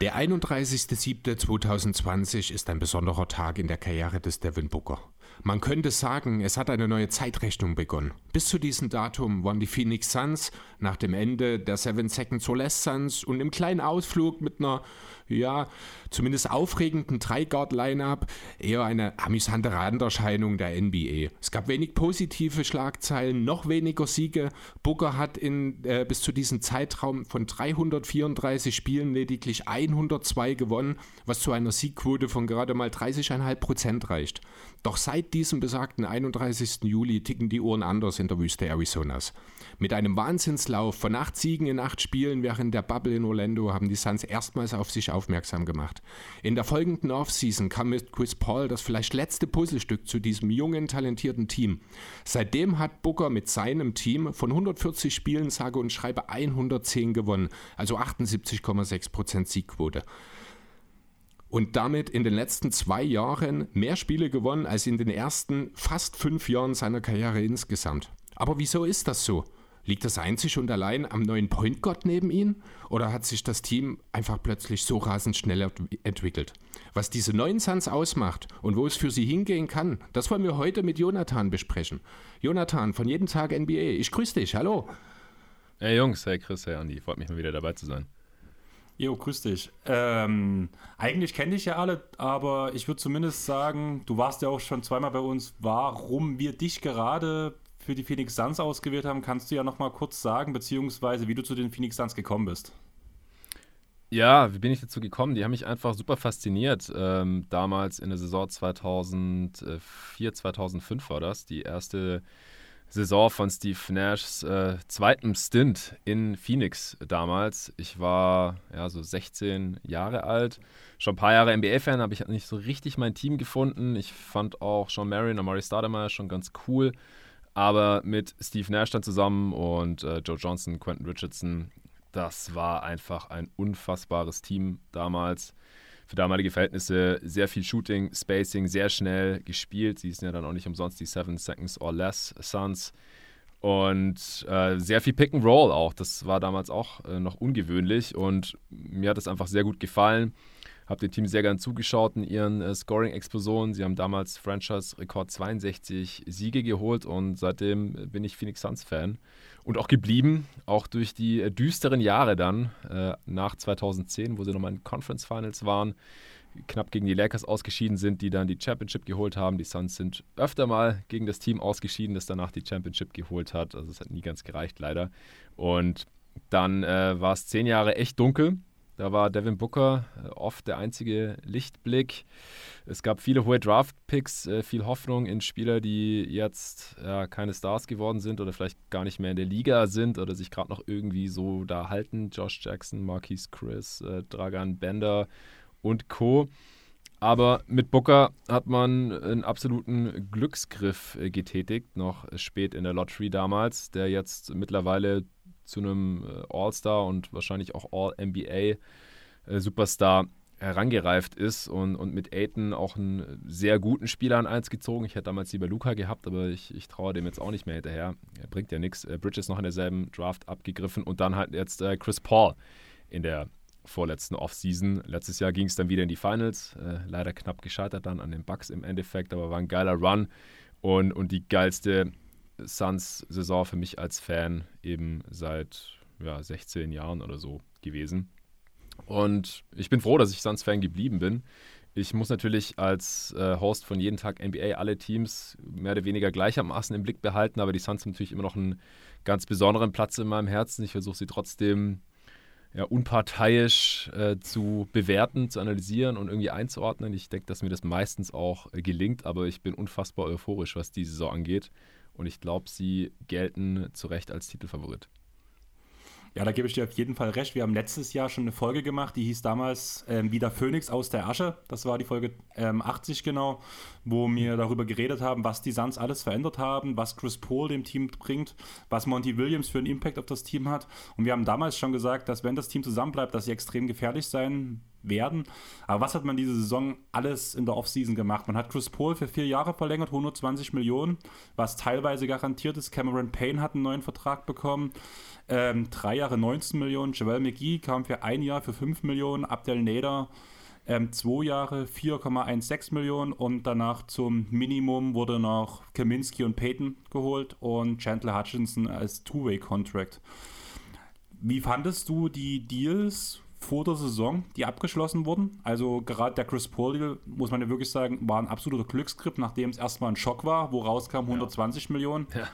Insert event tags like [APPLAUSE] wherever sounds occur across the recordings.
Der 31.07.2020 ist ein besonderer Tag in der Karriere des Devin Booker. Man könnte sagen, es hat eine neue Zeitrechnung begonnen. Bis zu diesem Datum waren die Phoenix Suns nach dem Ende der Seven Seconds or Less Suns und im kleinen Ausflug mit einer ja, zumindest aufregenden Drei-Guard-Line-Up eher eine amüsante Randerscheinung der NBA. Es gab wenig positive Schlagzeilen, noch weniger Siege. Booker hat in, äh, bis zu diesem Zeitraum von 334 Spielen lediglich 102 gewonnen, was zu einer Siegquote von gerade mal 30,5 Prozent reicht. Doch seit diesem besagten 31. Juli ticken die Uhren anders in der Wüste Arizonas. Mit einem Wahnsinnslauf von acht Siegen in acht Spielen während der Bubble in Orlando haben die Suns erstmals auf sich aufmerksam gemacht. In der folgenden Offseason kam mit Chris Paul das vielleicht letzte Puzzlestück zu diesem jungen, talentierten Team. Seitdem hat Booker mit seinem Team von 140 Spielen sage und schreibe 110 gewonnen, also 78,6% Siegquote und damit in den letzten zwei Jahren mehr Spiele gewonnen als in den ersten fast fünf Jahren seiner Karriere insgesamt. Aber wieso ist das so? Liegt das einzig und allein am neuen Point Guard neben ihm? Oder hat sich das Team einfach plötzlich so rasend schnell entwickelt? Was diese neuen Suns ausmacht und wo es für sie hingehen kann, das wollen wir heute mit Jonathan besprechen. Jonathan von Jeden Tag NBA, ich grüße dich, hallo. Hey Jungs, hey Chris, hey Andi, freut mich mal wieder dabei zu sein. Jo, grüß dich. Ähm, eigentlich kenne ich ja alle, aber ich würde zumindest sagen, du warst ja auch schon zweimal bei uns, warum wir dich gerade für die Phoenix Suns ausgewählt haben, kannst du ja noch mal kurz sagen, beziehungsweise wie du zu den Phoenix Suns gekommen bist. Ja, wie bin ich dazu gekommen? Die haben mich einfach super fasziniert. Ähm, damals in der Saison 2004, 2005 war das, die erste Saison von Steve Nashs äh, zweitem Stint in Phoenix damals. Ich war ja so 16 Jahre alt, schon ein paar Jahre NBA-Fan, habe ich nicht so richtig mein Team gefunden. Ich fand auch Sean Marion, Amari Stoudemire schon ganz cool. Aber mit Steve Nash dann zusammen und äh, Joe Johnson, Quentin Richardson, das war einfach ein unfassbares Team damals. Für damalige Verhältnisse sehr viel Shooting, Spacing, sehr schnell gespielt. Sie sind ja dann auch nicht umsonst die Seven Seconds or Less Suns. Und äh, sehr viel Pick and Roll auch. Das war damals auch äh, noch ungewöhnlich und mir hat das einfach sehr gut gefallen habe dem Team sehr gern zugeschaut in ihren äh, Scoring-Explosionen. Sie haben damals Franchise-Rekord 62 Siege geholt und seitdem bin ich Phoenix Suns-Fan. Und auch geblieben, auch durch die äh, düsteren Jahre dann, äh, nach 2010, wo sie nochmal in Conference Finals waren, knapp gegen die Lakers ausgeschieden sind, die dann die Championship geholt haben. Die Suns sind öfter mal gegen das Team ausgeschieden, das danach die Championship geholt hat. Also es hat nie ganz gereicht, leider. Und dann äh, war es zehn Jahre echt dunkel da war Devin Booker äh, oft der einzige Lichtblick. Es gab viele hohe Draft-Picks, äh, viel Hoffnung in Spieler, die jetzt ja, keine Stars geworden sind oder vielleicht gar nicht mehr in der Liga sind oder sich gerade noch irgendwie so da halten. Josh Jackson, Marquise Chris, äh, Dragan Bender und Co. Aber mit Booker hat man einen absoluten Glücksgriff getätigt, noch spät in der Lottery damals, der jetzt mittlerweile zu einem äh, All-Star und wahrscheinlich auch All-NBA-Superstar äh, herangereift ist und, und mit Aiton auch einen sehr guten Spieler an eins gezogen. Ich hätte damals lieber Luca gehabt, aber ich, ich traue dem jetzt auch nicht mehr hinterher. Er bringt ja nichts. Äh, Bridges noch in derselben Draft abgegriffen und dann halt jetzt Chris Paul in der vorletzten Offseason. Letztes Jahr ging es dann wieder in die Finals. Leider knapp gescheitert dann an den Bucks im Endeffekt, aber war ein geiler Run und, und die geilste Suns-Saison für mich als Fan eben seit ja, 16 Jahren oder so gewesen. Und ich bin froh, dass ich Suns-Fan geblieben bin. Ich muss natürlich als äh, Host von jeden Tag NBA alle Teams mehr oder weniger gleichermaßen im Blick behalten, aber die Suns haben natürlich immer noch einen ganz besonderen Platz in meinem Herzen. Ich versuche sie trotzdem ja, unparteiisch äh, zu bewerten, zu analysieren und irgendwie einzuordnen. Ich denke, dass mir das meistens auch äh, gelingt, aber ich bin unfassbar euphorisch, was die Saison angeht. Und ich glaube, sie gelten zu Recht als Titelfavorit. Ja, da gebe ich dir auf jeden Fall recht. Wir haben letztes Jahr schon eine Folge gemacht, die hieß damals ähm, Wieder Phönix aus der Asche. Das war die Folge ähm, 80 genau, wo wir darüber geredet haben, was die Suns alles verändert haben, was Chris Paul dem Team bringt, was Monty Williams für einen Impact auf das Team hat. Und wir haben damals schon gesagt, dass wenn das Team zusammenbleibt, dass sie extrem gefährlich sein werden. Aber was hat man diese Saison alles in der Offseason gemacht? Man hat Chris Paul für vier Jahre verlängert, 120 Millionen, was teilweise garantiert ist. Cameron Payne hat einen neuen Vertrag bekommen. Ähm, drei Jahre 19 Millionen. Javel McGee kam für ein Jahr für 5 Millionen. Abdel Nader ähm, zwei Jahre 4,16 Millionen und danach zum Minimum wurde noch Kaminski und Payton geholt und Chandler Hutchinson als Two-Way-Contract. Wie fandest du die Deals vor der Saison, die abgeschlossen wurden? Also gerade der Chris Paul muss man ja wirklich sagen, war ein absoluter Glücksgrip, nachdem es erstmal ein Schock war, wo rauskam 120 ja. Millionen. Ja.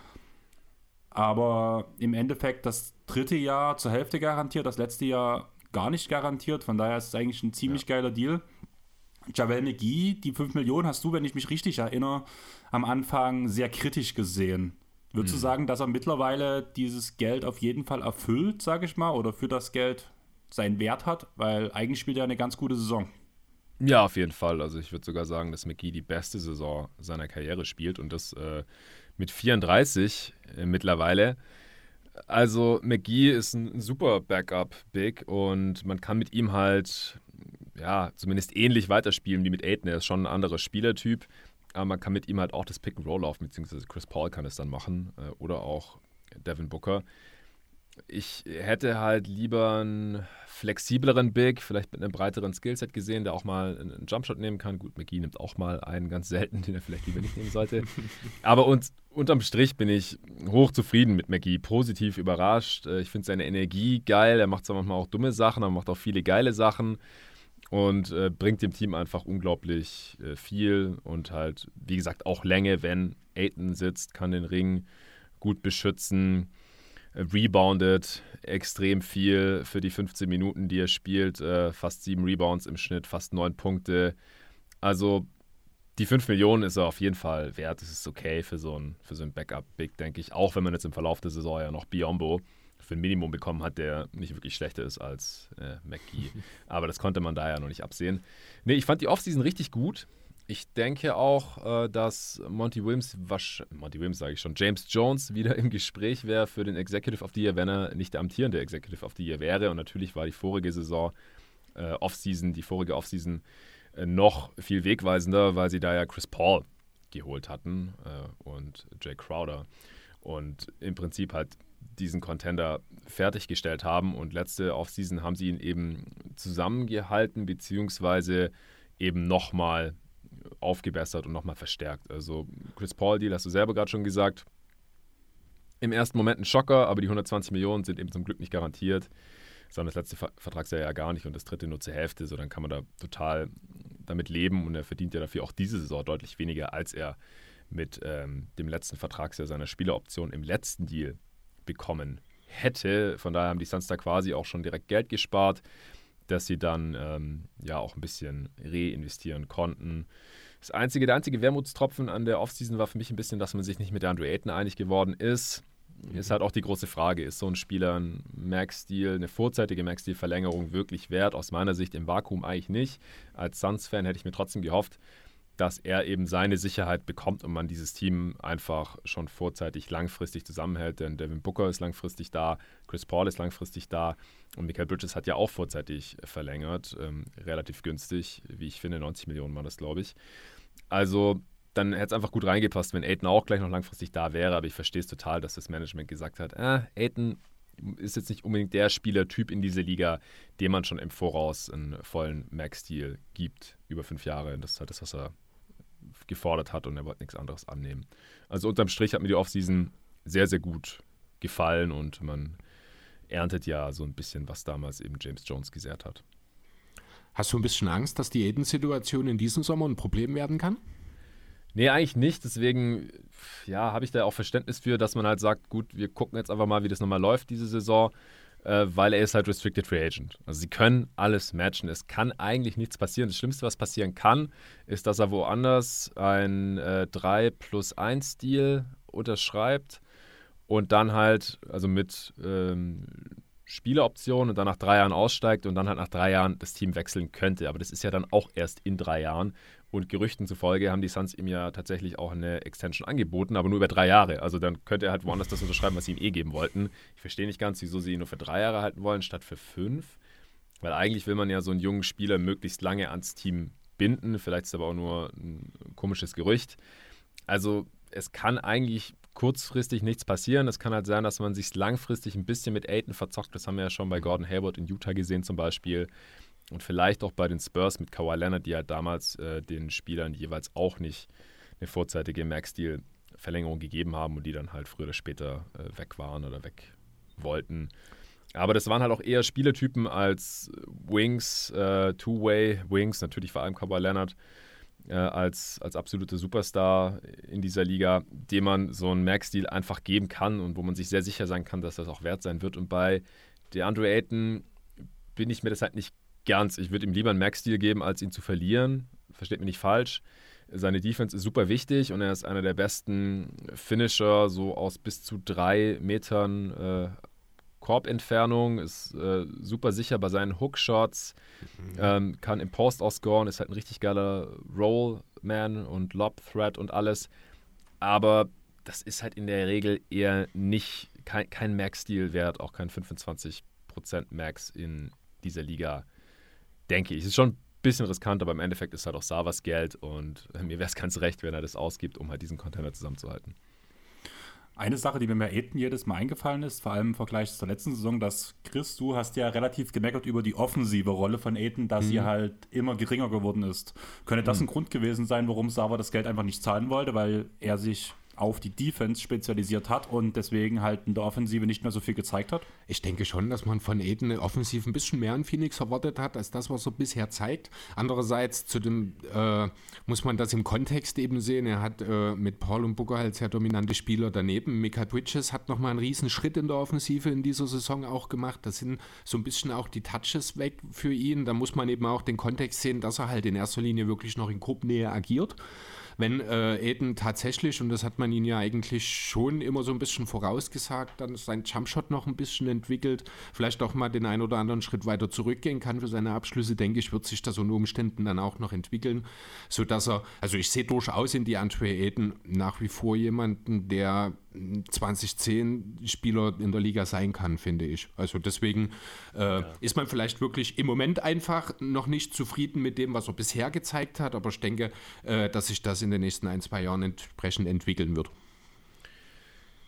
Aber im Endeffekt das dritte Jahr zur Hälfte garantiert, das letzte Jahr gar nicht garantiert. Von daher ist es eigentlich ein ziemlich ja. geiler Deal. Javel McGee, die 5 Millionen hast du, wenn ich mich richtig erinnere, am Anfang sehr kritisch gesehen. Würdest mhm. du sagen, dass er mittlerweile dieses Geld auf jeden Fall erfüllt, sage ich mal, oder für das Geld seinen Wert hat? Weil eigentlich spielt er eine ganz gute Saison. Ja, auf jeden Fall. Also ich würde sogar sagen, dass McGee die beste Saison seiner Karriere spielt und das äh, mit 34 äh, mittlerweile. Also McGee ist ein super Backup-Big und man kann mit ihm halt ja zumindest ähnlich weiterspielen wie mit Aiden. Er ist schon ein anderer Spielertyp, aber man kann mit ihm halt auch das Pick-and-Roll laufen, beziehungsweise Chris Paul kann es dann machen äh, oder auch Devin Booker. Ich hätte halt lieber einen flexibleren Big, vielleicht mit einem breiteren Skillset gesehen, der auch mal einen Jumpshot nehmen kann. Gut, McGee nimmt auch mal einen ganz selten, [LAUGHS] den er vielleicht lieber nicht nehmen sollte. [LAUGHS] Aber und, unterm Strich bin ich hochzufrieden mit McGee, positiv überrascht. Äh, ich finde seine Energie geil. Er macht zwar manchmal auch dumme Sachen, aber macht auch viele geile Sachen und äh, bringt dem Team einfach unglaublich äh, viel und halt, wie gesagt, auch Länge, wenn Aiton sitzt, kann den Ring gut beschützen reboundet extrem viel für die 15 Minuten, die er spielt. Äh, fast sieben Rebounds im Schnitt, fast neun Punkte. Also die 5 Millionen ist er auf jeden Fall wert. Das ist okay für so ein, für so ein Backup-Big, denke ich. Auch wenn man jetzt im Verlauf der Saison ja noch Biombo für ein Minimum bekommen hat, der nicht wirklich schlechter ist als äh, McGee. [LAUGHS] Aber das konnte man da ja noch nicht absehen. Nee, ich fand die Offseason richtig gut. Ich denke auch, äh, dass Monty Williams, Monty Williams sage ich schon, James Jones wieder im Gespräch wäre für den Executive of the Year, wenn er nicht der amtierende Executive of the Year wäre. Und natürlich war die vorige Saison, äh, Offseason, die vorige Offseason äh, noch viel wegweisender, weil sie da ja Chris Paul geholt hatten äh, und Jay Crowder. Und im Prinzip halt diesen Contender fertiggestellt haben. Und letzte Offseason haben sie ihn eben zusammengehalten, beziehungsweise eben nochmal aufgebessert und nochmal verstärkt. Also Chris Paul Deal hast du selber gerade schon gesagt. Im ersten Moment ein Schocker, aber die 120 Millionen sind eben zum Glück nicht garantiert, sondern das letzte Vertragsjahr ja gar nicht und das dritte nur zur Hälfte. So dann kann man da total damit leben und er verdient ja dafür auch diese Saison deutlich weniger, als er mit ähm, dem letzten Vertragsjahr seiner Spieleroption im letzten Deal bekommen hätte. Von daher haben die Suns da quasi auch schon direkt Geld gespart, dass sie dann ähm, ja auch ein bisschen reinvestieren konnten. Das einzige, der einzige Wermutstropfen an der Offseason war für mich ein bisschen, dass man sich nicht mit der Andrew Ayton einig geworden ist. Mhm. Ist halt auch die große Frage, ist so ein Spieler ein Max-Deal, eine vorzeitige Max-Deal-Verlängerung wirklich wert? Aus meiner Sicht im Vakuum eigentlich nicht. Als Suns-Fan hätte ich mir trotzdem gehofft, dass er eben seine Sicherheit bekommt und man dieses Team einfach schon vorzeitig langfristig zusammenhält. Denn Devin Booker ist langfristig da, Chris Paul ist langfristig da und Michael Bridges hat ja auch vorzeitig verlängert, ähm, relativ günstig, wie ich finde, 90 Millionen war das, glaube ich. Also dann hätte es einfach gut reingepasst, wenn Aiden auch gleich noch langfristig da wäre. Aber ich verstehe es total, dass das Management gesagt hat, äh, Aiden ist jetzt nicht unbedingt der Spielertyp in dieser Liga, dem man schon im Voraus einen vollen Max-Deal gibt, über fünf Jahre. Das ist halt das, was er gefordert hat und er wollte nichts anderes annehmen. Also unterm Strich hat mir die Offseason sehr, sehr gut gefallen und man erntet ja so ein bisschen, was damals eben James Jones gesät hat. Hast du ein bisschen Angst, dass die Eden-Situation in diesem Sommer ein Problem werden kann? Nee, eigentlich nicht. Deswegen ja, habe ich da auch Verständnis für, dass man halt sagt, gut, wir gucken jetzt einfach mal, wie das nochmal läuft diese Saison, äh, weil er ist halt Restricted Free Agent. Also sie können alles matchen. Es kann eigentlich nichts passieren. Das Schlimmste, was passieren kann, ist, dass er woanders ein äh, 3 plus 1 Deal unterschreibt und dann halt, also mit ähm, Spieleroption und dann nach drei Jahren aussteigt und dann halt nach drei Jahren das Team wechseln könnte. Aber das ist ja dann auch erst in drei Jahren. Und Gerüchten zufolge haben die Suns ihm ja tatsächlich auch eine Extension angeboten, aber nur über drei Jahre. Also dann könnte er halt woanders das unterschreiben, was sie ihm eh geben wollten. Ich verstehe nicht ganz, wieso sie ihn nur für drei Jahre halten wollen, statt für fünf. Weil eigentlich will man ja so einen jungen Spieler möglichst lange ans Team binden. Vielleicht ist aber auch nur ein komisches Gerücht. Also es kann eigentlich kurzfristig nichts passieren. Es kann halt sein, dass man sich langfristig ein bisschen mit Aiton verzockt. Das haben wir ja schon bei Gordon Hayward in Utah gesehen zum Beispiel. Und vielleicht auch bei den Spurs mit Kawhi Leonard, die halt damals äh, den Spielern jeweils auch nicht eine vorzeitige Max-Deal-Verlängerung gegeben haben und die dann halt früher oder später äh, weg waren oder weg wollten. Aber das waren halt auch eher Spieletypen als Wings, äh, Two-Way Wings, natürlich vor allem Kawhi Leonard äh, als, als absolute Superstar in dieser Liga, dem man so einen Max-Deal einfach geben kann und wo man sich sehr sicher sein kann, dass das auch wert sein wird. Und bei DeAndre Ayton bin ich mir das halt nicht ganz. Ich würde ihm lieber einen Max-Deal geben, als ihn zu verlieren. Versteht mich nicht falsch. Seine Defense ist super wichtig und er ist einer der besten Finisher, so aus bis zu drei Metern äh, Korbentfernung, ist äh, super sicher bei seinen Hookshots, mhm. ähm, kann im Post ausscoren, ist halt ein richtig geiler Rollman und Lob-Threat und alles. Aber das ist halt in der Regel eher nicht, kein, kein Max-Deal wert, auch kein 25% Max in dieser Liga, denke ich. Es ist schon ein bisschen riskant, aber im Endeffekt ist halt auch Savas Geld und mir wäre es ganz recht, wenn er das ausgibt, um halt diesen Container zusammenzuhalten. Eine Sache, die mir bei Eden jedes Mal eingefallen ist, vor allem im Vergleich zur letzten Saison, dass Chris, du hast ja relativ gemeckert über die offensive Rolle von Eden, dass mhm. sie halt immer geringer geworden ist. Könnte das mhm. ein Grund gewesen sein, warum Sava das Geld einfach nicht zahlen wollte, weil er sich auf die Defense spezialisiert hat und deswegen halt in der Offensive nicht mehr so viel gezeigt hat? Ich denke schon, dass man von Eden offensiv ein bisschen mehr in Phoenix erwartet hat, als das, was er bisher zeigt. Andererseits zu dem, äh, muss man das im Kontext eben sehen. Er hat äh, mit Paul und Booker halt sehr dominante Spieler daneben. Mika Bridges hat nochmal einen riesen Schritt in der Offensive in dieser Saison auch gemacht. Da sind so ein bisschen auch die Touches weg für ihn. Da muss man eben auch den Kontext sehen, dass er halt in erster Linie wirklich noch in Gruppennähe agiert wenn äh, Aiden tatsächlich, und das hat man ihn ja eigentlich schon immer so ein bisschen vorausgesagt, dann sein Jumpshot noch ein bisschen entwickelt, vielleicht auch mal den einen oder anderen Schritt weiter zurückgehen kann für seine Abschlüsse, denke ich, wird sich das unter Umständen dann auch noch entwickeln, sodass er, also ich sehe durchaus in die Andre Aiden nach wie vor jemanden, der 2010 Spieler in der Liga sein kann, finde ich. Also deswegen äh, ja. ist man vielleicht wirklich im Moment einfach noch nicht zufrieden mit dem, was er bisher gezeigt hat, aber ich denke, äh, dass sich das in den nächsten ein, zwei Jahren entsprechend entwickeln wird.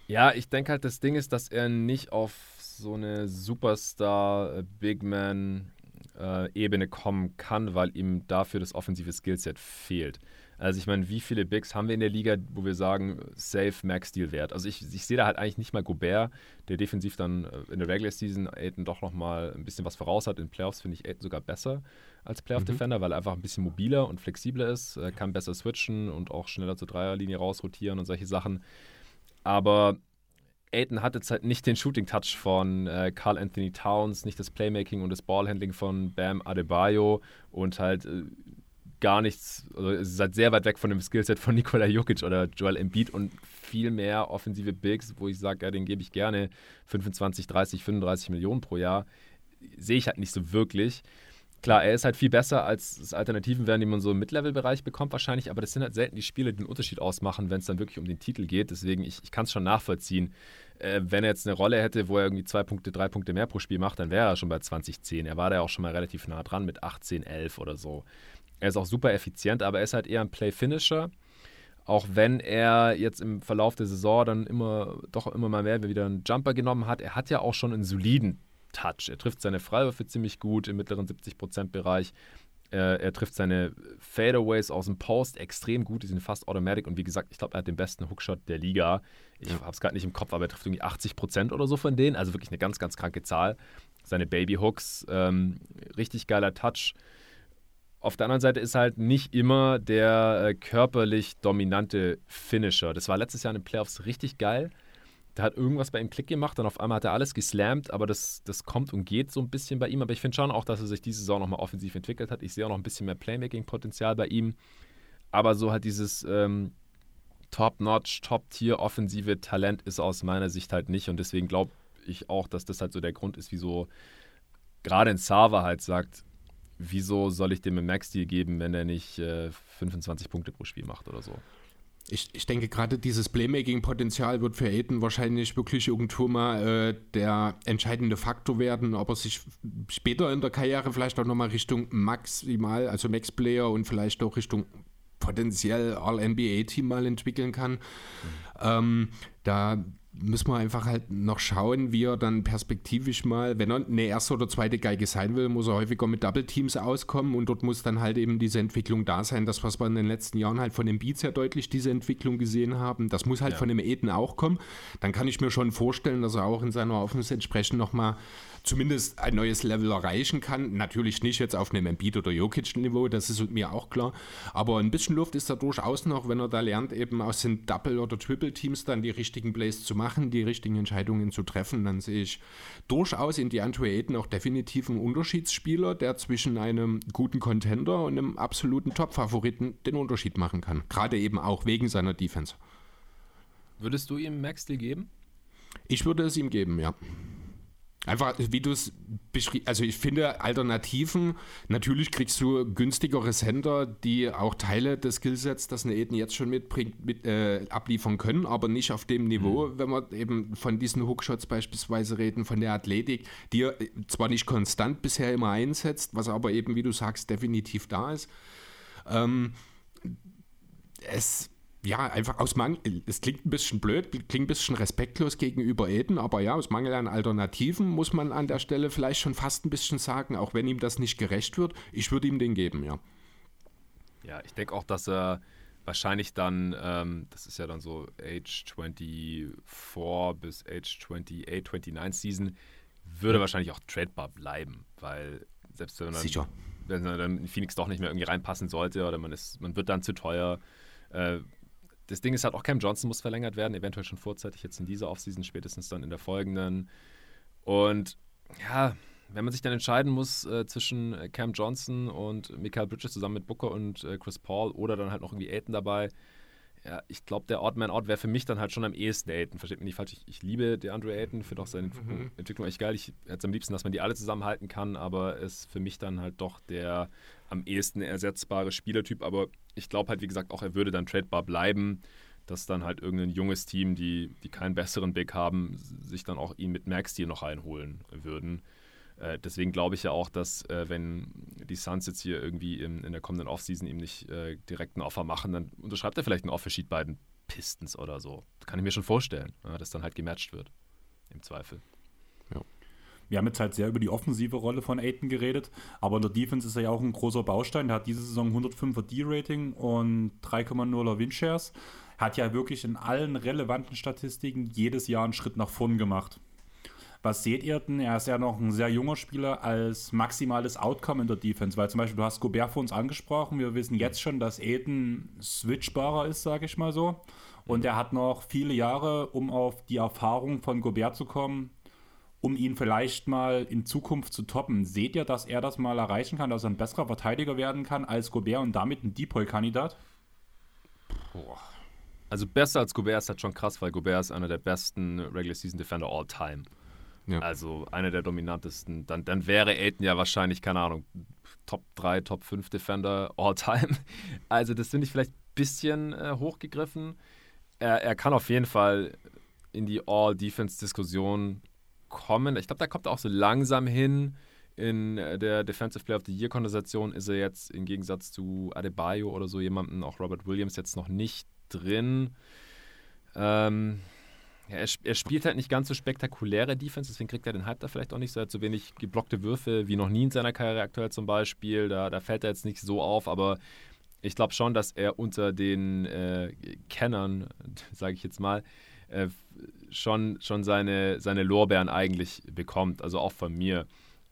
Ja, ich denke halt, das Ding ist, dass er nicht auf so eine Superstar-Big äh, äh, kommen kann, weil ihm dafür das offensive Skillset fehlt. Also ich meine, wie viele Bigs haben wir in der Liga, wo wir sagen, safe Max Deal wert? Also ich, ich sehe da halt eigentlich nicht mal Gobert, der defensiv dann äh, in der Regular Season Aiden doch nochmal ein bisschen was voraus hat. In Playoffs finde ich Aiden sogar besser als Playoff mhm. Defender, weil er einfach ein bisschen mobiler und flexibler ist, kann besser switchen und auch schneller zur Dreierlinie rausrotieren und solche Sachen. Aber Aiden hat jetzt halt nicht den Shooting Touch von äh, Carl Anthony Towns, nicht das Playmaking und das Ballhandling von Bam Adebayo und halt äh, gar nichts, also ist halt sehr weit weg von dem Skillset von [LAUGHS] Nikola Jokic oder Joel Embiid und viel mehr offensive Bigs, wo ich sage, ja, den gebe ich gerne 25, 30, 35 Millionen pro Jahr, sehe ich halt nicht so wirklich. Klar, er ist halt viel besser als es Alternativen wären, die man so im Mid-Level-Bereich bekommt wahrscheinlich, aber das sind halt selten die Spiele, die den Unterschied ausmachen, wenn es dann wirklich um den Titel geht. Deswegen, ich, ich kann es schon nachvollziehen. Äh, wenn er jetzt eine Rolle hätte, wo er irgendwie zwei Punkte, drei Punkte mehr pro Spiel macht, dann wäre er schon bei 2010. Er war da auch schon mal relativ nah dran mit 18, 11 oder so. Er ist auch super effizient, aber er ist halt eher ein Play-Finisher. Auch wenn er jetzt im Verlauf der Saison dann immer, doch immer mal mehr wieder einen Jumper genommen hat. Er hat ja auch schon einen soliden Touch. Er trifft seine Freiwürfe ziemlich gut im mittleren 70%-Bereich. Er, er, trifft seine Fadeaways aus dem Post extrem gut, die sind fast automatic und wie gesagt, ich glaube, er hat den besten Hookshot der Liga. Ich ja. habe es gerade nicht im Kopf, aber er trifft irgendwie 80% oder so von denen, also wirklich eine ganz, ganz kranke Zahl. Seine Baby-Hooks, ähm, richtig geiler Touch. Auf der anderen Seite ist halt nicht immer der äh, körperlich dominante Finisher. Das war letztes Jahr in den Playoffs richtig geil. Da hat irgendwas bei ihm Klick gemacht, dann auf einmal hat er alles geslammt, aber das, das kommt und geht so ein bisschen bei ihm. Aber ich finde schon auch, dass er sich diese Saison nochmal offensiv entwickelt hat. Ich sehe auch noch ein bisschen mehr Playmaking-Potenzial bei ihm. Aber so halt dieses ähm, Top-Notch, Top-Tier offensive Talent ist aus meiner Sicht halt nicht. Und deswegen glaube ich auch, dass das halt so der Grund ist, wieso gerade ein Sava halt sagt, wieso soll ich dem einen Max-Deal geben, wenn er nicht äh, 25 Punkte pro Spiel macht oder so? Ich, ich denke, gerade dieses Playmaking-Potenzial wird für Aiden wahrscheinlich wirklich irgendwo mal äh, der entscheidende Faktor werden, ob er sich später in der Karriere vielleicht auch nochmal Richtung maximal, also Max-Player und vielleicht auch Richtung potenziell All-NBA-Team mal entwickeln kann. Mhm. Ähm, da müssen wir einfach halt noch schauen, wie er dann perspektivisch mal, wenn er eine erste oder zweite Geige sein will, muss er häufiger mit Double Teams auskommen und dort muss dann halt eben diese Entwicklung da sein. Das, was wir in den letzten Jahren halt von dem Beats sehr deutlich diese Entwicklung gesehen haben, das muss halt ja. von dem Eden auch kommen. Dann kann ich mir schon vorstellen, dass er auch in seiner Offense entsprechend nochmal zumindest ein neues Level erreichen kann. Natürlich nicht jetzt auf einem Embiid oder Jokic-Niveau, das ist mir auch klar. Aber ein bisschen Luft ist da durchaus noch, wenn er da lernt, eben aus den Double- oder Triple-Teams dann die richtigen Plays zu machen, die richtigen Entscheidungen zu treffen. Dann sehe ich durchaus in die Ayton auch definitiv einen Unterschiedsspieler, der zwischen einem guten Contender und einem absoluten Top-Favoriten den Unterschied machen kann. Gerade eben auch wegen seiner Defense. Würdest du ihm Max Deal geben? Ich würde es ihm geben, ja. Einfach, wie du es beschrieben also ich finde Alternativen, natürlich kriegst du günstigere Sender, die auch Teile des Skillsets, das eine Eden jetzt schon mitbringt, mit, äh, abliefern können, aber nicht auf dem Niveau, mhm. wenn wir eben von diesen Hookshots beispielsweise reden, von der Athletik, die er zwar nicht konstant bisher immer einsetzt, was aber eben, wie du sagst, definitiv da ist. Ähm, es ja, einfach aus Mangel, es klingt ein bisschen blöd, klingt ein bisschen respektlos gegenüber Eden, aber ja, aus Mangel an Alternativen muss man an der Stelle vielleicht schon fast ein bisschen sagen, auch wenn ihm das nicht gerecht wird, ich würde ihm den geben, ja. Ja, ich denke auch, dass er wahrscheinlich dann, ähm, das ist ja dann so Age 24 bis Age 28, 29 Season, würde wahrscheinlich auch tradebar bleiben, weil selbst wenn man dann, wenn dann in Phoenix doch nicht mehr irgendwie reinpassen sollte oder man ist, man wird dann zu teuer, äh, das Ding ist halt auch Cam Johnson muss verlängert werden, eventuell schon vorzeitig jetzt in dieser Offseason, spätestens dann in der folgenden. Und ja, wenn man sich dann entscheiden muss äh, zwischen äh, Cam Johnson und Michael Bridges zusammen mit Booker und äh, Chris Paul oder dann halt noch irgendwie Aiton dabei, ja, ich glaube, der Odd Man Out wäre für mich dann halt schon am ehesten Aiton. Versteht mich nicht falsch, ich, ich liebe DeAndre Aiton, finde auch seine mhm. Entwicklung echt geil. Ich hätte es am liebsten, dass man die alle zusammenhalten kann, aber ist für mich dann halt doch der am ehesten ersetzbare Spielertyp. Aber ich glaube halt, wie gesagt, auch er würde dann tradebar bleiben, dass dann halt irgendein junges Team, die, die keinen besseren Big haben, sich dann auch ihn mit Max Deal noch einholen würden. Äh, deswegen glaube ich ja auch, dass äh, wenn die Suns jetzt hier irgendwie in, in der kommenden Offseason ihm nicht äh, direkt ein Offer machen, dann unterschreibt er vielleicht ein Offersheet bei den Pistons oder so. Das kann ich mir schon vorstellen, ja, dass dann halt gematcht wird. Im Zweifel. Wir haben jetzt halt sehr über die offensive Rolle von Aiton geredet, aber in der Defense ist er ja auch ein großer Baustein. Der hat diese Saison 105er D-Rating und 3,0er Windshares. Hat ja wirklich in allen relevanten Statistiken jedes Jahr einen Schritt nach vorn gemacht. Was seht ihr denn? Er ist ja noch ein sehr junger Spieler als maximales Outcome in der Defense, weil zum Beispiel du hast Gobert vor uns angesprochen. Wir wissen jetzt schon, dass Aiden switchbarer ist, sage ich mal so. Und er hat noch viele Jahre, um auf die Erfahrung von Gobert zu kommen, um ihn vielleicht mal in Zukunft zu toppen. Seht ihr, dass er das mal erreichen kann, dass er ein besserer Verteidiger werden kann als Gobert und damit ein Depoy-Kandidat? Also besser als Gobert ist halt schon krass, weil Gobert ist einer der besten Regular Season Defender all time. Ja. Also einer der dominantesten. Dann, dann wäre Aiden ja wahrscheinlich, keine Ahnung, Top 3, Top 5 Defender all time. [LAUGHS] Also das finde ich vielleicht ein bisschen äh, hochgegriffen. Er, er kann auf jeden Fall in die All-Defense-Diskussion kommen. Ich glaube, da kommt er auch so langsam hin. In der Defensive Player of the Year-Konversation ist er jetzt im Gegensatz zu Adebayo oder so jemanden, auch Robert Williams, jetzt noch nicht drin. Ähm, ja, er, er, spielt halt nicht ganz so spektakuläre Defense, deswegen kriegt er den Hype da vielleicht auch nicht so. Er hat so wenig geblockte Würfe wie noch nie in seiner Karriere aktuell zum Beispiel. Da, da fällt er jetzt nicht so auf, aber ich glaube schon, dass er unter den äh, Kennern, [LAUGHS] sage ich jetzt mal, äh, schon, schon seine, seine Lorbeeren eigentlich bekommt. Also auch von mir.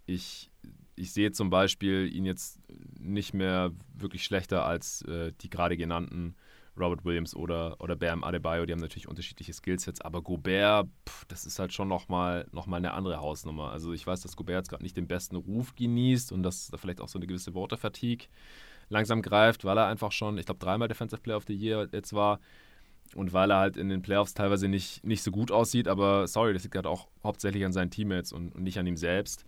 Ich, ich sehe zum Beispiel ihn jetzt nicht mehr wirklich schlechter als äh, die gerade genannten Robert Williams oder, oder Bam Adebayo, die haben natürlich unterschiedliche Skillsets, aber Gobert, pff, das ist halt schon nochmal noch mal eine andere Hausnummer. Also ich weiß, dass Gobert jetzt gerade nicht den besten Ruf genießt und dass da vielleicht auch so eine gewisse Water-Fatigue langsam greift, weil er einfach schon, ich glaube, dreimal Defensive Player of the Year jetzt war und weil er halt in den Playoffs teilweise nicht, nicht so gut aussieht, aber sorry, das liegt halt auch hauptsächlich an seinen Teammates und, und nicht an ihm selbst.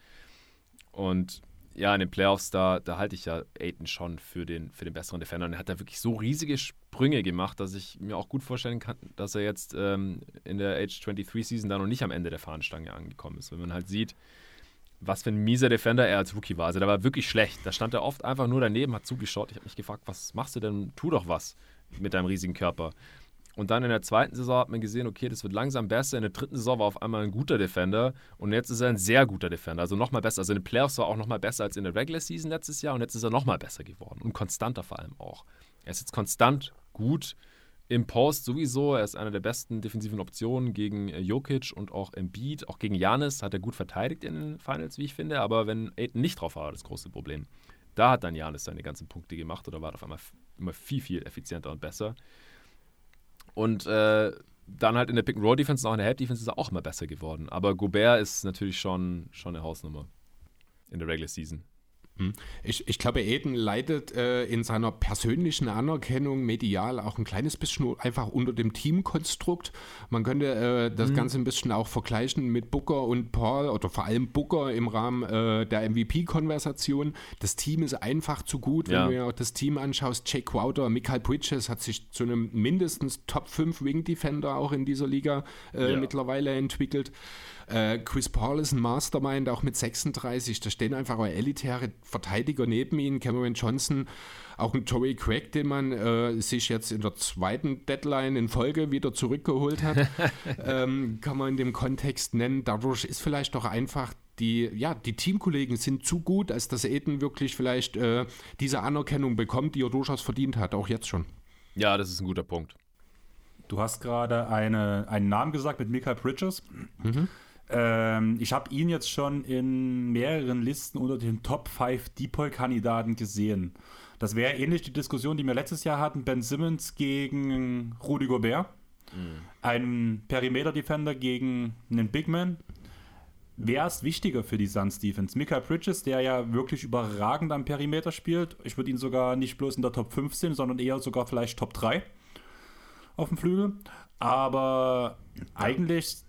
Und ja, in den Playoffs, da, da halte ich ja Aiden schon für den, für den besseren Defender. Und er hat da wirklich so riesige Sprünge gemacht, dass ich mir auch gut vorstellen kann, dass er jetzt ähm, in der Age 23 Season da noch nicht am Ende der Fahnenstange angekommen ist. Wenn man halt sieht, was für ein mieser Defender er als Rookie war. Also der war wirklich schlecht. Da stand er oft einfach nur daneben, hat zugeschaut. Ich habe mich gefragt, was machst du denn? Tu doch was mit deinem riesigen Körper. Und dann in der zweiten Saison hat man gesehen, okay, das wird langsam besser. In der dritten Saison war auf einmal ein guter Defender und jetzt ist er ein sehr guter Defender. Also nochmal besser. Also in den Playoffs war er auch nochmal besser als in der Regular Season letztes Jahr und jetzt ist er nochmal besser geworden und konstanter vor allem auch. Er ist jetzt konstant gut im Post sowieso. Er ist einer der besten defensiven Optionen gegen äh, Jokic und auch Embiid. Auch gegen Janis hat er gut verteidigt in den Finals, wie ich finde. Aber wenn Aiden nicht drauf war, das große Problem. Da hat dann Janis seine ganzen Punkte gemacht oder war auf einmal immer viel, viel effizienter und besser. Und äh, dann halt in der Pick-and-Roll-Defense und auch in der Help-Defense ist er auch immer besser geworden. Aber Gobert ist natürlich schon, schon eine Hausnummer in der Regular Season. Hm. Ich, ich glaube, Eden leidet äh, in seiner persönlichen Anerkennung medial auch ein kleines bisschen einfach unter dem Teamkonstrukt. Man könnte äh, das mhm. Ganze ein bisschen auch vergleichen mit Booker und Paul oder vor allem Booker im Rahmen äh, der MVP-Konversation. Das Team ist einfach zu gut, wenn ja. du dir auch das Team anschaust. Jake Crowder, Michael Bridges hat sich zu einem mindestens Top 5 Wing Defender auch in dieser Liga äh, ja. mittlerweile entwickelt. Äh, Chris Paul ist ein Mastermind, auch mit 36. Da stehen einfach auch elitäre Verteidiger neben ihm. Cameron Johnson, auch ein Tory Craig, den man äh, sich jetzt in der zweiten Deadline in Folge wieder zurückgeholt hat, [LAUGHS] ähm, kann man in dem Kontext nennen. Dadurch ist vielleicht doch einfach die, ja, die Teamkollegen sind zu gut, als dass Eden wirklich vielleicht äh, diese Anerkennung bekommt, die er durchaus verdient hat, auch jetzt schon. Ja, das ist ein guter Punkt. Du hast gerade eine, einen Namen gesagt mit Michael Bridges. Mhm. Ähm, ich habe ihn jetzt schon in mehreren Listen unter den Top 5 Depoy-Kandidaten gesehen. Das wäre ähnlich die Diskussion, die wir letztes Jahr hatten: Ben Simmons gegen Rudy Gobert. Mhm. Ein Perimeter-Defender gegen einen Big Man. Wer ist wichtiger für die Suns Defense? Mika Bridges, der ja wirklich überragend am Perimeter spielt. Ich würde ihn sogar nicht bloß in der Top 15, sondern eher sogar vielleicht Top 3 auf dem Flügel. Aber eigentlich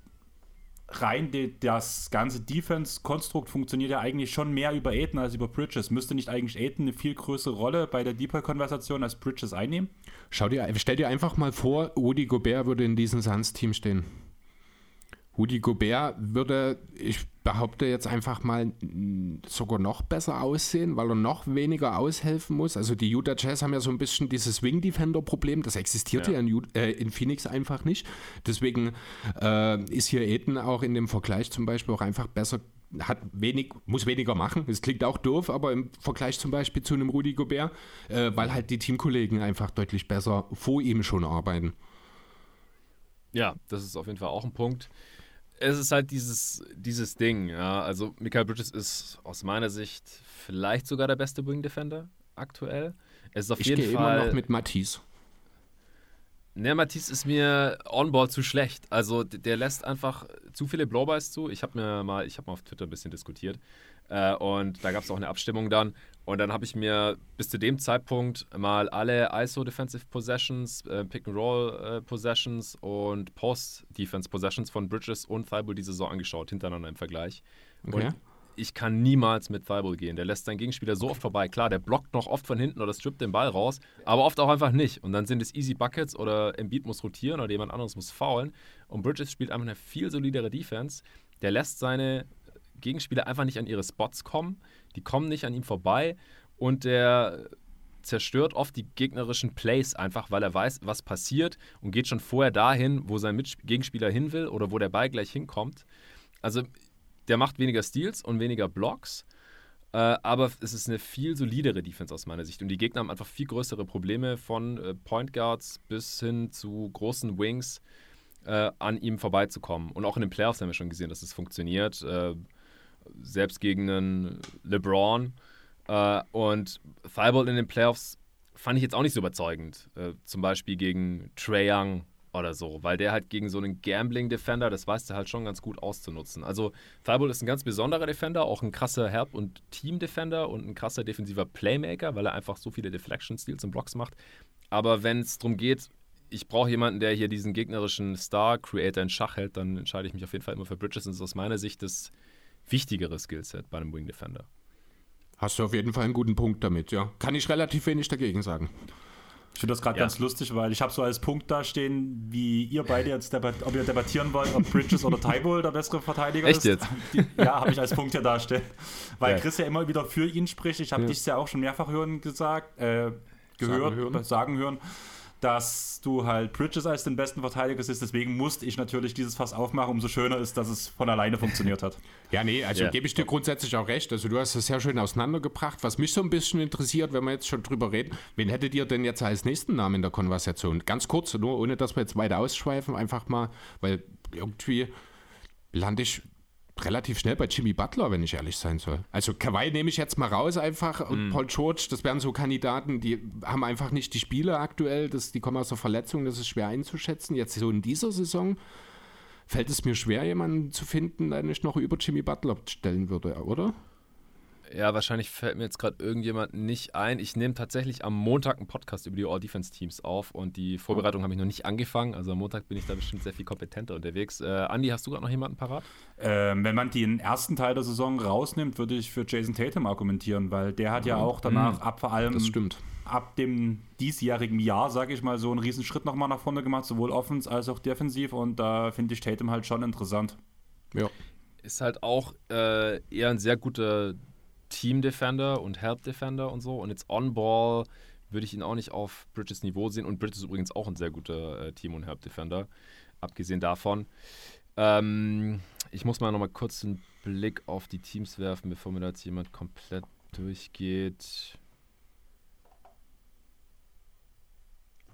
rein die, das ganze Defense-Konstrukt funktioniert ja eigentlich schon mehr über Aiden als über Bridges. Müsste nicht eigentlich Aiden eine viel größere Rolle bei der Deeper-Konversation als Bridges einnehmen? Schau dir, stell dir einfach mal vor, Rudy Gobert würde in diesem Suns-Team stehen. Rudi Gobert würde, ich behaupte jetzt einfach mal, sogar noch besser aussehen, weil er noch weniger aushelfen muss. Also die Utah Jazz haben ja so ein bisschen dieses Wing-Defender-Problem, das existiert ja, ja in, äh, in, Phoenix einfach nicht. Deswegen äh, ist hier Eden auch in dem Vergleich zum Beispiel auch einfach besser hat wenig, muss weniger machen. Das klingt auch doof, aber im Vergleich zum Beispiel zu einem Rudi Gobert, äh, weil halt die Teamkollegen einfach deutlich besser vor ihm schon arbeiten. Ja, das ist auf jeden Fall auch ein Punkt es ist halt dieses, dieses Ding, ja. Also Michael Bridges ist aus meiner Sicht vielleicht sogar der beste Wing Defender aktuell. Es ist auf ich jeden Fall. immer noch mit Matisse. Ne, Matisse ist mir on-ball zu schlecht. Also der lässt einfach zu viele Blowbys zu. Ich habe mir mal, ich habe mal auf Twitter ein bisschen diskutiert. Äh, und da gab es auch eine Abstimmung dann. Und dann habe ich mir bis zu dem Zeitpunkt mal alle ISO Defensive Possessions, äh, Pick and Roll äh, Possessions und Post Defense Possessions von Bridges und Thibault die Saison angeschaut, hintereinander im Vergleich. Okay. Und ich kann niemals mit Thibault gehen. Der lässt seinen Gegenspieler so oft vorbei. Klar, der blockt noch oft von hinten oder strippt den Ball raus, aber oft auch einfach nicht. Und dann sind es Easy Buckets oder Embiid muss rotieren oder jemand anderes muss faulen. Und Bridges spielt einfach eine viel solidere Defense. Der lässt seine Gegenspieler einfach nicht an ihre Spots kommen. Die kommen nicht an ihm vorbei und der zerstört oft die gegnerischen Plays einfach, weil er weiß, was passiert und geht schon vorher dahin, wo sein Mitspie Gegenspieler hin will oder wo der Ball gleich hinkommt. Also der macht weniger Steals und weniger Blocks, äh, aber es ist eine viel solidere Defense aus meiner Sicht und die Gegner haben einfach viel größere Probleme von äh, Point Guards bis hin zu großen Wings äh, an ihm vorbeizukommen. Und auch in den Playoffs haben wir schon gesehen, dass es funktioniert. Äh, selbst gegen einen LeBron. Äh, und Thibault in den Playoffs fand ich jetzt auch nicht so überzeugend. Äh, zum Beispiel gegen Trae Young oder so, weil der halt gegen so einen Gambling-Defender, das weiß der halt schon ganz gut auszunutzen. Also Thibault ist ein ganz besonderer Defender, auch ein krasser Help- und Team-Defender und ein krasser defensiver Playmaker, weil er einfach so viele Deflection-Steals und Blocks macht. Aber wenn es darum geht, ich brauche jemanden, der hier diesen gegnerischen Star-Creator in Schach hält, dann entscheide ich mich auf jeden Fall immer für Bridges. Und das ist aus meiner Sicht das wichtigere Skillset bei einem Wing Defender. Hast du auf jeden Fall einen guten Punkt damit, ja. Kann ich relativ wenig dagegen sagen. Ich finde das gerade ja. ganz lustig, weil ich habe so als Punkt da stehen, wie ihr beide jetzt ob ihr debattieren wollt, ob Bridges oder Tybull der bessere Verteidiger Echt ist. Jetzt? [LAUGHS] Die, ja, habe ich als Punkt hier dastehen. Weil ja. Chris ja immer wieder für ihn spricht. Ich habe ja. dich ja auch schon mehrfach hören gesagt, äh, gehört, sagen hören. sagen hören dass du halt Bridges als den besten Verteidiger siehst. Deswegen musste ich natürlich dieses Fass aufmachen. Umso schöner ist, dass es von alleine funktioniert hat. [LAUGHS] Ja, nee, also yeah. gebe ich dir grundsätzlich auch recht. Also du hast das sehr schön auseinandergebracht. Was mich so ein bisschen interessiert, wenn wir jetzt schon drüber reden, wen hättet ihr denn jetzt als nächsten Namen in der Konversation? Ganz kurz, nur ohne dass wir jetzt weiter ausschweifen, einfach mal, weil irgendwie lande ich relativ schnell bei Jimmy Butler, wenn ich ehrlich sein soll. Also Kawhi nehme ich jetzt mal raus einfach und mm. Paul George, das wären so Kandidaten, die haben einfach nicht die Spiele aktuell, das, die kommen aus der Verletzung, das ist schwer einzuschätzen. Jetzt so in dieser Saison fällt es mir schwer, jemanden zu finden, den ich noch über Jimmy Butler stellen würde, oder? Ja, wahrscheinlich fällt mir jetzt gerade irgendjemand nicht ein. Ich nehme tatsächlich am Montag einen Podcast über die All-Defense-Teams auf und die Vorbereitung habe ich noch nicht angefangen. Also am Montag bin ich da bestimmt sehr viel kompetenter unterwegs. Äh, Andi, hast du gerade noch jemanden parat? Ähm, wenn man den ersten Teil der Saison rausnimmt, würde ich für Jason Tatum argumentieren, weil der hat ja auch danach mhm. ab vor allem das stimmt. ab dem diesjährigen Jahr, sage ich mal, so einen riesen Schritt nochmal nach vorne gemacht, sowohl offens als auch defensiv und da finde ich Tatum halt schon interessant. Ja. Ist halt auch äh, eher ein sehr guter Team Defender und Help Defender und so. Und jetzt On-Ball würde ich ihn auch nicht auf Bridges Niveau sehen. Und Bridges ist übrigens auch ein sehr guter äh, Team- und Help Defender, abgesehen davon. Ähm, ich muss mal nochmal kurz einen Blick auf die Teams werfen, bevor mir da jetzt jemand komplett durchgeht.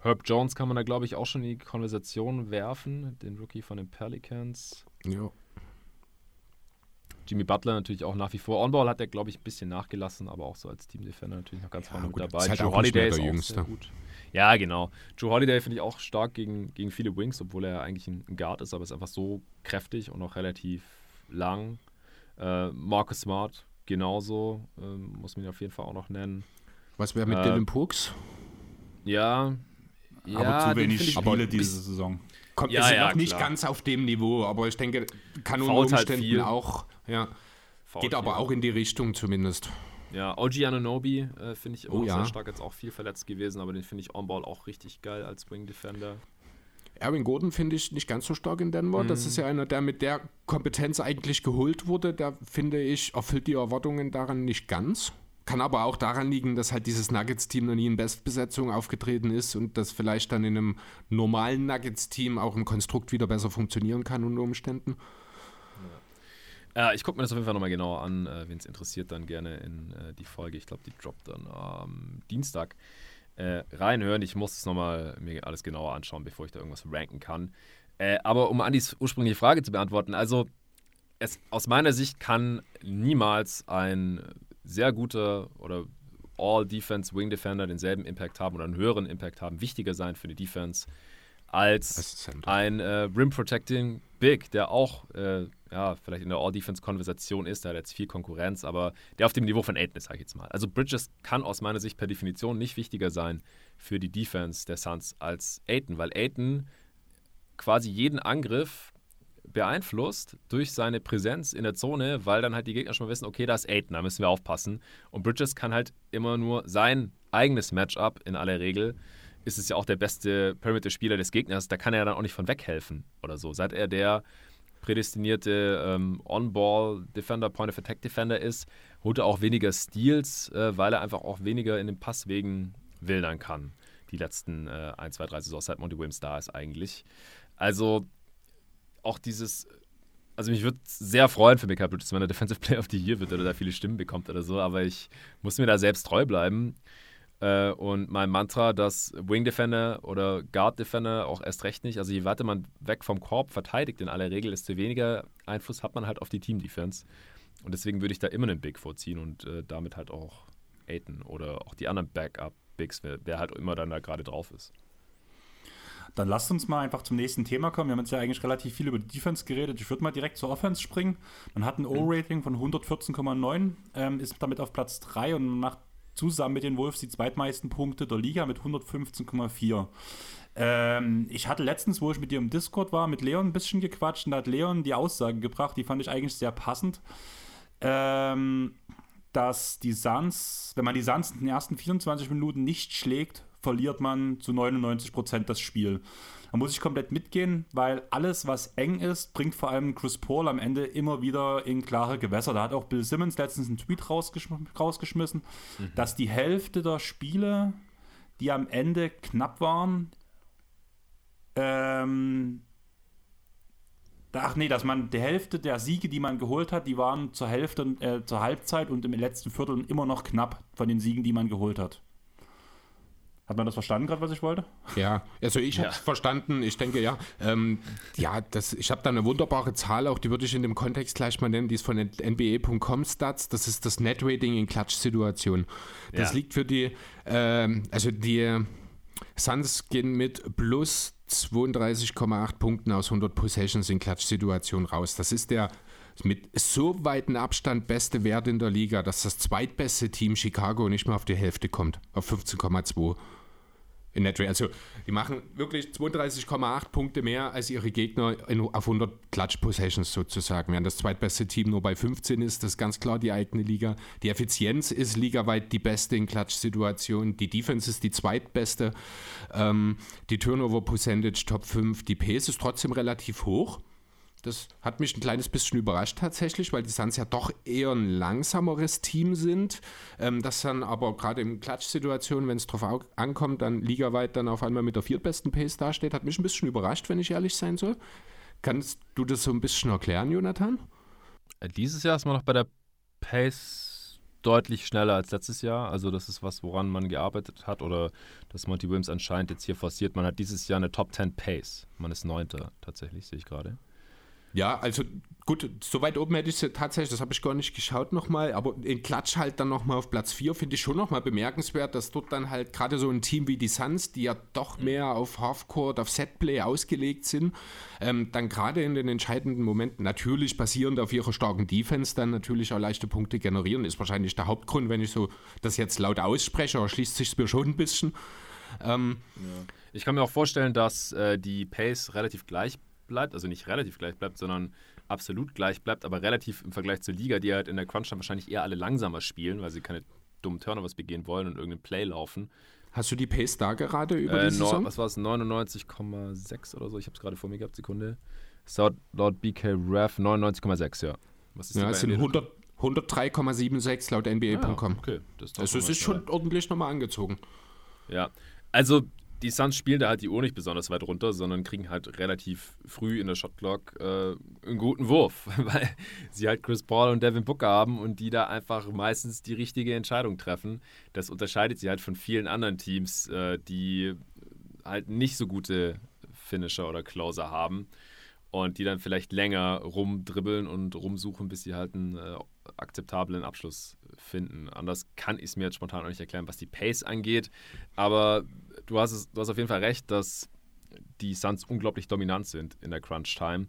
Herb Jones kann man da, glaube ich, auch schon in die Konversation werfen, den Rookie von den Pelicans. Ja. Jimmy Butler natürlich auch nach wie vor. On-Ball hat er, glaube ich, ein bisschen nachgelassen, aber auch so als Team-Defender natürlich noch ganz ja, vorne mit dabei. Halt Joe Holiday ist auch Jüngste. sehr gut. Ja, genau. Joe Holiday finde ich auch stark gegen, gegen viele Wings, obwohl er eigentlich ein Guard ist, aber ist einfach so kräftig und auch relativ lang. Äh, Marcus Smart genauso, äh, muss man ihn auf jeden Fall auch noch nennen. Was wäre mit äh, Dylan Brooks? Ja, ja, aber zu wenig Spiele diese Saison. Kommt ja, ja, noch nicht klar. ganz auf dem Niveau, aber ich denke, kann unter halt Umständen halt auch, ja. Fault geht aber auch in die Richtung zumindest. Ja, OG Ananobi äh, finde ich oh, ja. sehr stark, jetzt auch viel verletzt gewesen, aber den finde ich on-ball auch richtig geil als Wing Defender. Erwin Gordon finde ich nicht ganz so stark in Denver. Mhm. Das ist ja einer, der mit der Kompetenz eigentlich geholt wurde. Der finde ich, erfüllt die Erwartungen daran nicht ganz. Kann aber auch daran liegen, dass halt dieses Nuggets-Team noch nie in Bestbesetzung aufgetreten ist und das vielleicht dann in einem normalen Nuggets-Team auch im Konstrukt wieder besser funktionieren kann unter Umständen. Äh, ich gucke mir das auf jeden Fall nochmal genauer an. Äh, Wen es interessiert, dann gerne in äh, die Folge. Ich glaube, die droppt dann am Dienstag. Äh, reinhören. Ich muss es nochmal mir alles genauer anschauen, bevor ich da irgendwas ranken kann. Äh, aber um Andis ursprüngliche Frage zu beantworten, also es, aus meiner Sicht kann niemals ein sehr guter oder All-Defense Wing Defender denselben Impact haben oder einen höheren Impact haben, wichtiger sein für die Defense als ein äh, Rim Protecting Big, der auch äh, ja, vielleicht in der All-Defense-Konversation ist, der hat jetzt viel Konkurrenz, aber der auf dem Niveau von Aiden ist, sag ich jetzt mal. Also Bridges kann aus meiner Sicht per Definition nicht wichtiger sein für die Defense der Suns als Aiden, weil Aiden quasi jeden Angriff beeinflusst durch seine Präsenz in der Zone, weil dann halt die Gegner schon mal wissen, okay, da ist Aiden, da müssen wir aufpassen. Und Bridges kann halt immer nur sein eigenes Matchup in aller Regel. Ist es ja auch der beste Perimeter-Spieler des Gegners, da kann er ja dann auch nicht von weghelfen oder so. Seit er der prädestinierte ähm, On-Ball-Defender, Point-of-Attack-Defender ist, holt er auch weniger Steals, äh, weil er einfach auch weniger in den Passwegen wildern kann. Die letzten äh, 1, 2, 3 Saisons, seit Monty Williams da ist eigentlich. Also auch dieses, also mich würde sehr freuen für Mikael Bridges, wenn er Defensive Player of the Year wird oder da viele Stimmen bekommt oder so, aber ich muss mir da selbst treu bleiben. Äh, und mein Mantra, dass Wing Defender oder Guard Defender auch erst recht nicht, also je weiter man weg vom Korb verteidigt in aller Regel, desto weniger Einfluss hat man halt auf die Team Defense. Und deswegen würde ich da immer einen Big vorziehen und äh, damit halt auch Aiton oder auch die anderen Backup Bigs, wer, wer halt immer dann da gerade drauf ist. Dann lasst uns mal einfach zum nächsten Thema kommen. Wir haben jetzt ja eigentlich relativ viel über die Defense geredet. Ich würde mal direkt zur Offense springen. Man hat ein mhm. O-Rating von 114,9, ähm, ist damit auf Platz 3 und macht zusammen mit den Wolves die zweitmeisten Punkte der Liga mit 115,4. Ähm, ich hatte letztens, wo ich mit dir im Discord war, mit Leon ein bisschen gequatscht und da hat Leon die Aussage gebracht, die fand ich eigentlich sehr passend. Ähm, dass die Suns, wenn man die Suns in den ersten 24 Minuten nicht schlägt, verliert man zu 99 Prozent das Spiel. Da muss ich komplett mitgehen, weil alles, was eng ist, bringt vor allem Chris Paul am Ende immer wieder in klare Gewässer. Da hat auch Bill Simmons letztens einen Tweet rausgeschm rausgeschmissen, mhm. dass die Hälfte der Spiele, die am Ende knapp waren, ähm, Ach nee, dass man die Hälfte der Siege, die man geholt hat, die waren zur Hälfte, äh, zur Halbzeit und im letzten Viertel immer noch knapp von den Siegen, die man geholt hat. Hat man das verstanden gerade, was ich wollte? Ja, also ich ja. habe es verstanden. Ich denke, ja, ähm, ja, das, ich habe da eine wunderbare Zahl, auch die würde ich in dem Kontext gleich mal nennen, die ist von NBA.com Stats. Das ist das Net Rating in Klatschsituationen. Das ja. liegt für die, ähm, also die Suns gehen mit plus 32,8 Punkten aus 100 Possessions in Klatschsituationen raus. Das ist der mit so weiten Abstand beste Wert in der Liga, dass das zweitbeste Team Chicago nicht mehr auf die Hälfte kommt, auf 15,2 in Netrate. Also die machen wirklich 32,8 Punkte mehr als ihre Gegner in, auf 100 Klatsch-Possessions sozusagen. Während das zweitbeste Team nur bei 15 ist, das ist ganz klar die eigene Liga. Die Effizienz ist ligaweit die beste in Klatsch-Situationen. Die Defense ist die zweitbeste. Ähm, die Turnover-Percentage Top 5. Die Pace ist trotzdem relativ hoch. Das hat mich ein kleines bisschen überrascht tatsächlich, weil die Suns ja doch eher ein langsameres Team sind. Ähm, das dann aber gerade in Klatschsituationen, wenn es drauf ankommt, dann ligaweit dann auf einmal mit der viertbesten Pace dasteht, hat mich ein bisschen überrascht, wenn ich ehrlich sein soll. Kannst du das so ein bisschen erklären, Jonathan? Äh, dieses Jahr ist man noch bei der Pace deutlich schneller als letztes Jahr. Also das ist was, woran man gearbeitet hat oder das Monty Williams anscheinend jetzt hier forciert. Man hat dieses Jahr eine Top 10 Pace. Man ist Neunter tatsächlich, sehe ich gerade. Ja, also gut, so weit oben hätte ich sie tatsächlich, das habe ich gar nicht geschaut nochmal, aber in Klatsch halt dann nochmal auf Platz 4 finde ich schon nochmal bemerkenswert, dass dort dann halt gerade so ein Team wie die Suns, die ja doch mhm. mehr auf Halfcourt, auf Setplay ausgelegt sind, ähm, dann gerade in den entscheidenden Momenten natürlich basierend auf ihrer starken Defense dann natürlich auch leichte Punkte generieren, ist wahrscheinlich der Hauptgrund, wenn ich so das jetzt laut ausspreche, aber schließt sich mir schon ein bisschen. Ähm, ja. Ich kann mir auch vorstellen, dass äh, die Pace relativ gleich bleibt, also nicht relativ gleich bleibt, sondern absolut gleich bleibt, aber relativ im Vergleich zur Liga, die halt in der Crunch dann wahrscheinlich eher alle langsamer spielen, weil sie keine dummen Turnovers begehen wollen und irgendeinen Play laufen. Hast du die Pace da gerade über äh, die Saison? No, was war es? 99,6 oder so? Ich habe es gerade vor mir gehabt, Sekunde. Laut, laut BK Ref 99,6, ja. Was ist ja, es sind 100, 103,76 laut NBA.com. Ja, okay. Das, das ist, ist schon ordentlich nochmal angezogen. Ja, also die Suns spielen da halt die Uhr nicht besonders weit runter, sondern kriegen halt relativ früh in der Shotclock äh, einen guten Wurf, [LAUGHS] weil sie halt Chris Paul und Devin Booker haben und die da einfach meistens die richtige Entscheidung treffen. Das unterscheidet sie halt von vielen anderen Teams, äh, die halt nicht so gute Finisher oder Closer haben und die dann vielleicht länger rumdribbeln und rumsuchen, bis sie halt einen äh, akzeptablen Abschluss finden. Anders kann ich es mir jetzt spontan auch nicht erklären, was die Pace angeht. Aber du hast, es, du hast auf jeden Fall recht, dass die Suns unglaublich dominant sind in der Crunch-Time.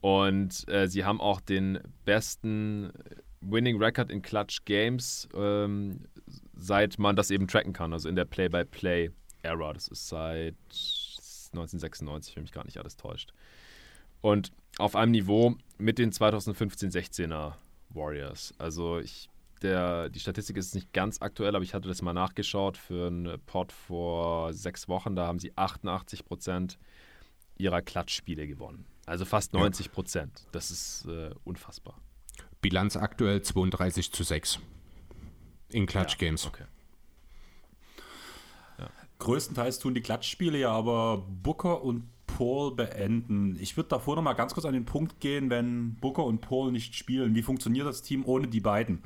Und äh, sie haben auch den besten Winning Record in Clutch Games, ähm, seit man das eben tracken kann, also in der Play-by-Play-Era. Das ist seit 1996, wenn mich gar nicht alles täuscht. Und auf einem Niveau mit den 2015-16er Warriors. Also ich der, die Statistik ist nicht ganz aktuell, aber ich hatte das mal nachgeschaut für einen Pod vor sechs Wochen. Da haben sie 88 Prozent ihrer Klatschspiele gewonnen. Also fast 90 Prozent. Ja. Das ist äh, unfassbar. Bilanz aktuell 32 zu 6 in Klatschgames. Ja, okay. Ja. Größtenteils tun die Klatschspiele ja aber Booker und Paul beenden. Ich würde davor noch mal ganz kurz an den Punkt gehen, wenn Booker und Paul nicht spielen. Wie funktioniert das Team ohne die beiden?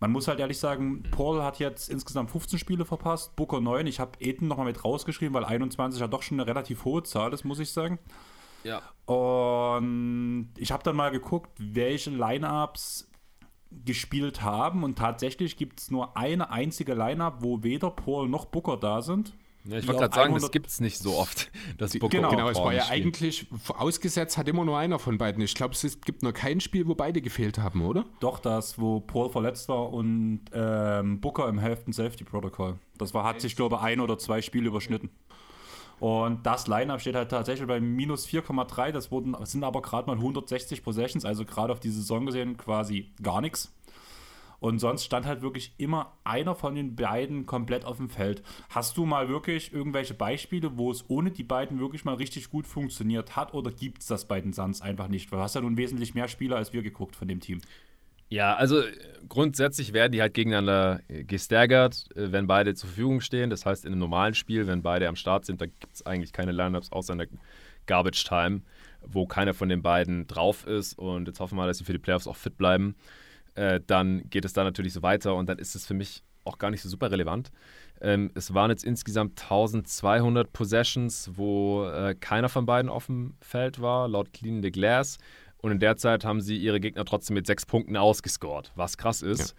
Man muss halt ehrlich sagen, Paul hat jetzt insgesamt 15 Spiele verpasst, Booker 9. Ich habe Eden nochmal mit rausgeschrieben, weil 21 ja doch schon eine relativ hohe Zahl ist, muss ich sagen. Ja. Und ich habe dann mal geguckt, welche Lineups gespielt haben und tatsächlich gibt es nur eine einzige Lineup, wo weder Paul noch Booker da sind. Ja, ich wollte gerade sagen, das gibt es nicht so oft. [LAUGHS] Das genau, genau es war ja eigentlich ausgesetzt, hat immer nur einer von beiden. Ich glaube, es gibt nur kein Spiel, wo beide gefehlt haben, oder? Doch, das, wo Paul verletzt war und ähm, Booker im Hälften Safety Protocol. Das war, hat sich, glaube ich, ein oder zwei Spiele überschnitten. Und das Line-Up steht halt tatsächlich bei minus 4,3. Das wurden, sind aber gerade mal 160 Possessions, also gerade auf die Saison gesehen quasi gar nichts. Und sonst stand halt wirklich immer einer von den beiden komplett auf dem Feld. Hast du mal wirklich irgendwelche Beispiele, wo es ohne die beiden wirklich mal richtig gut funktioniert hat? Oder gibt es das bei den Suns einfach nicht? Du hast ja nun wesentlich mehr Spieler als wir geguckt von dem Team. Ja, also äh, grundsätzlich werden die halt gegeneinander äh, gestärkert, äh, wenn beide zur Verfügung stehen. Das heißt, in einem normalen Spiel, wenn beide am Start sind, da gibt es eigentlich keine Lineups außer in der Garbage Time, wo keiner von den beiden drauf ist. Und jetzt hoffen wir mal, dass sie für die Playoffs auch fit bleiben. Äh, dann geht es da natürlich so weiter und dann ist es für mich auch gar nicht so super relevant. Ähm, es waren jetzt insgesamt 1200 Possessions, wo äh, keiner von beiden auf dem Feld war, laut Clean the Glass. Und in der Zeit haben sie ihre Gegner trotzdem mit sechs Punkten ausgescored, was krass ist.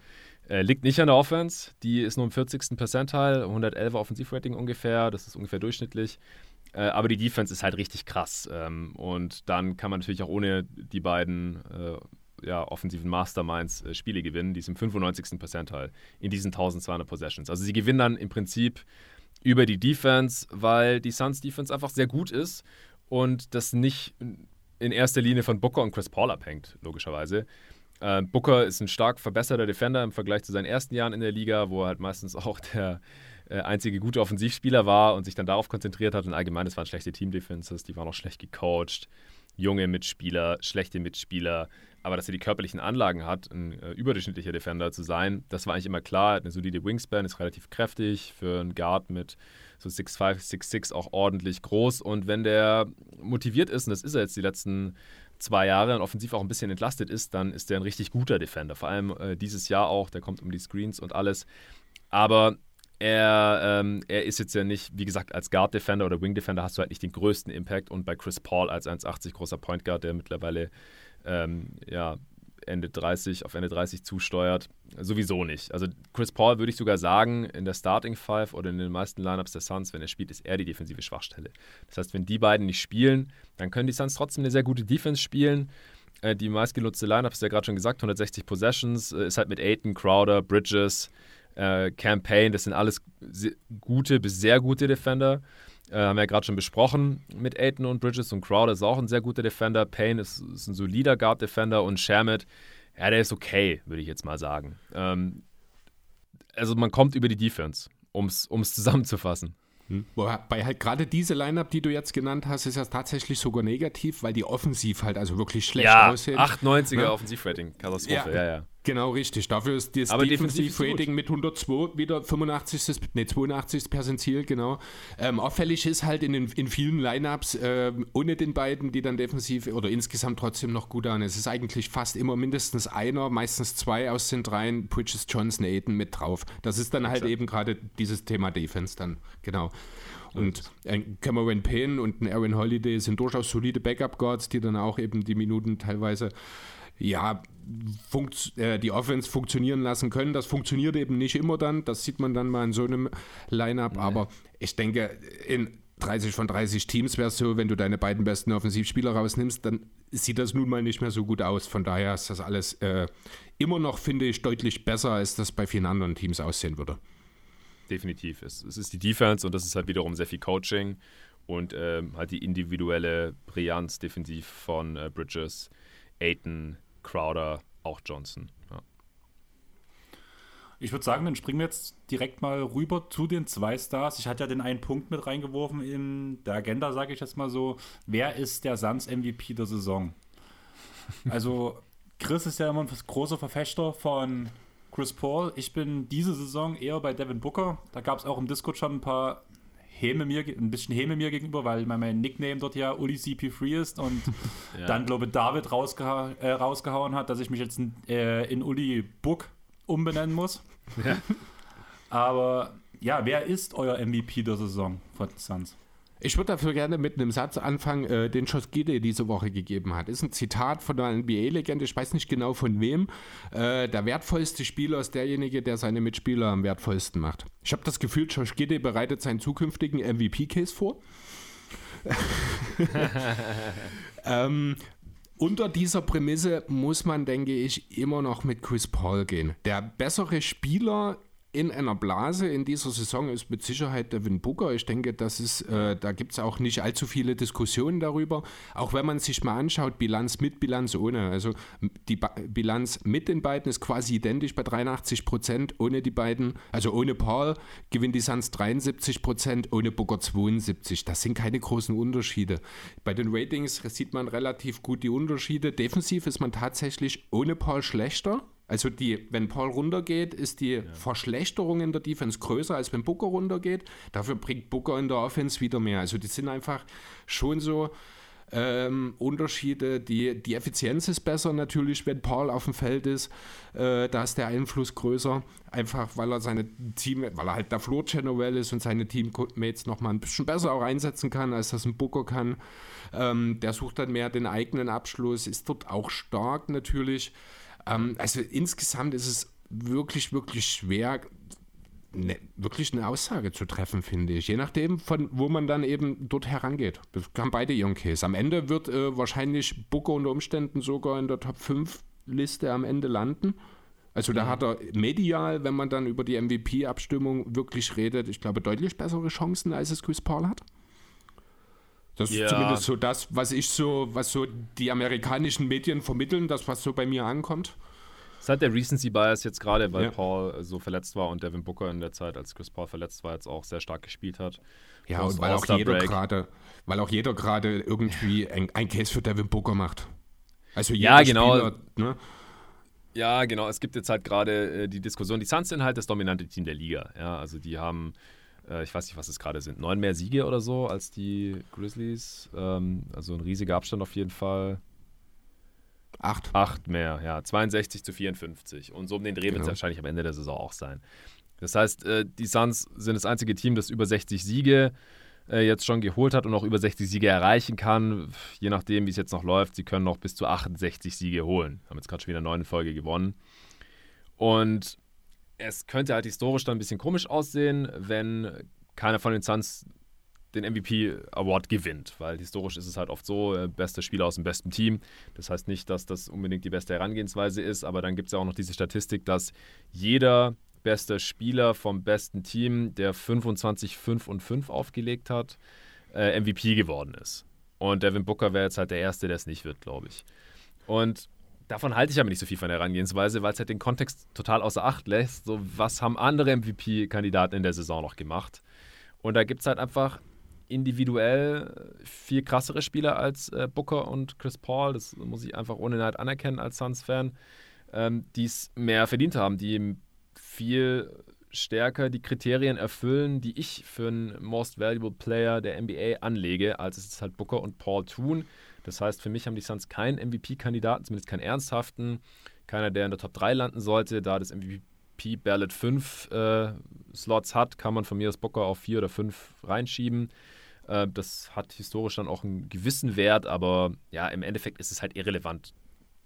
Ja. Äh, liegt nicht an der Offense, die ist nur im 40. Percentile, 111 Offensivrating ungefähr, das ist ungefähr durchschnittlich. Äh, aber die Defense ist halt richtig krass. Ähm, und dann kann man natürlich auch ohne die beiden äh, ja, offensiven Masterminds äh, Spiele gewinnen, die ist im 95. Percentile in diesen 1200 Possessions. Also sie gewinnen dann im Prinzip über die Defense, weil die Suns Defense einfach sehr gut ist und das nicht in erster Linie von Booker und Chris Paul abhängt, logischerweise. Äh, Booker ist ein stark verbesserter Defender im Vergleich zu seinen ersten Jahren in der Liga, wo er halt meistens auch der äh, einzige gute Offensivspieler war und sich dann darauf konzentriert hat. Und allgemein, es waren schlechte Team-Defenses, die waren auch schlecht gecoacht. Junge Mitspieler, schlechte Mitspieler. Aber dass er die körperlichen Anlagen hat, ein äh, überdurchschnittlicher Defender zu sein, das war eigentlich immer klar. Er hat eine solide Wingspan, ist relativ kräftig für einen Guard mit so 6'5, 6'6 auch ordentlich groß. Und wenn der motiviert ist, und das ist er jetzt die letzten zwei Jahre und offensiv auch ein bisschen entlastet ist, dann ist der ein richtig guter Defender. Vor allem äh, dieses Jahr auch, der kommt um die Screens und alles. Aber er, ähm, er ist jetzt ja nicht, wie gesagt, als Guard Defender oder Wing Defender hast du halt nicht den größten Impact und bei Chris Paul als 1,80 großer Point Guard, der mittlerweile ähm, ja, Ende 30, auf Ende 30 zusteuert. Sowieso nicht. Also Chris Paul würde ich sogar sagen, in der Starting Five oder in den meisten Lineups der Suns, wenn er spielt, ist er die defensive Schwachstelle. Das heißt, wenn die beiden nicht spielen, dann können die Suns trotzdem eine sehr gute Defense spielen. Äh, die meistgenutzte Lineup ist ja gerade schon gesagt, 160 Possessions, äh, ist halt mit Aiton, Crowder, Bridges, äh, Campaign, das sind alles gute bis sehr gute Defender. Äh, haben wir ja gerade schon besprochen mit Aiton und Bridges und Crowder ist auch ein sehr guter Defender. Payne ist, ist ein solider Guard-Defender und Shermit, ja, der ist okay, würde ich jetzt mal sagen. Ähm, also man kommt über die Defense, um es [LAUGHS] zusammenzufassen. Hm. Wobei halt gerade diese Line-Up, die du jetzt genannt hast, ist ja tatsächlich sogar negativ, weil die offensiv halt also wirklich schlecht ja, aussehen. 890er ja. Offensivrating, Katastrophe, ja. ja, ja. Genau, richtig. Dafür ist das Defensiv-Rating mit 102 wieder 85. Nee, 82. Perzentil, genau. Ähm, auffällig ist halt in, den, in vielen Lineups äh, ohne den beiden, die dann defensiv oder insgesamt trotzdem noch gut an. Es ist eigentlich fast immer mindestens einer, meistens zwei aus den dreien, Bridges, Johnson, Aiden mit drauf. Das ist dann halt Exakt. eben gerade dieses Thema Defense dann, genau. Und ein Cameron Payne und ein Aaron Holiday sind durchaus solide Backup-Guards, die dann auch eben die Minuten teilweise ja, äh, die Offense funktionieren lassen können. Das funktioniert eben nicht immer dann. Das sieht man dann mal in so einem Lineup. Nee. Aber ich denke, in 30 von 30 Teams wäre es so, wenn du deine beiden besten Offensivspieler rausnimmst, dann sieht das nun mal nicht mehr so gut aus. Von daher ist das alles äh, immer noch, finde ich, deutlich besser, als das bei vielen anderen Teams aussehen würde. Definitiv. Es, es ist die Defense und das ist halt wiederum sehr viel Coaching und ähm, halt die individuelle Brillanz defensiv von äh, Bridges, Aiton, Crowder, auch Johnson. Ja. Ich würde sagen, dann springen wir jetzt direkt mal rüber zu den zwei Stars. Ich hatte ja den einen Punkt mit reingeworfen in der Agenda, sage ich jetzt mal so. Wer ist der Suns MVP der Saison? [LAUGHS] Also, Chris ist ja immer ein großer Verfechter von Chris Paul. Ich bin diese Saison eher bei Devin Booker. Da gab es auch im Discord schon ein paar Häme mir, ein bisschen Häme mir gegenüber, weil mein Nickname dort ja Uli CP3 ist und [LAUGHS] ja. dann, glaube ich, David rausgeha äh, rausgehauen hat, dass ich mich jetzt in, äh, in Uli Book umbenennen muss. Ja. [LAUGHS] Aber ja, wer ist euer MVP der Saison von Suns? Ich würde dafür gerne mit einem Satz anfangen, äh, den Josh Gide diese Woche gegeben hat. Ist ein Zitat von einer NBA-Legende, ich weiß nicht genau von wem. Äh, der wertvollste Spieler ist derjenige, der seine Mitspieler am wertvollsten macht. Ich habe das Gefühl, Josh Gide bereitet seinen zukünftigen MVP-Case vor. [LAUGHS] ähm, unter dieser Prämisse muss man, denke ich, immer noch mit Chris Paul gehen. Der bessere Spieler in einer Blase in dieser Saison ist mit Sicherheit Devin Booker. Ich denke, das ist, äh, da gibt es auch nicht allzu viele Diskussionen darüber. Auch wenn man sich mal anschaut, Bilanz mit, Bilanz ohne. Also die ba Bilanz mit den beiden ist quasi identisch bei 83 Prozent. Ohne die beiden, also ohne Paul, gewinnt die Suns 73 Prozent, ohne Booker 72. Das sind keine großen Unterschiede. Bei den Ratings sieht man relativ gut die Unterschiede. Defensiv ist man tatsächlich ohne Paul schlechter. Also die, wenn Paul runtergeht, ist die ja. Verschlechterung in der Defense größer, als wenn Booker runtergeht. Dafür bringt Booker in der Offense wieder mehr. Also die sind einfach schon so ähm, Unterschiede. Die, die Effizienz ist besser natürlich, wenn Paul auf dem Feld ist. Äh, da ist der Einfluss größer. Einfach weil er seine Team, weil er halt der Floor General ist und seine Teammates nochmal ein bisschen besser auch einsetzen kann, als das ein Booker kann. Ähm, der sucht dann mehr den eigenen Abschluss, ist dort auch stark natürlich. Ähm, also insgesamt ist es wirklich, wirklich schwer, ne, wirklich eine Aussage zu treffen, finde ich. Je nachdem, von wo man dann eben dort herangeht. Das kann beide ihren Case. Am Ende wird äh, wahrscheinlich Booker unter Umständen sogar in der Top 5 Liste am Ende landen. Also da mhm. hat er medial, wenn man dann über die MVP-Abstimmung wirklich redet, ich glaube, deutlich bessere Chancen, als es Chris Paul hat. Das ja. ist zumindest so das, was ich so, was so die amerikanischen Medien vermitteln, das, was so bei mir ankommt. Es hat der Recency Bias jetzt gerade, weil ja. Paul so verletzt war und Devin Booker in der Zeit, als Chris Paul verletzt war, jetzt auch sehr stark gespielt hat. Ja, und weil auch, jeder grade, weil auch jeder gerade irgendwie ein, ein, Case für Devin Booker macht. Also ja, genau. Spieler, ne? Ja, genau. Es gibt jetzt halt gerade äh, die Diskussion. Die Suns sind halt das dominante Team der Liga. Ja, also die haben äh, ich weiß nicht, was es gerade sind, neun mehr Siege oder so als die Grizzlies. Ähm, also ein riesiger Abstand auf jeden Fall. Acht. Acht mehr, ja. 62 zu 54. Und so um den Dreh genau. wird es wahrscheinlich am Ende der Saison auch sein. Das heißt, äh, die Suns sind das einzige Team, das über 60 Siege äh, jetzt schon geholt hat und auch über 60 Siege erreichen kann. Je nachdem, wie es jetzt noch läuft, sie können noch bis zu 68 Siege holen. Haben jetzt gerade schon wieder neun Folge gewonnen. Und es könnte halt historisch dann ein bisschen komisch aussehen, wenn keiner von den Suns den MVP Award gewinnt, weil historisch ist es halt oft so, äh, bester Spieler aus dem besten Team. Das heißt nicht, dass das unbedingt die beste Herangehensweise ist, aber dann gibt es ja auch noch diese Statistik, dass jeder beste Spieler vom besten Team, der 25, 5 und 5 aufgelegt hat, äh, MVP geworden ist. Und Devin Booker wäre jetzt halt der Erste, der es nicht wird, glaube ich. Und davon halte ich aber nicht so viel von der Herangehensweise, weil es halt den Kontext total außer Acht lässt. So, was haben andere MVP-Kandidaten in der Saison noch gemacht? Und da gibt es halt einfach individuell viel krassere Spieler als äh, Booker und Chris Paul. Das muss ich einfach ohne Neid anerkennen als Suns-Fan, ähm, die es mehr verdient haben, die viel stärker die Kriterien erfüllen, die ich für einen Most Valuable Player der NBA anlege, als es halt Booker und Paul tun. Das heißt, für mich haben die Suns keinen MVP-Kandidaten, zumindest keinen ernsthaften. Keiner, der in der Top 3 landen sollte. Da das MVP Ballot 5 äh, Slots hat, kann man von mir das Bocker auf 4 oder 5 reinschieben. Äh, das hat historisch dann auch einen gewissen Wert, aber ja, im Endeffekt ist es halt irrelevant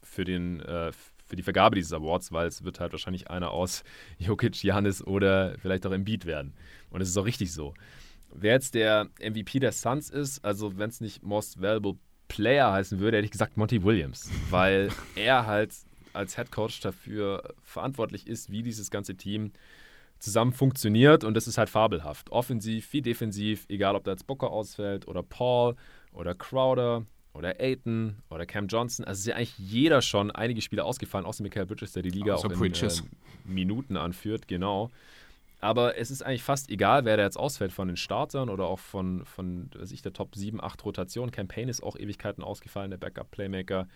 für, den, äh, für die Vergabe dieses Awards, weil es wird halt wahrscheinlich einer aus [LAUGHS] Jokic, Janis oder vielleicht auch Embiid werden. Und es ist auch richtig so. Wer jetzt der MVP der Suns ist, also wenn es nicht Most Valuable Player heißen würde, hätte ich gesagt Monty Williams, weil [LAUGHS] er halt als Head Coach dafür verantwortlich ist, wie dieses ganze Team zusammen funktioniert und das ist halt fabelhaft. Offensiv wie defensiv, egal ob da jetzt Booker ausfällt oder Paul oder Crowder oder Aiton oder Cam Johnson. Also ist ja eigentlich jeder schon einige Spiele ausgefallen, außer Michael Bridges, der die Liga also auch in äh, Minuten anführt, genau. Aber es ist eigentlich fast egal, wer da jetzt ausfällt von den Startern oder auch von, von weiß ich, der Top 7, 8 Rotation. Campaign ist auch Ewigkeiten ausgefallen, der Backup-Playmaker.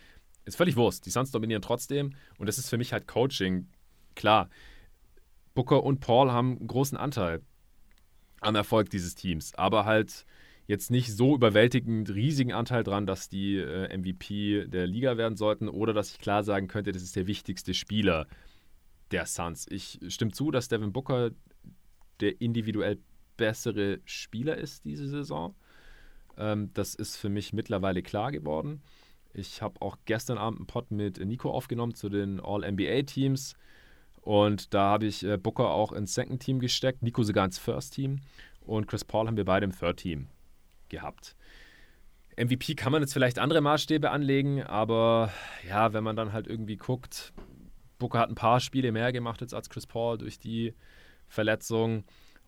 Ist völlig Wurst. Die Suns dominieren trotzdem. Und das ist für mich halt Coaching. Klar, Booker und Paul haben einen großen Anteil am Erfolg dieses Teams. Aber halt jetzt nicht so überwältigend riesigen Anteil dran, dass die äh, MVP der Liga werden sollten oder dass ich klar sagen könnte, das ist der wichtigste Spieler der Suns. Ich stimme zu, dass Devin Booker der individuell bessere Spieler ist diese Saison. Ähm, das ist für mich mittlerweile klar geworden. Ich habe auch gestern Abend einen Pod mit Nico aufgenommen zu den All-NBA-Teams. Und da habe ich äh, Booker auch ins Second Team gesteckt, Nico sogar ins First Team. Und Chris Paul haben wir beide im Third Team gehabt. MVP kann man jetzt vielleicht andere Maßstäbe anlegen, aber ja, wenn man dann halt irgendwie guckt, Booker hat ein paar Spiele mehr gemacht jetzt als Chris Paul durch die Verletzung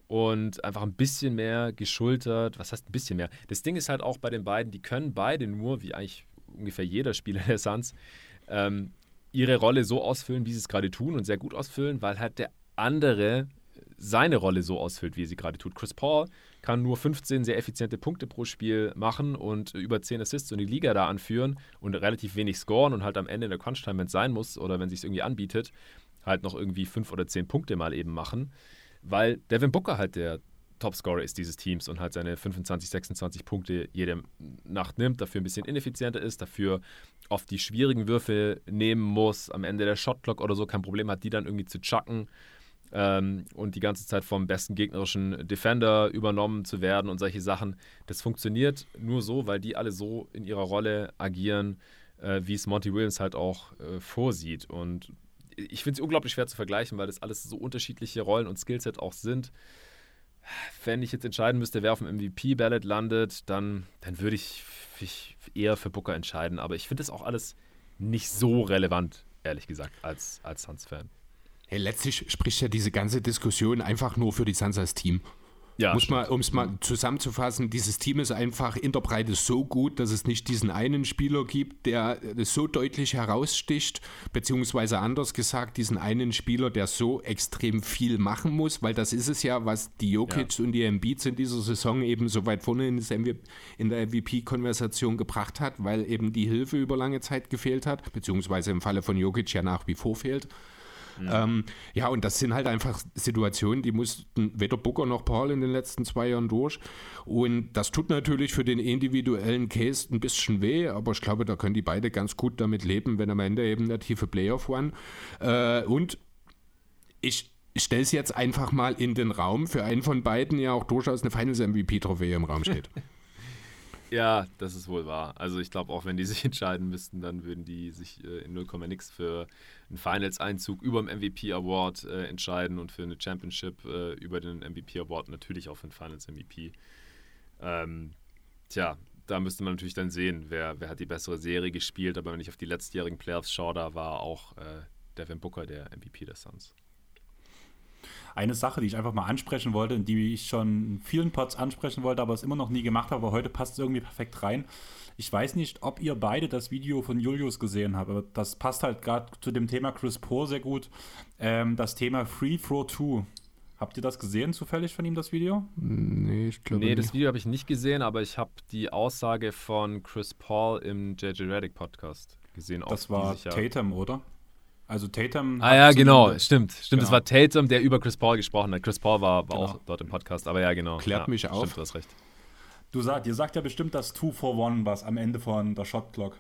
und einfach ein bisschen mehr geschultert. Was heißt ein bisschen mehr? Das Ding ist halt auch bei den beiden, die können beide nur, wie eigentlich ungefähr jeder Spieler der Suns, ähm, ihre Rolle so ausfüllen, wie sie es gerade tun und sehr gut ausfüllen, weil halt der andere seine Rolle so ausfüllt, wie er sie gerade tut. Chris Paul kann nur 15 sehr effiziente Punkte pro Spiel machen und über 10 Assists und die Liga da anführen und relativ wenig scoren und halt am Ende in der Crunch-Time, wenn es sein muss oder wenn es sich irgendwie anbietet, halt noch irgendwie 5 oder 10 Punkte mal eben machen, weil Devin Booker halt der Topscorer ist dieses Teams und halt seine 25, 26 Punkte jede Nacht nimmt, dafür ein bisschen ineffizienter ist, dafür oft die schwierigen Würfe nehmen muss, am Ende der Shotclock oder so kein Problem hat, die dann irgendwie zu chucken ähm, und die ganze Zeit vom besten gegnerischen Defender übernommen zu werden und solche Sachen. Das funktioniert nur so, weil die alle so in ihrer Rolle agieren, äh, wie es Monty Williams halt auch äh, vorsieht. Und ich finde es unglaublich schwer zu vergleichen, weil das alles so unterschiedliche Rollen und Skillset auch sind. Wenn ich jetzt entscheiden müsste, wer auf dem MVP-Ballot landet, dann, dann würde ich, ich eher für Booker entscheiden. Aber ich finde das auch alles nicht so relevant, ehrlich gesagt, als, als Suns-Fan. Hey, letztlich spricht ja diese ganze Diskussion einfach nur für die Suns als Team. Ja, Muss man, um es mal zusammenzufassen, dieses Team ist einfach in der Breite so gut, dass es nicht diesen einen Spieler gibt, der so deutlich heraussticht, beziehungsweise anders gesagt, diesen einen Spieler, der so extrem viel machen muss, weil das ist es ja, was die Jokic ja. und die Embiids in dieser Saison eben so weit vorne in der MVP-Konversation gebracht hat, weil eben die Hilfe über lange Zeit gefehlt hat, beziehungsweise im Falle von Jokic ja nach wie vor fehlt. Ja. Ähm, ja, und das sind halt einfach Situationen, die mussten weder Booker noch Paul in den letzten zwei Jahren durch. Und das tut natürlich für den individuellen Case ein bisschen weh, aber ich glaube, da können die beide ganz gut damit leben, wenn am Ende eben der tiefe Playoff one. Äh, und ich stelle es jetzt einfach mal in den Raum, für einen von beiden ja auch durchaus eine Finals-MVP-Trophäe im Raum steht. [LAUGHS] Ja, das ist wohl wahr. Also ich glaube, auch wenn die [LAUGHS] sich entscheiden müssten, dann würden die sich äh, in 0, nix für einen Finals-Einzug über den MVP-Award äh, entscheiden und für eine Championship äh, über den MVP-Award natürlich auch für den Finals-MVP. Ähm, tja, da müsste man natürlich dann sehen, wer, wer hat die bessere Serie gespielt. Aber wenn ich auf die letztjährigen Playoffs schaue, da war auch äh, Devin Booker der MVP der Suns. Eine Sache, die ich einfach mal ansprechen wollte und die ich schon in vielen Pods ansprechen wollte, aber es immer noch nie gemacht habe, aber heute passt es irgendwie perfekt rein. Ich weiß nicht, ob ihr beide das Video von Julius gesehen habt, aber das passt halt gerade zu dem Thema Chris Paul sehr gut. Ähm, das Thema Free Throw 2. Habt ihr das gesehen zufällig von ihm, das Video? Nee, ich glaube Nee, nicht. das Video habe ich nicht gesehen, aber ich habe die Aussage von Chris Paul im JJ Reddick Podcast gesehen. Das war Tatum, oder? Also Tatum. Ah ja, genau, stimmt. Stimmt, genau. es war Tatum, der über Chris Paul gesprochen hat. Chris Paul war, war genau. auch dort im Podcast, aber ja, genau. Klärt ja, mich auf. Stimmt, du hast recht. Du sagt, ihr sagt ja bestimmt das 2 for 1 was am Ende von der Shot Clock.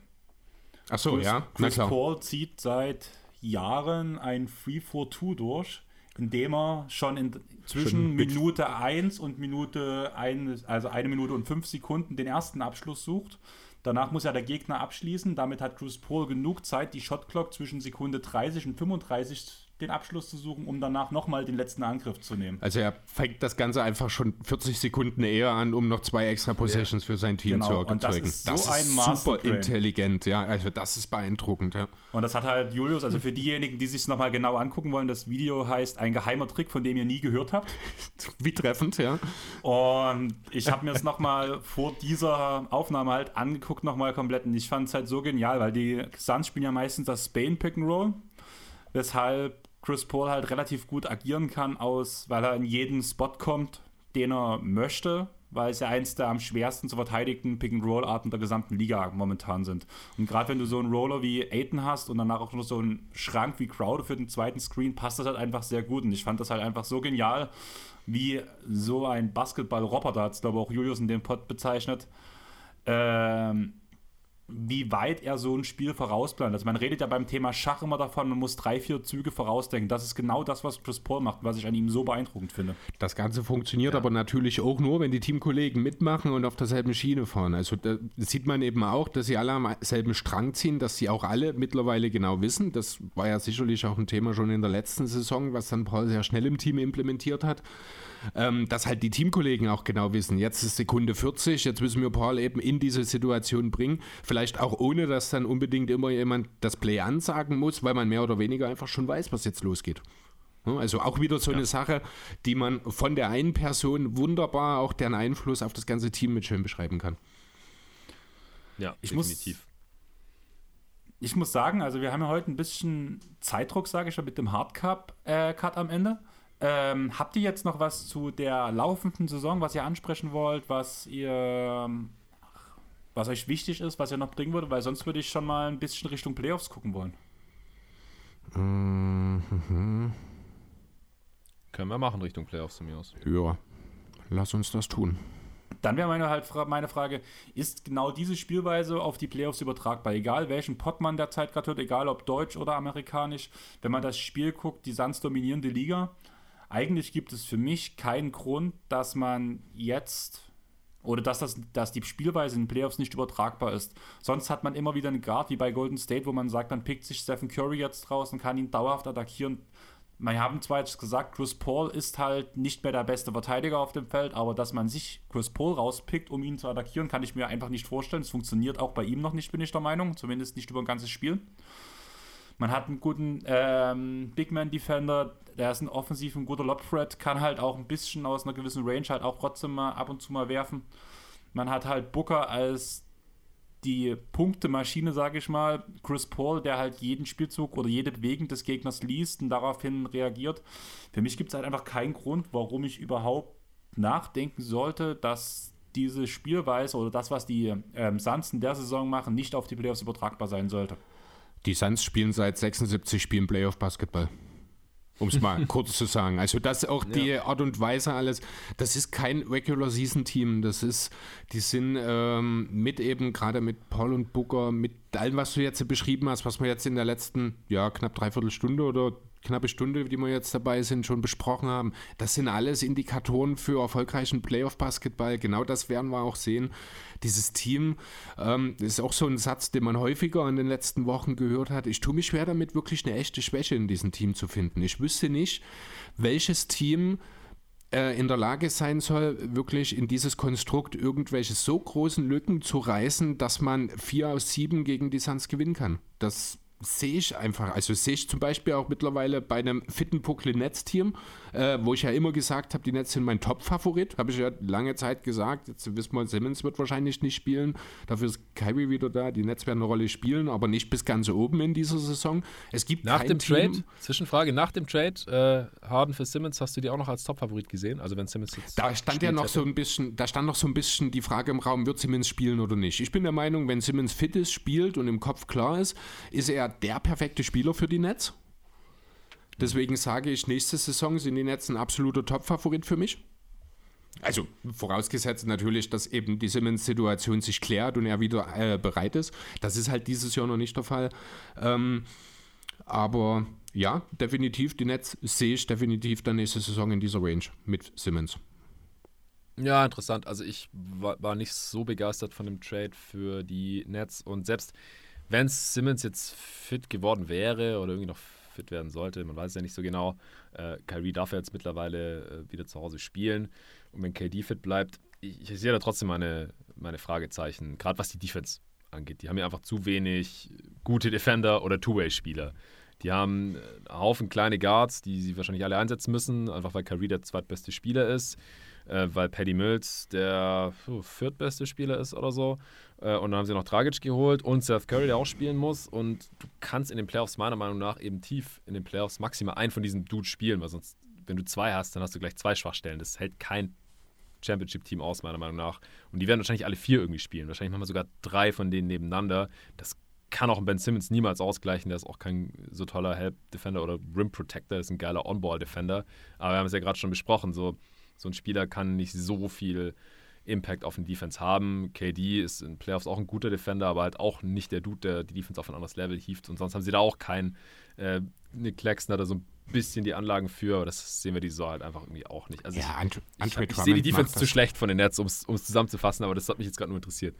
Ach so, Chris, ja. Chris Paul zieht seit Jahren ein 3 for 2 durch, indem er schon in, zwischen schon Minute 1 und Minute 1, also eine Minute und 5 Sekunden den ersten Abschluss sucht Danach muss ja der Gegner abschließen. Damit hat Chris Paul genug Zeit, die Shotclock zwischen Sekunde 30 und 35 den Abschluss zu suchen, um danach nochmal den letzten Angriff zu nehmen. Also er fängt das Ganze einfach schon 40 Sekunden eher an, um noch zwei extra Possessions ja. für sein Team genau. zu erzeugen. Das ist, so das ist super intelligent, ja. Also das ist beeindruckend, ja. Und das hat halt Julius, also für diejenigen, die sich nochmal genau angucken wollen, das Video heißt Ein geheimer Trick, von dem ihr nie gehört habt. [LAUGHS] Wie treffend, ja. Und ich habe mir es nochmal vor dieser Aufnahme halt angeguckt, nochmal komplett. Und ich fand es halt so genial, weil die Suns spielen ja meistens das Spain Pick and Roll weshalb Chris Paul halt relativ gut agieren kann, aus, weil er in jeden Spot kommt, den er möchte, weil es ja eins der am schwersten zu verteidigten Pick-and-Roll-Arten der gesamten Liga momentan sind. Und gerade wenn du so einen Roller wie Aiton hast und danach auch noch so einen Schrank wie Crowder für den zweiten Screen, passt das halt einfach sehr gut. Und ich fand das halt einfach so genial, wie so ein Basketball-Roboter, hat es glaube ich auch Julius in dem Pod bezeichnet, ähm, wie weit er so ein Spiel vorausplant. Also man redet ja beim Thema Schach immer davon, man muss drei, vier Züge vorausdenken. Das ist genau das, was Chris Paul macht, was ich an ihm so beeindruckend finde. Das Ganze funktioniert ja. aber natürlich auch nur, wenn die Teamkollegen mitmachen und auf derselben Schiene fahren. Also da sieht man eben auch, dass sie alle am selben Strang ziehen, dass sie auch alle mittlerweile genau wissen. Das war ja sicherlich auch ein Thema schon in der letzten Saison, was dann Paul sehr schnell im Team implementiert hat ähm, dass halt die Teamkollegen auch genau wissen, jetzt ist Sekunde 40, jetzt müssen wir Paul eben in diese Situation bringen. Vielleicht auch ohne, dass dann unbedingt immer jemand das Play ansagen muss, weil man mehr oder weniger einfach schon weiß, was jetzt losgeht. Also auch wieder so ja. eine Sache, die man von der einen Person wunderbar auch deren Einfluss auf das ganze Team mit schön beschreiben kann. Ja, ich definitiv. Muss, ich muss sagen, also wir haben ja heute ein bisschen Zeitdruck, sage ich schon, mit dem Hardcup-Cut äh, am Ende. Ähm, habt ihr jetzt noch was zu der laufenden Saison, was ihr ansprechen wollt, was ihr was euch wichtig ist, was ihr noch bringen würdet? Weil sonst würde ich schon mal ein bisschen Richtung Playoffs gucken wollen. Mhm. Können wir machen Richtung Playoffs zu mir aus. Ja, lass uns das tun. Dann wäre meine, halt, meine Frage, ist genau diese Spielweise auf die Playoffs übertragbar? Egal welchen Pot man derzeit gerade hört, egal ob deutsch oder amerikanisch, wenn man das Spiel guckt, die Suns dominieren die Liga. Eigentlich gibt es für mich keinen Grund, dass man jetzt oder dass, das, dass die Spielweise in den Playoffs nicht übertragbar ist. Sonst hat man immer wieder einen Guard wie bei Golden State, wo man sagt, man pickt sich Stephen Curry jetzt draußen, kann ihn dauerhaft attackieren. Wir haben zwar jetzt gesagt, Chris Paul ist halt nicht mehr der beste Verteidiger auf dem Feld, aber dass man sich Chris Paul rauspickt, um ihn zu attackieren, kann ich mir einfach nicht vorstellen. Es funktioniert auch bei ihm noch nicht, bin ich der Meinung. Zumindest nicht über ein ganzes Spiel. Man hat einen guten ähm, Big Man Defender, der ist ein offensiv ein guter Lob Threat, kann halt auch ein bisschen aus einer gewissen Range halt auch trotzdem mal ab und zu mal werfen. Man hat halt Booker als die Punktemaschine, sage ich mal. Chris Paul, der halt jeden Spielzug oder jede Bewegung des Gegners liest und daraufhin reagiert. Für mich gibt es halt einfach keinen Grund, warum ich überhaupt nachdenken sollte, dass diese Spielweise oder das, was die ähm, Suns in der Saison machen, nicht auf die Playoffs übertragbar sein sollte. Die Suns spielen seit 76 Spielen Playoff-Basketball. Um es mal [LAUGHS] kurz zu sagen. Also das auch die ja. Art und Weise alles. Das ist kein Regular Season Team. Das ist, die sind ähm, mit eben gerade mit Paul und Booker, mit allem, was du jetzt beschrieben hast, was wir jetzt in der letzten, ja, knapp dreiviertel Stunde oder knappe Stunde, die wir jetzt dabei sind, schon besprochen haben. Das sind alles Indikatoren für erfolgreichen Playoff-Basketball. Genau das werden wir auch sehen. Dieses Team ähm, ist auch so ein Satz, den man häufiger in den letzten Wochen gehört hat. Ich tue mich schwer damit, wirklich eine echte Schwäche in diesem Team zu finden. Ich wüsste nicht, welches Team äh, in der Lage sein soll, wirklich in dieses Konstrukt irgendwelche so großen Lücken zu reißen, dass man vier aus sieben gegen die Suns gewinnen kann. Das sehe ich einfach, also sehe ich zum Beispiel auch mittlerweile bei einem fitten Brooklyn-Netz-Team, äh, wo ich ja immer gesagt habe, die Nets sind mein Top-Favorit, habe ich ja lange Zeit gesagt. Jetzt wissen wir, Simmons wird wahrscheinlich nicht spielen, dafür ist Kyrie wieder da, die Nets werden eine Rolle spielen, aber nicht bis ganz oben in dieser Saison. Es gibt nach dem Team, Trade, Zwischenfrage, nach dem Trade, äh, Harden für Simmons, hast du die auch noch als Top-Favorit gesehen? Also wenn Simmons jetzt Da stand ja noch hätte. so ein bisschen, da stand noch so ein bisschen die Frage im Raum, wird Simmons spielen oder nicht? Ich bin der Meinung, wenn Simmons fit ist, spielt und im Kopf klar ist, ist er der perfekte Spieler für die Nets. Deswegen sage ich, nächste Saison sind die Nets ein absoluter Top-Favorit für mich. Also vorausgesetzt natürlich, dass eben die Simmons-Situation sich klärt und er wieder äh, bereit ist. Das ist halt dieses Jahr noch nicht der Fall. Ähm, aber ja, definitiv, die Nets sehe ich definitiv dann nächste Saison in dieser Range mit Simmons. Ja, interessant. Also ich war, war nicht so begeistert von dem Trade für die Nets und selbst wenn Simmons jetzt fit geworden wäre oder irgendwie noch fit werden sollte, man weiß ja nicht so genau, äh, Kyrie darf ja jetzt mittlerweile äh, wieder zu Hause spielen und wenn KD fit bleibt, ich, ich sehe da trotzdem meine, meine Fragezeichen, gerade was die Defense angeht. Die haben ja einfach zu wenig gute Defender oder Two-Way-Spieler. Die haben einen Haufen kleine Guards, die sie wahrscheinlich alle einsetzen müssen, einfach weil Kyrie der zweitbeste Spieler ist äh, weil Paddy Mills der viertbeste Spieler ist oder so. Äh, und dann haben sie noch Dragic geholt und Seth Curry, der auch spielen muss. Und du kannst in den Playoffs meiner Meinung nach eben tief in den Playoffs maximal einen von diesen Dudes spielen, weil sonst, wenn du zwei hast, dann hast du gleich zwei Schwachstellen. Das hält kein Championship-Team aus, meiner Meinung nach. Und die werden wahrscheinlich alle vier irgendwie spielen. Wahrscheinlich machen wir sogar drei von denen nebeneinander. Das kann auch Ben Simmons niemals ausgleichen. Der ist auch kein so toller Help-Defender oder Rim-Protector, ist ein geiler On-Ball-Defender. Aber wir haben es ja gerade schon besprochen, so so ein Spieler kann nicht so viel Impact auf den Defense haben. KD ist in Playoffs auch ein guter Defender, aber halt auch nicht der Dude, der die Defense auf ein anderes Level hieft. Und sonst haben sie da auch keinen. Äh, Nick Claxton hat da so ein bisschen die Anlagen für, aber das sehen wir die Saison halt einfach irgendwie auch nicht. Also ja, ich, ich, ich, ich sehe die Defense zu schlecht von den Nets, um es zusammenzufassen, aber das hat mich jetzt gerade nur interessiert.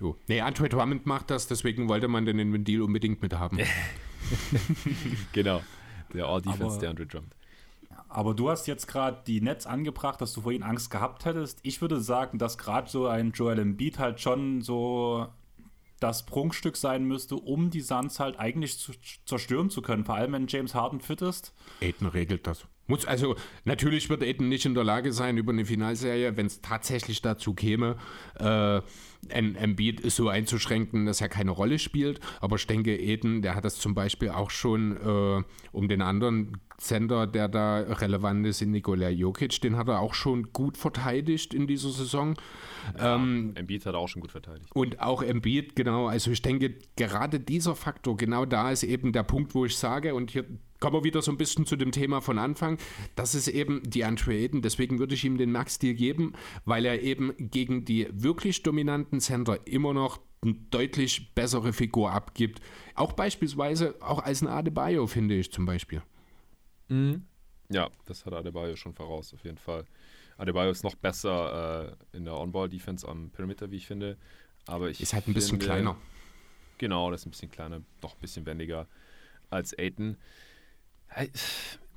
Jo. Nee, Andre Drummond macht das, deswegen wollte man den Deal unbedingt mit haben. [LAUGHS] genau. Der All-Defense, der Andre Drummond. Aber du hast jetzt gerade die Netz angebracht, dass du vor ihnen Angst gehabt hättest. Ich würde sagen, dass gerade so ein Joel Embiid halt schon so das Prunkstück sein müsste, um die Suns halt eigentlich zu, zerstören zu können. Vor allem, wenn James Harden fit ist. Aiden regelt das. Muss, also natürlich wird Aiden nicht in der Lage sein, über eine Finalserie, wenn es tatsächlich dazu käme, äh, ein Embiid so einzuschränken, dass er keine Rolle spielt. Aber ich denke, Aiden, der hat das zum Beispiel auch schon äh, um den anderen Center, der da relevant ist, in Nikola Jokic, den hat er auch schon gut verteidigt in dieser Saison. Ja, ähm, Embiid hat er auch schon gut verteidigt. Und auch Embiid, genau. Also ich denke, gerade dieser Faktor, genau da ist eben der Punkt, wo ich sage, und hier kommen wir wieder so ein bisschen zu dem Thema von Anfang. Das ist eben die Andre Aiden. Deswegen würde ich ihm den Max-Deal geben, weil er eben gegen die wirklich dominanten Center immer noch eine deutlich bessere Figur abgibt. Auch beispielsweise, auch als ein Adebayo, finde ich zum Beispiel. Mhm. Ja, das hat Adebayo schon voraus, auf jeden Fall. Adebayo ist noch besser äh, in der On-Ball-Defense am Perimeter, wie ich finde. Aber ich ist halt ein bisschen kleiner. Genau, das ist ein bisschen kleiner, doch ein bisschen wendiger als Aiden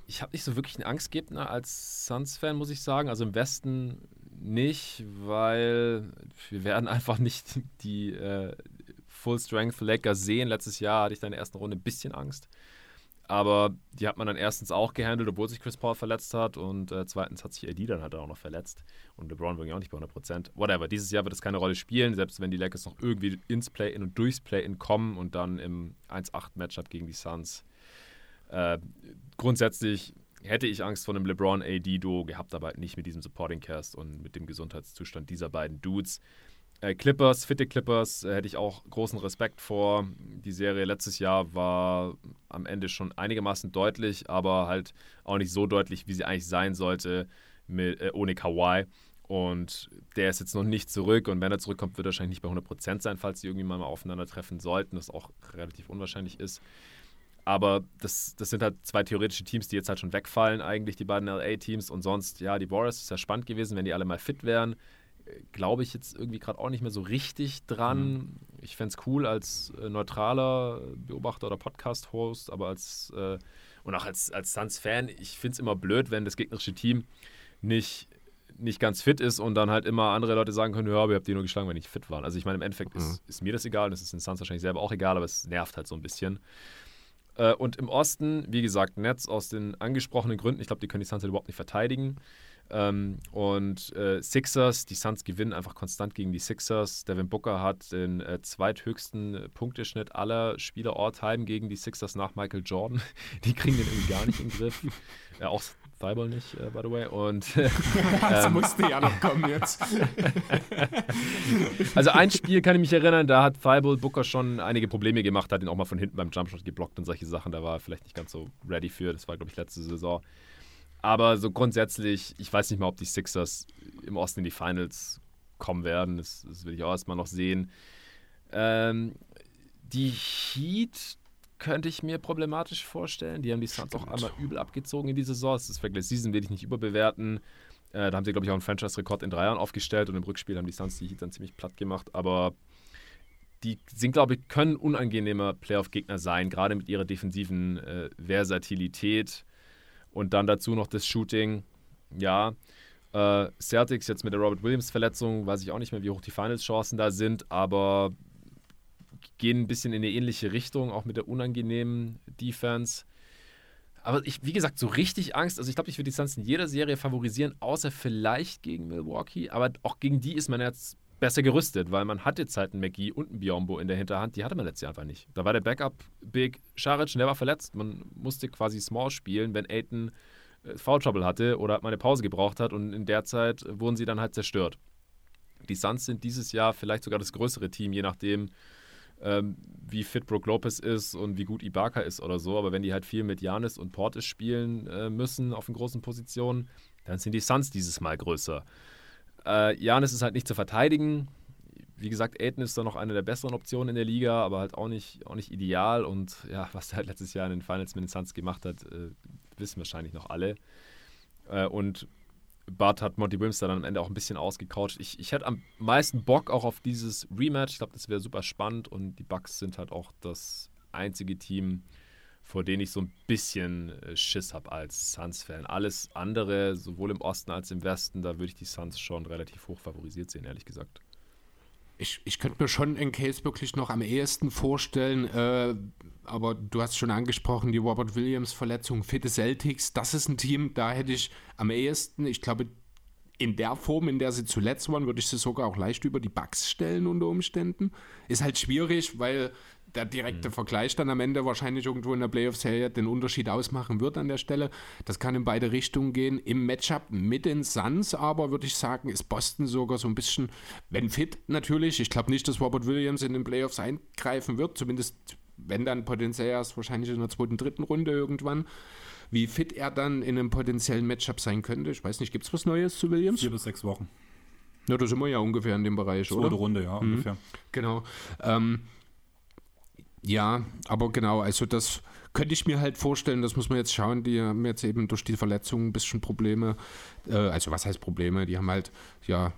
ich habe nicht so wirklich einen Angstgegner als Suns-Fan, muss ich sagen. Also im Westen nicht, weil wir werden [LAUGHS] einfach nicht die äh, Full-Strength Lakers sehen. Letztes Jahr hatte ich da in der ersten Runde ein bisschen Angst. Aber die hat man dann erstens auch gehandelt, obwohl sich Chris Paul verletzt hat. Und äh, zweitens hat sich AD dann halt auch noch verletzt. Und LeBron ja auch nicht bei 100%. Whatever, dieses Jahr wird es keine Rolle spielen, selbst wenn die Lakers noch irgendwie ins Play-In und durchs Play-In kommen und dann im 1-8-Matchup gegen die Suns äh, grundsätzlich hätte ich Angst vor einem LeBron-AD-Duo gehabt, aber nicht mit diesem Supporting Cast und mit dem Gesundheitszustand dieser beiden Dudes. Äh, Clippers, fitte Clippers, äh, hätte ich auch großen Respekt vor. Die Serie letztes Jahr war am Ende schon einigermaßen deutlich, aber halt auch nicht so deutlich, wie sie eigentlich sein sollte mit, äh, ohne Kawhi. Und der ist jetzt noch nicht zurück. Und wenn er zurückkommt, wird er wahrscheinlich nicht bei 100% sein, falls sie irgendwie mal aufeinandertreffen sollten, was auch relativ unwahrscheinlich ist. Aber das, das sind halt zwei theoretische Teams, die jetzt halt schon wegfallen, eigentlich, die beiden LA-Teams. Und sonst, ja, die Warriors ist ja spannend gewesen, wenn die alle mal fit wären. Glaube ich jetzt irgendwie gerade auch nicht mehr so richtig dran. Mhm. Ich fände es cool als äh, neutraler Beobachter oder Podcast-Host, aber als äh, und auch als, als Suns-Fan, ich finde es immer blöd, wenn das gegnerische Team nicht, nicht ganz fit ist und dann halt immer andere Leute sagen können, ja, aber ihr habt die nur geschlagen, wenn die nicht fit waren. Also ich meine, im Endeffekt mhm. ist, ist, mir das egal, das ist den Suns wahrscheinlich selber auch egal, aber es nervt halt so ein bisschen. Äh, und im Osten, wie gesagt, Nets aus den angesprochenen Gründen. Ich glaube, die können die Suns halt überhaupt nicht verteidigen. Ähm, und äh, Sixers, die Suns gewinnen einfach konstant gegen die Sixers. Devin Booker hat den äh, zweithöchsten Punkteschnitt aller Spieler all-time gegen die Sixers nach Michael Jordan. [LAUGHS] Die kriegen den irgendwie gar nicht in den Griff. [LAUGHS] Ja, auch Thibault nicht, uh, by the way. Und, [LAUGHS] äh, das musste ja noch kommen jetzt. [LAUGHS] also ein Spiel kann ich mich erinnern, da hat Thibault Booker schon einige Probleme gemacht, hat ihn auch mal von hinten beim Jumpshot geblockt und solche Sachen. Da war er vielleicht nicht ganz so ready für. Das war, glaube ich, letzte Saison. Aber so grundsätzlich, ich weiß nicht mal, ob die Sixers im Osten in die Finals kommen werden. Das, das will ich auch erstmal noch sehen. Ähm, die Heat könnte ich mir problematisch vorstellen. Die haben die Suns auch einmal übel abgezogen in die Saison. Das ist Regular Season, will ich nicht überbewerten. Äh, da haben sie, glaube ich, auch einen Franchise-Rekord in drei Jahren aufgestellt und im Rückspiel haben die Suns die Heat dann ziemlich platt gemacht. Aber die sind, glaube ich, können unangenehmer Playoff-Gegner sein, gerade mit ihrer defensiven äh, Versatilität und dann dazu noch das Shooting. Ja, äh, Celtics jetzt mit der Robert Williams-Verletzung, weiß ich auch nicht mehr, wie hoch die Finals-Chancen da sind, aber gehen ein bisschen in eine ähnliche Richtung, auch mit der unangenehmen Defense. Aber ich, wie gesagt, so richtig Angst. Also ich glaube, ich würde die Suns in jeder Serie favorisieren, außer vielleicht gegen Milwaukee. Aber auch gegen die ist man jetzt besser gerüstet, weil man hatte jetzt halt einen McGee und einen Biombo in der Hinterhand. Die hatte man letztes Jahr einfach nicht. Da war der Backup Big Scharic der war verletzt. Man musste quasi Small spielen, wenn Aiton äh, Foul Trouble hatte oder mal eine Pause gebraucht hat. Und in der Zeit wurden sie dann halt zerstört. Die Suns sind dieses Jahr vielleicht sogar das größere Team, je nachdem, ähm, wie fit Brook Lopez ist und wie gut Ibaka ist oder so. Aber wenn die halt viel mit Janis und Portis spielen äh, müssen auf den großen Positionen, dann sind die Suns dieses Mal größer. Äh, Janis ist halt nicht zu verteidigen. Wie gesagt, Aiden ist da noch eine der besseren Optionen in der Liga, aber halt auch nicht, auch nicht ideal. Und ja, [LAUGHS] was er halt letztes Jahr in den Finals mit den Suns gemacht hat, äh, wissen wahrscheinlich noch alle. Äh, und Bart hat Monty Williams dann am Ende auch ein bisschen ausgecoucht. Ich, ich hätte am meisten Bock auch auf dieses Rematch. Ich glaube, das wäre super spannend und die Bucks sind halt auch das einzige Team, vor dem ich so ein bisschen äh, Schiss habe als Suns-Fan. Alles andere, sowohl im Osten als im Westen, da würde ich die Suns schon relativ hoch favorisiert sehen, ehrlich gesagt. Ich, ich könnte mir schon einen Case wirklich noch am ehesten vorstellen, äh, aber du hast schon angesprochen, die Robert Williams-Verletzung, fitte Celtics, das ist ein Team, da hätte ich am ehesten, ich glaube, in der Form, in der sie zuletzt waren, würde ich sie sogar auch leicht über die Bugs stellen unter Umständen. Ist halt schwierig, weil der direkte mhm. Vergleich dann am Ende wahrscheinlich irgendwo in der Playoff-Serie den Unterschied ausmachen wird an der Stelle. Das kann in beide Richtungen gehen. Im Matchup mit den Suns aber würde ich sagen, ist Boston sogar so ein bisschen, wenn fit natürlich. Ich glaube nicht, dass Robert Williams in den Playoffs eingreifen wird, zumindest wenn dann potenziell erst wahrscheinlich in der zweiten, dritten Runde irgendwann. Wie fit er dann in einem potenziellen Matchup sein könnte, ich weiß nicht, gibt es was Neues zu Williams? Vier bis sechs Wochen. Ja, da sind wir ja ungefähr in dem Bereich, Zweite oder? Runde, ja, mhm. ungefähr. Genau. Ähm, ja, aber genau, also das könnte ich mir halt vorstellen, das muss man jetzt schauen, die haben jetzt eben durch die Verletzungen ein bisschen Probleme. Äh, also was heißt Probleme? Die haben halt, ja,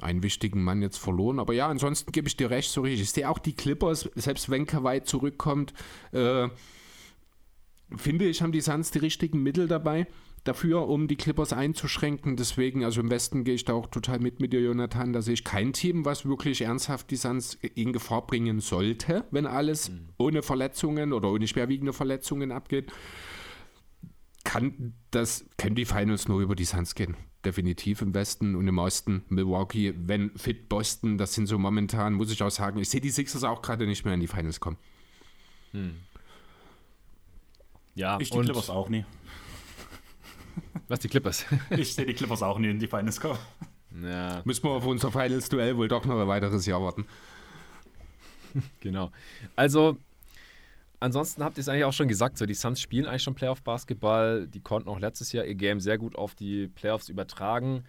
einen wichtigen Mann jetzt verloren. Aber ja, ansonsten gebe ich dir recht, so richtig. Ich sehe auch die Clippers, selbst wenn Kawhi zurückkommt, äh, finde ich, haben die Suns die richtigen Mittel dabei dafür, um die Clippers einzuschränken. Deswegen, also im Westen gehe ich da auch total mit mit dir, Jonathan. Da sehe ich kein Team, was wirklich ernsthaft die Suns in Gefahr bringen sollte, wenn alles mhm. ohne Verletzungen oder ohne schwerwiegende Verletzungen abgeht. Kann das, können die Finals nur über die Suns gehen. Definitiv im Westen und im Osten Milwaukee, wenn fit Boston, das sind so momentan, muss ich auch sagen, ich sehe die Sixers auch gerade nicht mehr in die Finals kommen. Hm. Ja, ich die Clippers auch nie. Was, die Clippers? [LAUGHS] ich sehe die Clippers auch nie in die Finals kommen. Ja. Müssen wir auf unser Finals-Duell wohl doch noch ein weiteres Jahr warten. [LAUGHS] genau. Also, ansonsten habt ihr es eigentlich auch schon gesagt, so die Suns spielen eigentlich schon Playoff-Basketball. Die konnten auch letztes Jahr ihr Game sehr gut auf die Playoffs übertragen.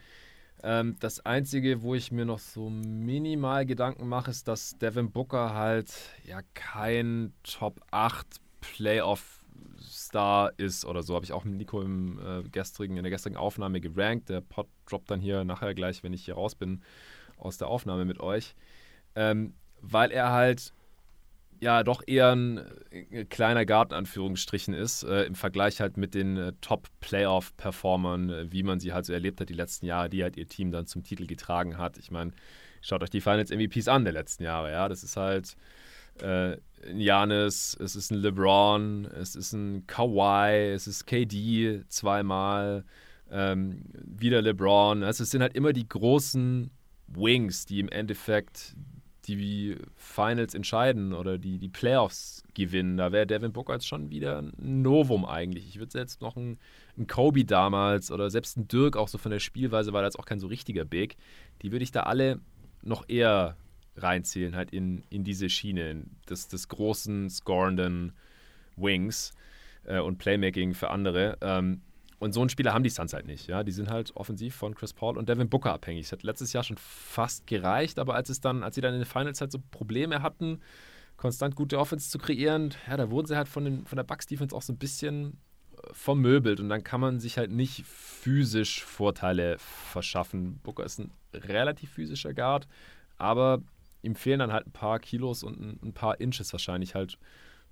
Ähm, das Einzige, wo ich mir noch so minimal Gedanken mache, ist, dass Devin Booker halt ja kein Top 8 Playoff Star ist oder so. Habe ich auch mit Nico im, äh, gestrigen, in der gestrigen Aufnahme gerankt. Der Pod droppt dann hier nachher gleich, wenn ich hier raus bin, aus der Aufnahme mit euch. Ähm, weil er halt ja doch eher ein, ein äh, kleiner Garten Anführungsstrichen ist, äh, im Vergleich halt mit den äh, Top-Playoff-Performern, äh, wie man sie halt so erlebt hat die letzten Jahre, die halt ihr Team dann zum Titel getragen hat. Ich meine, schaut euch die Finals MVPs an der letzten Jahre, ja, das ist halt äh, ein Janis, es ist ein LeBron, es ist ein Kawhi, es ist KD zweimal, ähm, wieder LeBron. Also es sind halt immer die großen Wings, die im Endeffekt die Finals entscheiden oder die, die Playoffs gewinnen. Da wäre Devin Booker jetzt schon wieder ein Novum eigentlich. Ich würde jetzt noch ein, Kobe damals oder selbst ein Dirk auch so von der Spielweise war das auch kein so richtiger Big. Die würde ich da alle noch eher reinzählen, halt in, in diese Schiene des, des großen, scorenden Wings äh, und Playmaking für andere. Ähm, und so einen Spieler haben die Suns halt nicht. Ja? Die sind halt offensiv von Chris Paul und Devin Booker abhängig. Es hat letztes Jahr schon fast gereicht, aber als es dann, als sie dann in den Finals halt so Probleme hatten, konstant gute Offense zu kreieren, ja, da wurden sie halt von, den, von der Bucks Defense auch so ein bisschen äh, vermöbelt und dann kann man sich halt nicht physisch Vorteile verschaffen. Booker ist ein relativ physischer Guard, aber ihm fehlen dann halt ein paar Kilos und ein, ein paar Inches wahrscheinlich halt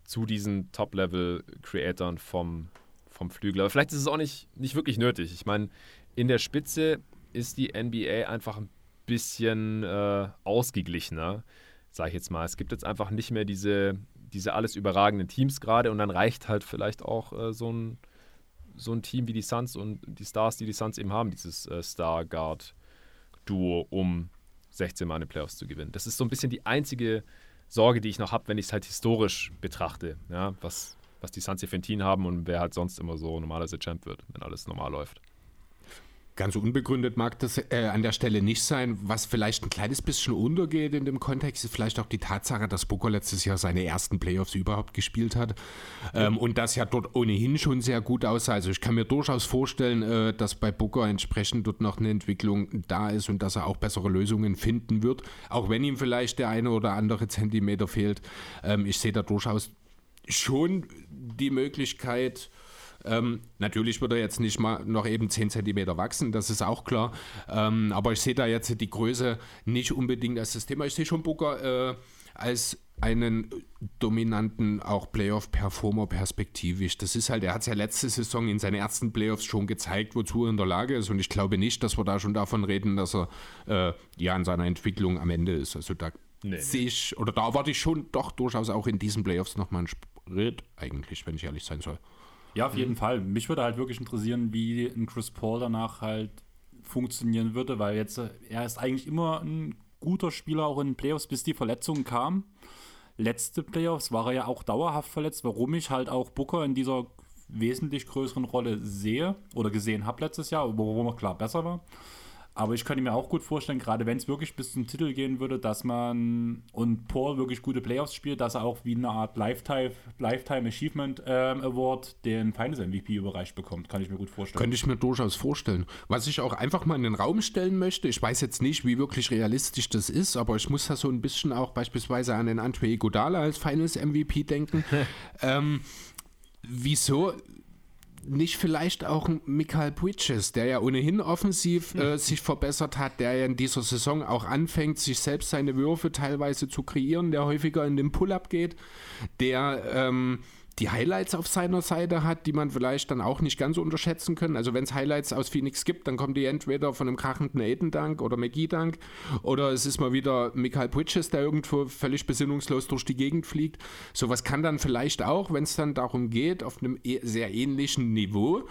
zu diesen Top-Level-Creatoren vom, vom Flügel. Aber vielleicht ist es auch nicht, nicht wirklich nötig. Ich meine, in der Spitze ist die NBA einfach ein bisschen äh, ausgeglichener, sage ich jetzt mal. Es gibt jetzt einfach nicht mehr diese, diese alles überragenden Teams gerade und dann reicht halt vielleicht auch äh, so, ein, so ein Team wie die Suns und die Stars, die die Suns eben haben, dieses äh, Star-Guard-Duo, um 16 Mal in den Playoffs zu gewinnen. Das ist so ein bisschen die einzige Sorge, die ich noch habe, wenn ich es halt historisch betrachte. Ja, was, was die ein Team haben und wer halt sonst immer so normalerweise Champ wird, wenn alles normal läuft. Ganz unbegründet mag das äh, an der Stelle nicht sein. Was vielleicht ein kleines bisschen untergeht in dem Kontext, ist vielleicht auch die Tatsache, dass Booker letztes Jahr seine ersten Playoffs überhaupt gespielt hat. Ähm, und das ja dort ohnehin schon sehr gut aussah. Also ich kann mir durchaus vorstellen, äh, dass bei Booker entsprechend dort noch eine Entwicklung da ist und dass er auch bessere Lösungen finden wird. Auch wenn ihm vielleicht der eine oder andere Zentimeter fehlt. Ähm, ich sehe da durchaus schon die Möglichkeit, ähm, natürlich wird er jetzt nicht mal noch eben 10 cm wachsen, das ist auch klar. Ähm, aber ich sehe da jetzt die Größe nicht unbedingt als das Thema. Ich sehe schon Booker äh, als einen dominanten auch Playoff-Performer perspektivisch. Das ist halt, er hat es ja letzte Saison in seinen ersten Playoffs schon gezeigt, wozu er in der Lage ist. Und ich glaube nicht, dass wir da schon davon reden, dass er äh, ja in seiner Entwicklung am Ende ist. Also da nee, sehe ich, oder da erwarte ich schon doch durchaus auch in diesen Playoffs nochmal einen Sprit, eigentlich, wenn ich ehrlich sein soll. Ja, auf jeden mhm. Fall. Mich würde halt wirklich interessieren, wie ein Chris Paul danach halt funktionieren würde, weil jetzt, äh, er ist eigentlich immer ein guter Spieler auch in den Playoffs, bis die Verletzungen kamen letzte Playoffs war er ja auch dauerhaft verletzt, warum ich halt auch Booker in dieser wesentlich größeren Rolle sehe oder gesehen habe letztes Jahr, wo er klar besser war. Aber ich könnte mir auch gut vorstellen, gerade wenn es wirklich bis zum Titel gehen würde, dass man und Paul wirklich gute Playoffs spielt, dass er auch wie eine Art Lifetime, Lifetime Achievement ähm, Award den Finals MVP überreicht bekommt. Kann ich mir gut vorstellen. Könnte ich mir durchaus vorstellen. Was ich auch einfach mal in den Raum stellen möchte, ich weiß jetzt nicht, wie wirklich realistisch das ist, aber ich muss da so ein bisschen auch beispielsweise an den Andre Iguodala als Finals MVP denken. [LAUGHS] ähm, wieso nicht vielleicht auch Michael Bridges, der ja ohnehin offensiv äh, sich verbessert hat, der ja in dieser Saison auch anfängt, sich selbst seine Würfe teilweise zu kreieren, der häufiger in den Pull-up geht, der ähm, die Highlights auf seiner Seite hat, die man vielleicht dann auch nicht ganz unterschätzen können. Also wenn es Highlights aus Phoenix gibt, dann kommen die entweder von einem krachenden Aiden-Dank oder McGee-Dank oder es ist mal wieder Michael Bridges, der irgendwo völlig besinnungslos durch die Gegend fliegt. Sowas kann dann vielleicht auch, wenn es dann darum geht, auf einem e sehr ähnlichen Niveau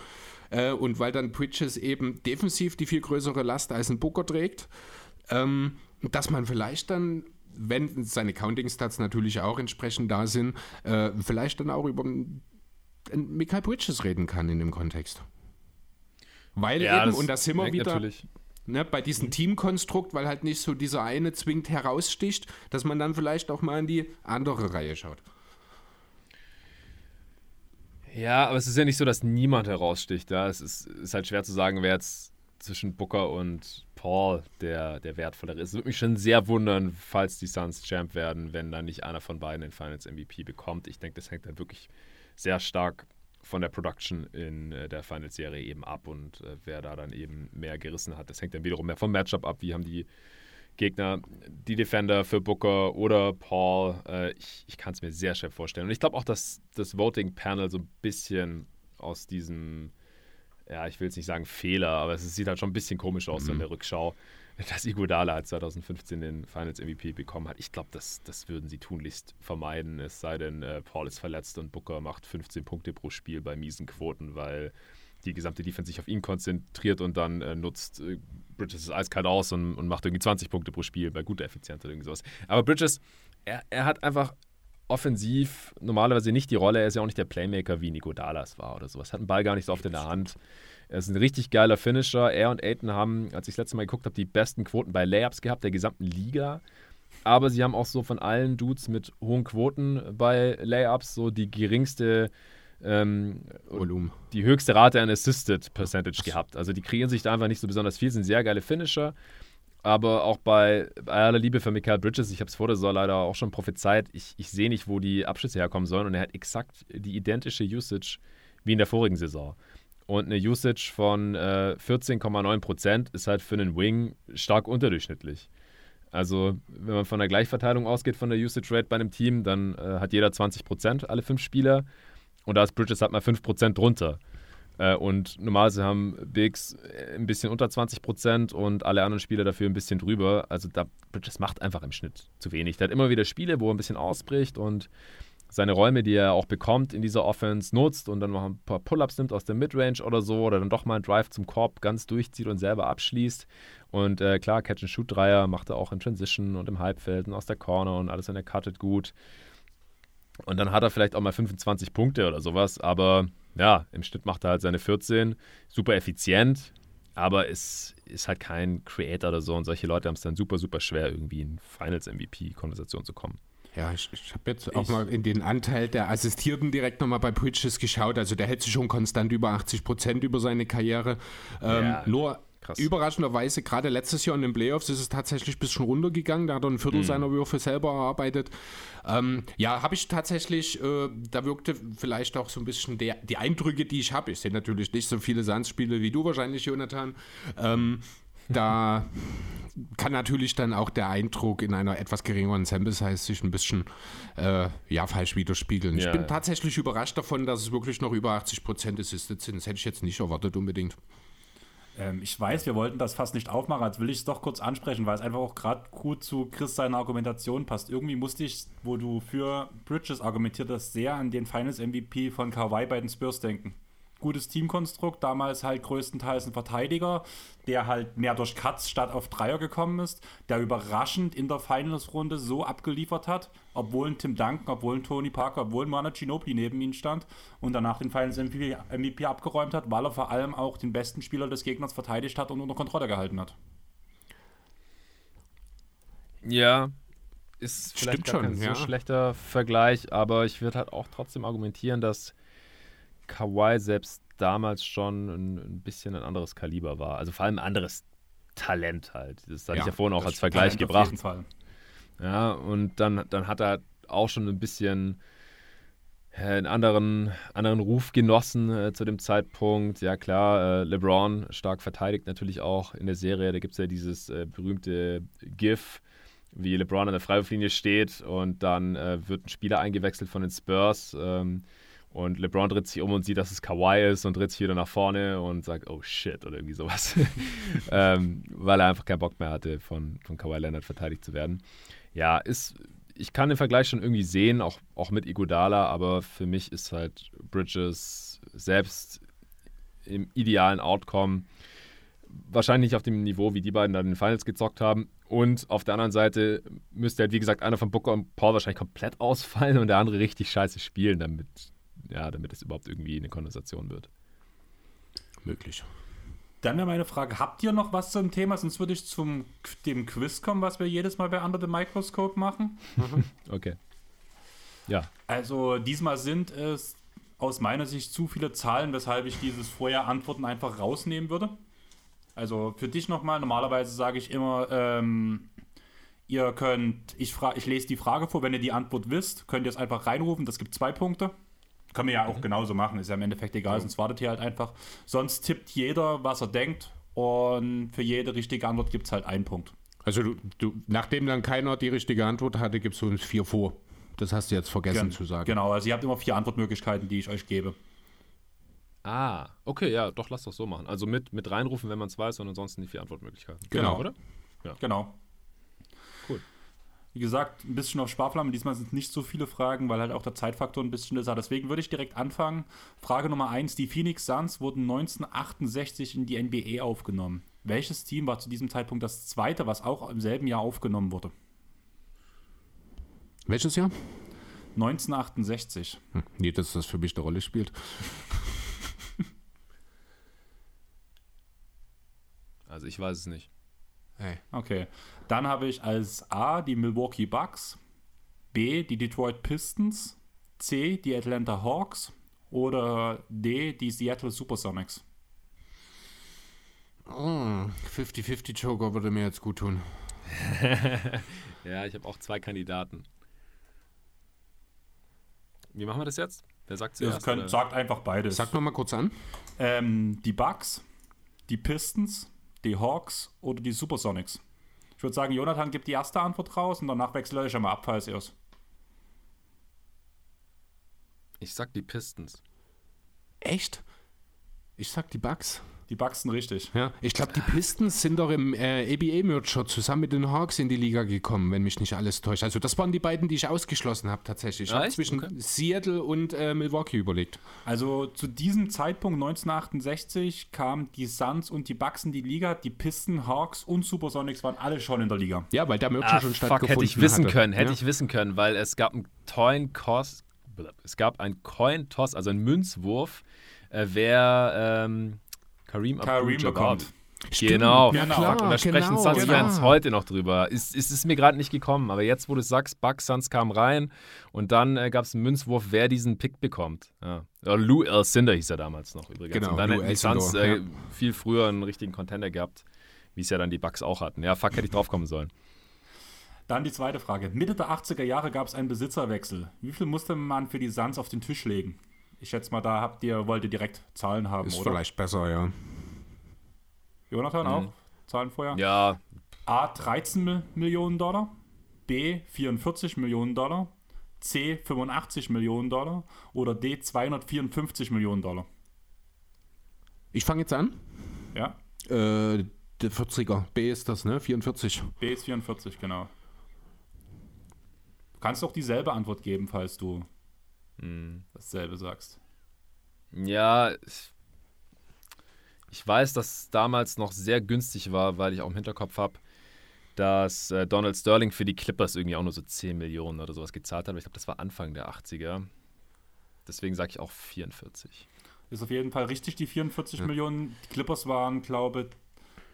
äh, und weil dann Bridges eben defensiv die viel größere Last als ein Booker trägt, ähm, dass man vielleicht dann wenn seine Counting-Stats natürlich auch entsprechend da sind, äh, vielleicht dann auch über Michael Bridges reden kann in dem Kontext. Weil ja, eben, und das sind wir wieder ne, bei diesem Teamkonstrukt, weil halt nicht so dieser eine zwingend heraussticht, dass man dann vielleicht auch mal in die andere Reihe schaut. Ja, aber es ist ja nicht so, dass niemand heraussticht. Ja? Es ist, ist halt schwer zu sagen, wer jetzt zwischen Booker und Paul der, der wertvollere ist. Es würde mich schon sehr wundern, falls die Suns Champ werden, wenn dann nicht einer von beiden den Finals MVP bekommt. Ich denke, das hängt dann wirklich sehr stark von der Production in äh, der Finals-Serie eben ab und äh, wer da dann eben mehr gerissen hat. Das hängt dann wiederum mehr vom Matchup ab. Wie haben die Gegner die Defender für Booker oder Paul? Äh, ich ich kann es mir sehr schwer vorstellen. Und ich glaube auch, dass das Voting-Panel so ein bisschen aus diesem ja, ich will jetzt nicht sagen Fehler, aber es sieht halt schon ein bisschen komisch aus mhm. in der Rückschau, dass Iguodala halt 2015 den Finals MVP bekommen hat. Ich glaube, das, das würden sie tunlichst vermeiden, es sei denn, äh, Paul ist verletzt und Booker macht 15 Punkte pro Spiel bei miesen Quoten, weil die gesamte Defense sich auf ihn konzentriert und dann äh, nutzt äh, Bridges es eiskalt aus und, und, macht irgendwie 20 Punkte pro Spiel bei guter Effizienz oder irgendwie sowas. Aber Bridges, er, er hat einfach offensiv normalerweise nicht die Rolle. Er ist ja auch nicht der Playmaker wie Nico Dallas war oder sowas. Hat den Ball gar nicht so oft in der Hand. Er ist ein richtig geiler Finisher. Er und Aiden haben, als ich das letzte Mal geguckt habe, die besten Quoten bei Layups gehabt der gesamten Liga. Aber sie haben auch so von allen Dudes mit hohen Quoten bei Layups so die geringste ähm, Volumen. Die höchste Rate an Assisted Percentage gehabt. Also die kreieren sich da einfach nicht so besonders viel, sind sehr geile Finisher. Aber auch bei, aller Liebe für Michael Bridges, ich habe es vor der Saison leider auch schon prophezeit, ich, ich sehe nicht, wo die Abschlüsse herkommen sollen. Und er hat exakt die identische Usage wie in der vorigen Saison. Und eine Usage von äh, 14,9% ist halt für einen Wing stark unterdurchschnittlich. Also, wenn man von der Gleichverteilung ausgeht von der Usage Rate bei einem Team, dann äh, hat jeder 20% alle fünf Spieler. Und da ist Bridges halt mal 5% drunter. Äh, und normalerweise haben Bigs äh, ein bisschen unter 20 Prozent und alle anderen Spieler dafür ein bisschen drüber. Also da, das macht einfach im Schnitt zu wenig. Der hat immer wieder Spiele, wo er ein bisschen ausbricht und seine Räume, die er auch bekommt in dieser Offense, nutzt und dann noch ein paar Pull-ups nimmt aus der Midrange oder so oder dann doch mal einen Drive zum Korb ganz durchzieht und selber abschließt. Und äh, klar, Catch-and-Shoot-Dreier macht er auch in Transition und im Halbfeld und aus der Corner und alles in der Cuttet gut. Und dann hat er vielleicht auch mal 25 Punkte oder sowas, aber ja, im Schnitt macht er halt seine 14, super effizient, aber es ist halt kein Creator oder so und solche Leute haben es dann super, super schwer, irgendwie in Finals-MVP-Konversation zu kommen. Ja, ich, ich habe jetzt auch ich, mal in den Anteil der Assistierten direkt nochmal bei Bridges geschaut. Also der hält sich schon konstant über 80 Prozent über seine Karriere. Ähm, ja. Nur Krass. Überraschenderweise, gerade letztes Jahr in den Playoffs ist es tatsächlich ein bisschen runtergegangen. Da hat er ein Viertel mhm. seiner Würfe selber erarbeitet. Ähm, ja, habe ich tatsächlich, äh, da wirkte vielleicht auch so ein bisschen der, die Eindrücke, die ich habe. Ich sehe natürlich nicht so viele Sandspiele wie du wahrscheinlich, Jonathan. Ähm, da [LAUGHS] kann natürlich dann auch der Eindruck in einer etwas geringeren Sample Size sich ein bisschen äh, ja, falsch widerspiegeln. Ja, ich bin ja. tatsächlich überrascht davon, dass es wirklich noch über 80% Assisted sind. Das hätte ich jetzt nicht erwartet unbedingt. Ähm, ich weiß, wir wollten das fast nicht aufmachen, als will ich es doch kurz ansprechen, weil es einfach auch gerade gut zu Chris seiner Argumentation passt. Irgendwie musste ich, wo du für Bridges argumentiert hast, sehr an den Finals MVP von Kawhi bei den Spurs denken. Gutes Teamkonstrukt, damals halt größtenteils ein Verteidiger, der halt mehr durch Cuts statt auf Dreier gekommen ist, der überraschend in der Finals-Runde so abgeliefert hat, obwohl ein Tim Duncan, obwohl ein Tony Parker, obwohl ein Manu Ginobili neben ihm stand und danach den Finals MVP, MVP abgeräumt hat, weil er vor allem auch den besten Spieler des Gegners verteidigt hat und unter Kontrolle gehalten hat. Ja, ist vielleicht Stimmt gar kein schon, so ja. schlechter Vergleich, aber ich würde halt auch trotzdem argumentieren, dass Kawhi selbst damals schon ein, ein bisschen ein anderes Kaliber war. Also vor allem ein anderes Talent halt. Das hatte Ja, ich ja vorhin auch als Vergleich Talent auf gebracht. jeden Fall. Ja, und dann, dann hat er auch schon ein bisschen äh, einen anderen, anderen Ruf genossen äh, zu dem Zeitpunkt. Ja, klar, äh, LeBron stark verteidigt natürlich auch in der Serie. Da gibt es ja dieses äh, berühmte GIF, wie LeBron an der Freiwurflinie steht und dann äh, wird ein Spieler eingewechselt von den Spurs. Ähm, und LeBron dreht sich um und sieht, dass es Kawhi ist und dreht sich wieder nach vorne und sagt, oh shit, oder irgendwie sowas. [LAUGHS] ähm, weil er einfach keinen Bock mehr hatte, von, von Kawhi Leonard verteidigt zu werden. Ja, ist, ich kann den Vergleich schon irgendwie sehen, auch, auch mit Iguodala, aber für mich ist halt Bridges selbst im idealen Outcome wahrscheinlich nicht auf dem Niveau, wie die beiden da in den Finals gezockt haben. Und auf der anderen Seite müsste halt, wie gesagt, einer von Booker und Paul wahrscheinlich komplett ausfallen und der andere richtig scheiße spielen, damit, ja, damit es überhaupt irgendwie eine Konversation wird. Möglich. Dann wäre meine Frage, habt ihr noch was zum Thema? Sonst würde ich zum dem Quiz kommen, was wir jedes Mal bei Under the Microscope machen. Okay. Ja, Also diesmal sind es aus meiner Sicht zu viele Zahlen, weshalb ich dieses vorher Antworten einfach rausnehmen würde. Also für dich nochmal, normalerweise sage ich immer, ähm, ihr könnt, ich, ich lese die Frage vor, wenn ihr die Antwort wisst, könnt ihr es einfach reinrufen, das gibt zwei Punkte. Können wir ja auch genauso machen, ist ja im Endeffekt egal, sonst wartet ihr halt einfach. Sonst tippt jeder, was er denkt und für jede richtige Antwort gibt es halt einen Punkt. Also du, du, nachdem dann keiner die richtige Antwort hatte, gibst du uns vier vor. Das hast du jetzt vergessen Gen- zu sagen. Genau, also ihr habt immer vier Antwortmöglichkeiten, die ich euch gebe. Ah, okay, ja, doch, lass das so machen. Also mit, mit reinrufen, wenn man es weiß und ansonsten die vier Antwortmöglichkeiten. Genau. Oder? Genau. Cool. Wie gesagt, ein bisschen auf Sparflamme. Diesmal sind es nicht so viele Fragen, weil halt auch der Zeitfaktor ein bisschen ist. Deswegen würde ich direkt anfangen. Frage Nummer 1. Die Phoenix Suns wurden 1968 in die NBA aufgenommen. Welches Team war zu diesem Zeitpunkt das zweite, was auch im selben Jahr aufgenommen wurde? Welches Jahr? 1968. Hm, nie, dass das für mich eine Rolle spielt. [LAUGHS] Also ich weiß es nicht. Hey. Okay. Dann habe ich als A die Milwaukee Bucks, B die Detroit Pistons, C die Atlanta Hawks oder D die Seattle Supersonics. Oh, 50-50 Joker würde mir jetzt gut tun. [LAUGHS] Ja, ich habe auch zwei Kandidaten. Wie machen wir das jetzt? Wer sagt zuerst? könnt, oder? sagt einfach beides. Sag noch mal kurz an. Ähm, die Bucks, die Pistons, die Hawks oder die Supersonics. Ich würde sagen, Jonathan gibt die erste Antwort raus und danach wechsle ich schon mal ab, falls ihr es. Ich sag die Pistons. Echt? Ich sag die Bugs. Die Bucks sind richtig. Ja, ich glaube, die Pistons sind doch im äh, ABA-Merger zusammen mit den Hawks in die Liga gekommen, wenn mich nicht alles täuscht. Also das waren die beiden, die ich ausgeschlossen habe tatsächlich. Ich habe zwischen Okay. Seattle und äh, Milwaukee überlegt. Also zu diesem Zeitpunkt 1968 kamen die Suns und die Bucks in die Liga. Die Pisten, Hawks und Supersonics waren alle schon in der Liga. Ja, weil der Merger Ah, schon fuck, stattgefunden hätte ich wissen hatte. können, hätte ja? ich wissen können, weil es gab einen Coin-Toss, es gab einen Coin-Toss, also einen Münzwurf, äh, wer ähm, Kareem Abdul-Jabbar bekommt. Genau. Ja, klar, und da sprechen genau, Suns-Fans ja. heute noch drüber. Ist, ist, ist mir gerade nicht gekommen, aber jetzt, wo du sagst, Bucks Suns kam rein und dann äh, gab es einen Münzwurf, wer diesen Pick bekommt. Ja. Oder Lou Alcindor hieß er damals noch übrigens. Genau, und dann Lou hätten die Suns äh, ja. viel früher einen richtigen Contender gehabt, wie es ja dann die Bucks auch hatten. Ja, fuck, hätte ich drauf kommen sollen. Dann die zweite Frage. Mitte der 80er Jahre gab es einen Besitzerwechsel. Wie viel musste man für die Suns auf den Tisch legen? Ich schätze mal, da habt ihr, wollt ihr direkt Zahlen haben, Ist oder? vielleicht besser, ja. Jonathan auch? Zahlen vorher? Ja, A 13 Millionen Dollar, B 44 Millionen Dollar, C 85 Millionen Dollar oder D 254 Millionen Dollar? Ich fange jetzt an. Ja, Äh, der 40er. B ist das, ne? 44. B ist 44, genau. Du kannst auch dieselbe Antwort geben, falls du dasselbe sagst. Ja, ich- ich weiß, dass es damals noch sehr günstig war, weil ich auch im Hinterkopf habe, dass äh, Donald Sterling für die Clippers irgendwie auch nur so 10 Millionen oder sowas gezahlt hat. Aber ich glaube, das war Anfang der 80er. Deswegen sage ich auch 44. Ist auf jeden Fall richtig, die 44 Millionen. Die Clippers waren, glaube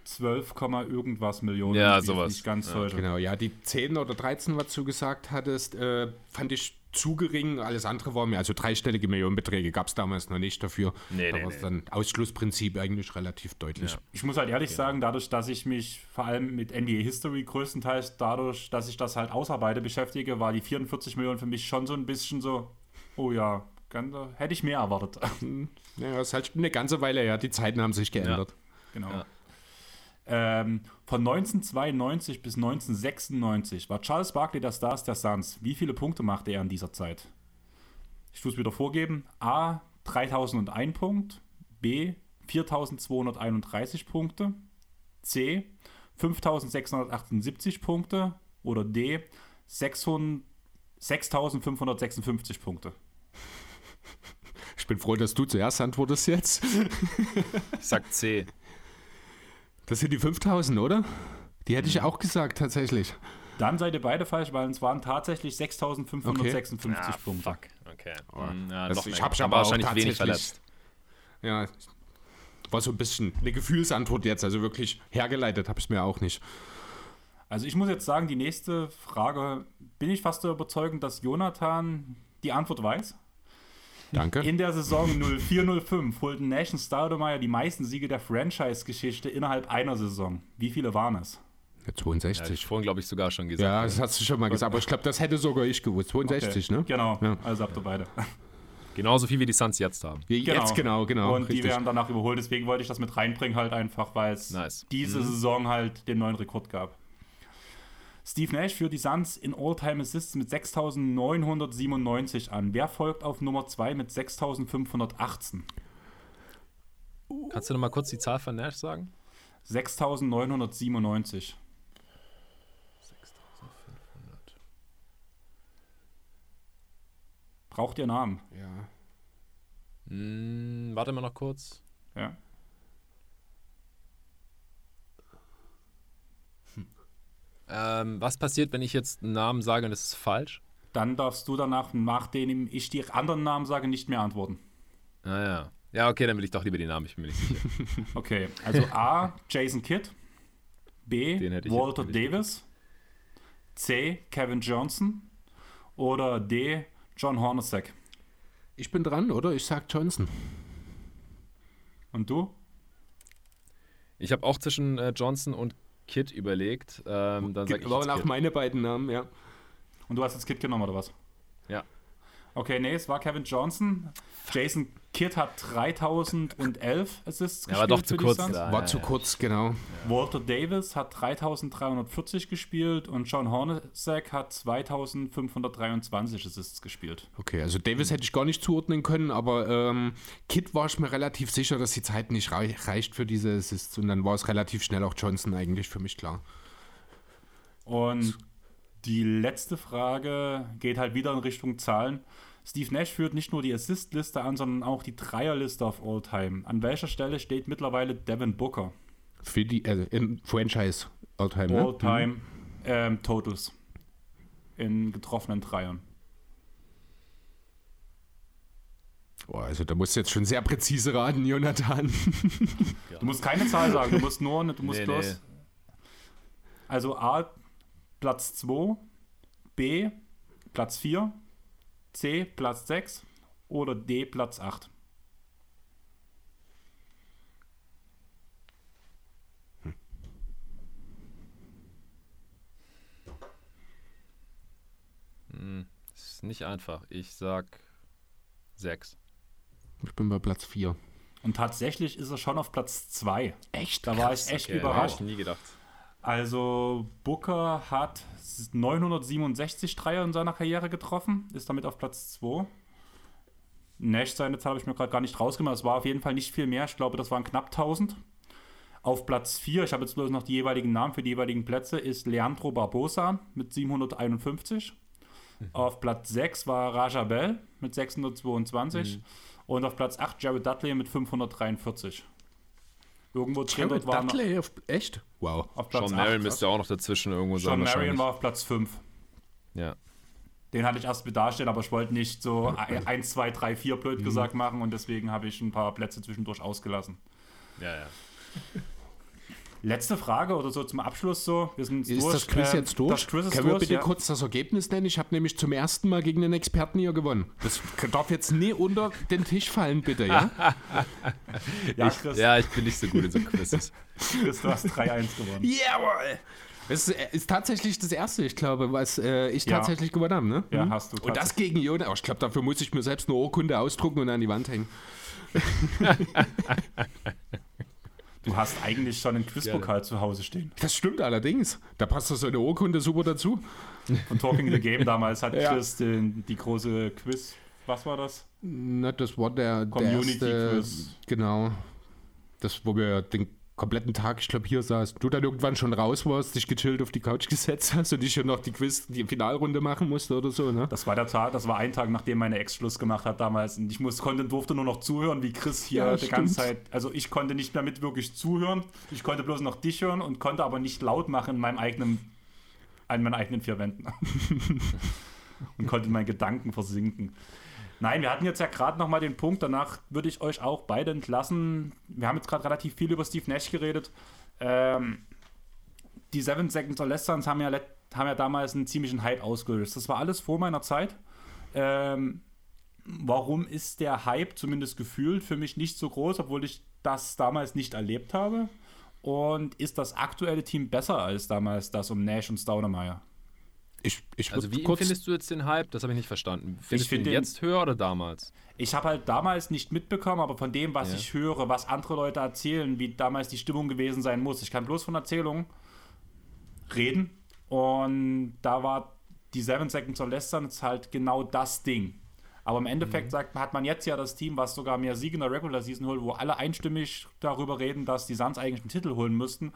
12, Komma irgendwas Millionen. Ja, ich sowas. Nicht ganz Ja, täusche. Genau, ja, die 10 oder 13, was du gesagt hattest, äh, fand ich zu gering. Alles andere war mir, also dreistellige Millionenbeträge gab es damals noch nicht dafür. Nee, da nee, war nee. es dann Ausschlussprinzip eigentlich relativ deutlich. Ja. Ich muss halt ehrlich sagen, dadurch, dass ich mich vor allem mit NBA History größtenteils dadurch, dass ich das halt ausarbeite, beschäftige, war die 44 Millionen für mich schon so ein bisschen so, oh ja, ganz, hätte ich mehr erwartet. [LAUGHS] Ja, das ist halt eine ganze Weile her. Die Zeiten haben sich geändert. Genau. Ähm, von 1992 bis 1996 war Charles Barkley der Stars der Suns. Wie viele Punkte machte er in dieser Zeit? Ich tue es wieder vorgeben. A. 3001 Punkt. B. 4231 Punkte. C. 5678 Punkte. Oder D. 600 6556 Punkte. Ich bin froh, dass du zuerst antwortest jetzt. Ich [LAUGHS] sag C. Das sind die 5000, oder? Die hätte ich Mhm. auch gesagt, tatsächlich. Dann seid ihr beide falsch, weil es waren tatsächlich 6556 Punkte. Fuck. Okay. Hm, ja, Das- ich hab's Dann aber auch wahrscheinlich wenig tatsächlich- verletzt. Ja, war so ein bisschen eine Gefühlsantwort jetzt. Also wirklich hergeleitet habe ich es mir auch nicht. Also ich muss jetzt sagen, die nächste Frage, bin ich fast der Überzeugung, dass Jonathan die Antwort weiß? Danke. In der Saison 04-05 holten Nash und Staudemeyer die meisten Siege der Franchise-Geschichte innerhalb einer Saison. Wie viele waren es? Ja, Ja, ich 62. vorhin, glaube ich, sogar schon gesagt. Ja, das hast du schon mal gesagt. Aber ich glaube, das hätte sogar ich gewusst. 62, ne? Genau, Ja. also habt ihr beide. Genauso viel wie die Suns jetzt haben. Wie Jetzt genau, genau. Und die richtig. werden danach überholt, deswegen wollte ich das mit reinbringen, halt einfach, weil es Nice. diese Saison halt den neuen Rekord gab. Steve Nash führt die Suns in All-Time Assists mit 6.997 an. Wer folgt auf Nummer 2 mit 6.518? Kannst du noch mal kurz die Zahl von Nash sagen? 6.997. 6500. Braucht ihr Namen? Ja. Hm, warte mal noch kurz. Ja. Ähm, was passiert, wenn ich jetzt einen Namen sage und das ist falsch? Dann darfst du danach, nachdem ich die anderen Namen sage, nicht mehr antworten. Ah ja. Ja, okay, dann will ich doch lieber die Namen. Ich bin mir nicht sicher. [LAUGHS] Okay, also A. Jason Kidd. B. Den Walter Davis. C. Kevin Johnson. Oder D. John Hornacek. Ich bin dran, oder? Ich sag Johnson. Und du? Ich habe auch zwischen äh, Johnson und Kid überlegt. Ähm, dann sag ich Aber auch meine beiden Namen, ja. Und du hast jetzt Kidd genommen, oder was? Ja. Okay, nee, es war Kevin Johnson. Jason Kidd hat 3011 Assists Ja, aber doch gespielt zu für die kurz. Suns. da. War ja, zu ja. kurz, genau. Walter Davis hat 3340 gespielt und John Hornacek hat 2523 Assists gespielt. Okay, also Davis hätte ich gar nicht zuordnen können, aber ähm, Kid war ich mir relativ sicher, dass die Zeit nicht rei reicht für diese Assists. Und dann war es relativ schnell auch Johnson eigentlich für mich klar. Und die letzte Frage geht halt wieder in Richtung Zahlen. Steve Nash führt nicht nur die Assist-Liste an, sondern auch die Dreierliste auf All-Time. An welcher Stelle steht mittlerweile Devin Booker? Für die, also in Franchise Alltime, ne? All-Time ähm, Totals in getroffenen Dreiern. Boah, also da musst du jetzt schon sehr präzise raten, Jonathan. Du musst keine Zahl sagen, du musst nur, du musst Nee, bloß. nee. Also A, Platz 2, B, Platz 4, C, Platz 6 oder D, Platz 8. Hm, ist nicht einfach. Ich sag 6. Ich bin bei Platz 4. Und tatsächlich ist er schon auf Platz 2. Echt? Da war ich echt Okay, überrascht. Hätte ich nie gedacht. Also Booker hat 967 Dreier in seiner Karriere getroffen, ist damit auf Platz 2. Nash seine Zahl habe ich mir gerade gar nicht rausgemacht. Es war auf jeden Fall nicht viel mehr. Ich glaube, das waren knapp 1000. Auf Platz 4, ich habe jetzt bloß noch die jeweiligen Namen für die jeweiligen Plätze, ist Leandro Barbosa mit 751. Mhm. Auf Platz 6 war Raja Bell mit 622. Mhm. Und auf Platz 8 Jared Dudley mit 543. Irgendwo drin dort war Dudley, auf, echt? Wow. Auf Platz Sean Marion müsste auch noch dazwischen irgendwo Sean sein. Sean Marion war auf Platz 5. Ja. Den hatte ich erst mit darstellen, aber ich wollte nicht so 1, 2, 3, 4 blöd mhm. gesagt machen und deswegen habe ich ein paar Plätze zwischendurch ausgelassen. Ja, ja. Letzte Frage oder so zum Abschluss so. Wir sind ist durch. das Quiz äh, jetzt durch? Das Quiz ist Können durch, wir bitte ja. kurz das Ergebnis nennen? Ich habe nämlich zum ersten Mal gegen einen Experten hier gewonnen. Das darf jetzt nie unter den Tisch fallen, bitte, ja? [LAUGHS] ja, ich, ja, ich bin nicht so gut in so Quizzes. [LAUGHS] Chris, du hast 3-1 gewonnen. Jawohl! Das ist, ist, tatsächlich das erste, ich glaube, was äh, ich ja. tatsächlich gewonnen habe. Ne? Ja, mhm. hast du. Und das gegen Jonas. Oh, ich glaube, dafür muss ich mir selbst eine Urkunde ausdrucken und an die Wand hängen. [LAUGHS] Du hast eigentlich schon einen Quizpokal zu Hause stehen. Das stimmt allerdings. Da passt so eine Urkunde super dazu. Von Talking the Game damals hat [LAUGHS] ja. Chris den, die große Quiz. Was war das? Na, das war der Community der erste, Quiz. Genau. Das, wo wir den kompletten Tag, ich glaube, hier saß, du dann irgendwann schon raus warst, dich gechillt auf die Couch [LAUGHS] gesetzt hast und ich schon noch die Quiz, die Finalrunde machen musste oder so, ne? Das war der Tag, das war ein Tag, nachdem meine Ex Schluss gemacht hat damals. Und ich muss, konnte, durfte nur noch zuhören, wie Chris hier ja, die ganze Zeit. Also ich konnte nicht mehr mit wirklich zuhören. Ich konnte bloß noch dich hören und konnte aber nicht laut machen in meinem eigenen, an meinen eigenen vier Wänden. [LAUGHS] und konnte in meinen Gedanken versinken. Nein, wir hatten jetzt ja gerade nochmal den Punkt, danach würde ich euch auch beide entlassen. Wir haben jetzt gerade relativ viel über Steve Nash geredet. Ähm, die Seven Seconds or Less Sons haben ja, haben ja damals einen ziemlichen Hype ausgelöst. Das war alles vor meiner Zeit. Ähm, warum ist der Hype zumindest gefühlt für mich nicht so groß, obwohl ich das damals nicht erlebt habe? Und ist das aktuelle Team besser als damals das um Nash und Staudemeyer? Ich, ich also wie findest du jetzt den Hype? Das habe ich nicht verstanden. Findest ich find du ihn jetzt höher oder damals? Ich habe halt damals nicht mitbekommen, aber von dem, was ja. ich höre, was andere Leute erzählen, wie damals die Stimmung gewesen sein muss. Ich kann bloß von Erzählungen reden. Und da war die Seven Seconds of Lästern halt genau das Ding. Aber im Endeffekt mhm. sagt, hat man jetzt ja das Team, was sogar mehr Siege in der Regular Season holt, wo alle einstimmig darüber reden, dass die Suns eigentlich einen Titel holen müssten.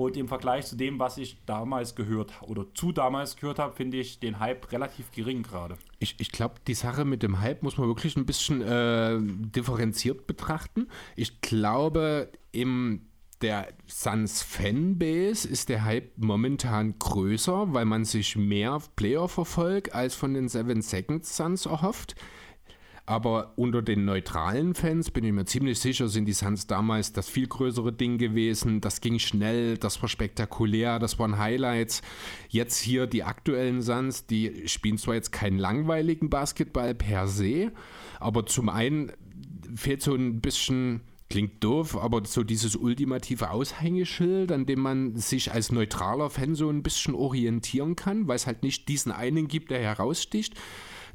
Und im Vergleich zu dem, was ich damals gehört oder zu damals gehört habe, finde ich den Hype relativ gering gerade. Ich, ich glaube, die Sache mit dem Hype muss man wirklich ein bisschen äh, differenziert betrachten. Ich glaube, im der Suns Fanbase ist der Hype momentan größer, weil man sich mehr Player-Verfolg als von den Seven Seconds Suns erhofft. Aber unter den neutralen Fans bin ich mir ziemlich sicher, sind die Suns damals das viel größere Ding gewesen. Das ging schnell, das war spektakulär, das waren Highlights. Jetzt hier die aktuellen Suns, die spielen zwar jetzt keinen langweiligen Basketball per se, aber zum einen fehlt so ein bisschen klingt doof, aber so dieses ultimative Aushängeschild, an dem man sich als neutraler Fan so ein bisschen orientieren kann, weil es halt nicht diesen einen gibt, der heraussticht.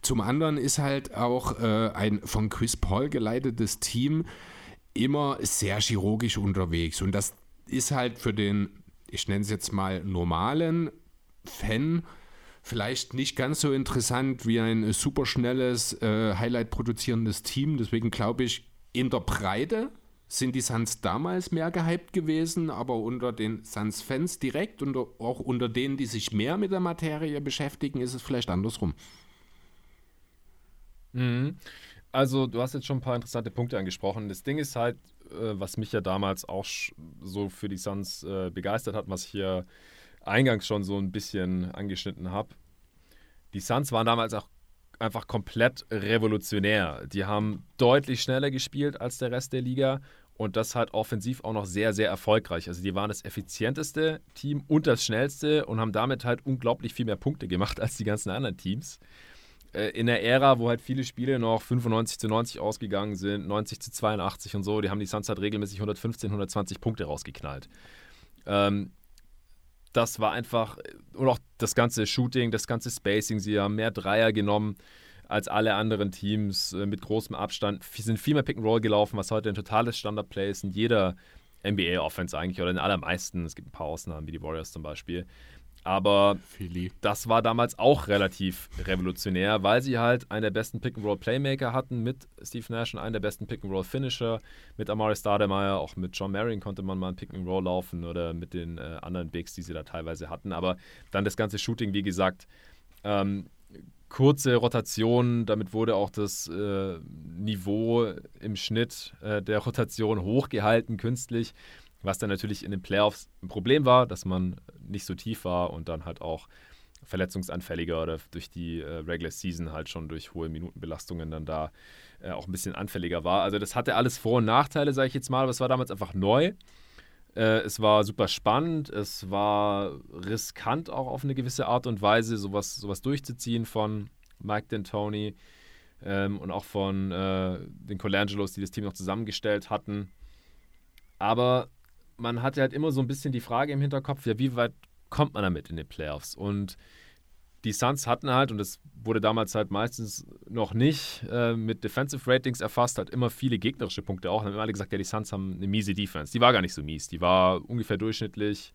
Zum anderen ist halt auch äh, ein von Chris Paul geleitetes Team immer sehr chirurgisch unterwegs. Und das ist halt für den, ich nenne es jetzt mal, normalen Fan vielleicht nicht ganz so interessant wie ein superschnelles, äh, Highlight produzierendes Team. Deswegen glaube ich, in der Breite sind die Suns damals mehr gehypt gewesen, aber unter den Suns-Fans direkt und auch unter denen, die sich mehr mit der Materie beschäftigen, ist es vielleicht andersrum. Mhm. Also, du hast jetzt schon ein paar interessante Punkte angesprochen. Das Ding ist halt, äh, was mich ja damals auch so für die Suns äh, begeistert hat, was ich hier eingangs schon so ein bisschen angeschnitten habe. Die Suns waren damals auch einfach komplett revolutionär. Die haben deutlich schneller gespielt als der Rest der Liga und das halt offensiv auch noch sehr, sehr erfolgreich. Also die waren das effizienteste Team und das schnellste und haben damit halt unglaublich viel mehr Punkte gemacht [LAUGHS] als die ganzen anderen Teams. Äh, in der Ära, wo halt viele Spiele noch 95 zu 90 ausgegangen sind, 90 zu 82 und so, die haben die Suns halt regelmäßig 115, 120 Punkte rausgeknallt. Ähm, das war einfach, und auch das ganze Shooting, das ganze Spacing, sie haben mehr Dreier genommen als alle anderen Teams äh, mit großem Abstand, sie sind viel mehr Pick and Roll gelaufen, was heute ein totales Standard-Play ist in jeder NBA-Offense eigentlich oder in allermeisten. Es gibt ein paar Ausnahmen, wie die Warriors zum Beispiel. Aber Philly. das war damals auch relativ revolutionär, weil sie halt einen der besten Pick-and-Roll-Playmaker hatten mit Steve Nash und einen der besten Pick-and-Roll-Finisher. Mit Amari Stademeyer, auch mit John Marion konnte man mal ein Pick-and-Roll laufen oder mit den äh, anderen Bigs, die sie da teilweise hatten. Aber dann das ganze Shooting, wie gesagt, ähm, kurze Rotation, damit wurde auch das äh, Niveau im Schnitt äh, der Rotation hochgehalten, künstlich, was dann natürlich in den Playoffs ein Problem war, dass man nicht so tief war und dann halt auch verletzungsanfälliger oder durch die äh, Regular Season halt schon durch hohe Minutenbelastungen dann da äh, auch ein bisschen anfälliger war. Also das hatte alles Vor- und Nachteile, sage ich jetzt mal, aber es war damals einfach neu. Äh, es war super spannend, es war riskant auch auf eine gewisse Art und Weise, sowas, sowas durchzuziehen von Mike D'Antoni ähm, und auch von äh, den Colangelos, die das Team noch zusammengestellt hatten. Aber man hatte halt immer so ein bisschen die Frage im Hinterkopf, ja, wie weit kommt man damit in den Playoffs? Und die Suns hatten halt, und das wurde damals halt meistens noch nicht äh, mit Defensive Ratings erfasst, halt immer viele gegnerische Punkte auch. Dann haben alle gesagt, ja, die Suns haben eine miese Defense. Die war gar nicht so mies. Die war ungefähr durchschnittlich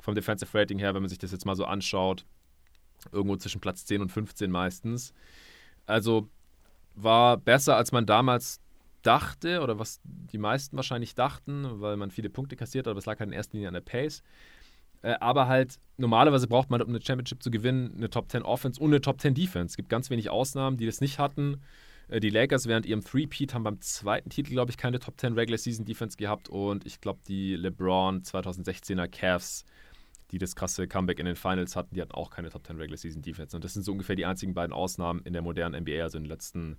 vom Defensive Rating her, wenn man sich das jetzt mal so anschaut. Irgendwo zwischen Platz 10 und 15 meistens. Also war besser, als man damals dachte oder was die meisten wahrscheinlich dachten, weil man viele Punkte kassiert hat, aber es lag halt in erster Linie an der Pace. Äh, aber halt, normalerweise braucht man, um eine Championship zu gewinnen, eine Top 10 Offense und eine Top 10 Defense. Es gibt ganz wenig Ausnahmen, die das nicht hatten. Äh, die Lakers während ihrem Three-Peat haben beim zweiten Titel, glaube ich, keine Top 10 Regular Season Defense gehabt und ich glaube, die LeBron 2016er Cavs, die das krasse Comeback in den Finals hatten, die hatten auch keine Top 10 Regular Season Defense. Und das sind so ungefähr die einzigen beiden Ausnahmen in der modernen NBA, also in den letzten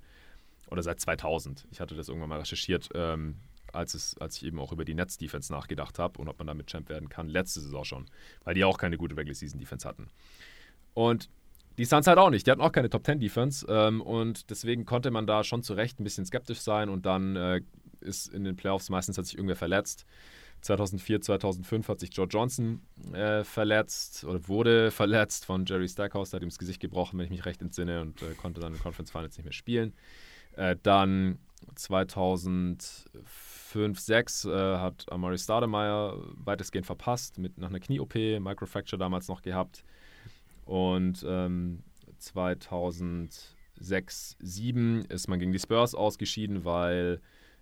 oder seit 2000. Ich hatte das irgendwann mal recherchiert. Ähm, als, es, als ich eben auch über die Netz-Defense nachgedacht habe und ob man damit Champ werden kann, letzte Saison schon, weil die auch keine gute Regular Season Defense hatten. Und die Suns halt auch nicht. Die hatten auch keine Top 10 Defense ähm, und deswegen konnte man da schon zu Recht ein bisschen skeptisch sein und dann äh, ist in den Playoffs meistens hat sich irgendwer verletzt. 2004, 2005 hat sich Joe Johnson äh, verletzt oder wurde verletzt von Jerry Stackhouse, der hat ihm das Gesicht gebrochen, wenn ich mich recht entsinne und äh, konnte dann in Conference Finals nicht mehr spielen. Äh, dann 2005 5, 6 äh, hat Amari Stademeyer weitestgehend verpasst, mit nach einer Knie-OP, Microfracture damals noch gehabt. Und ähm, 2006, 7 ist man gegen die Spurs ausgeschieden, weil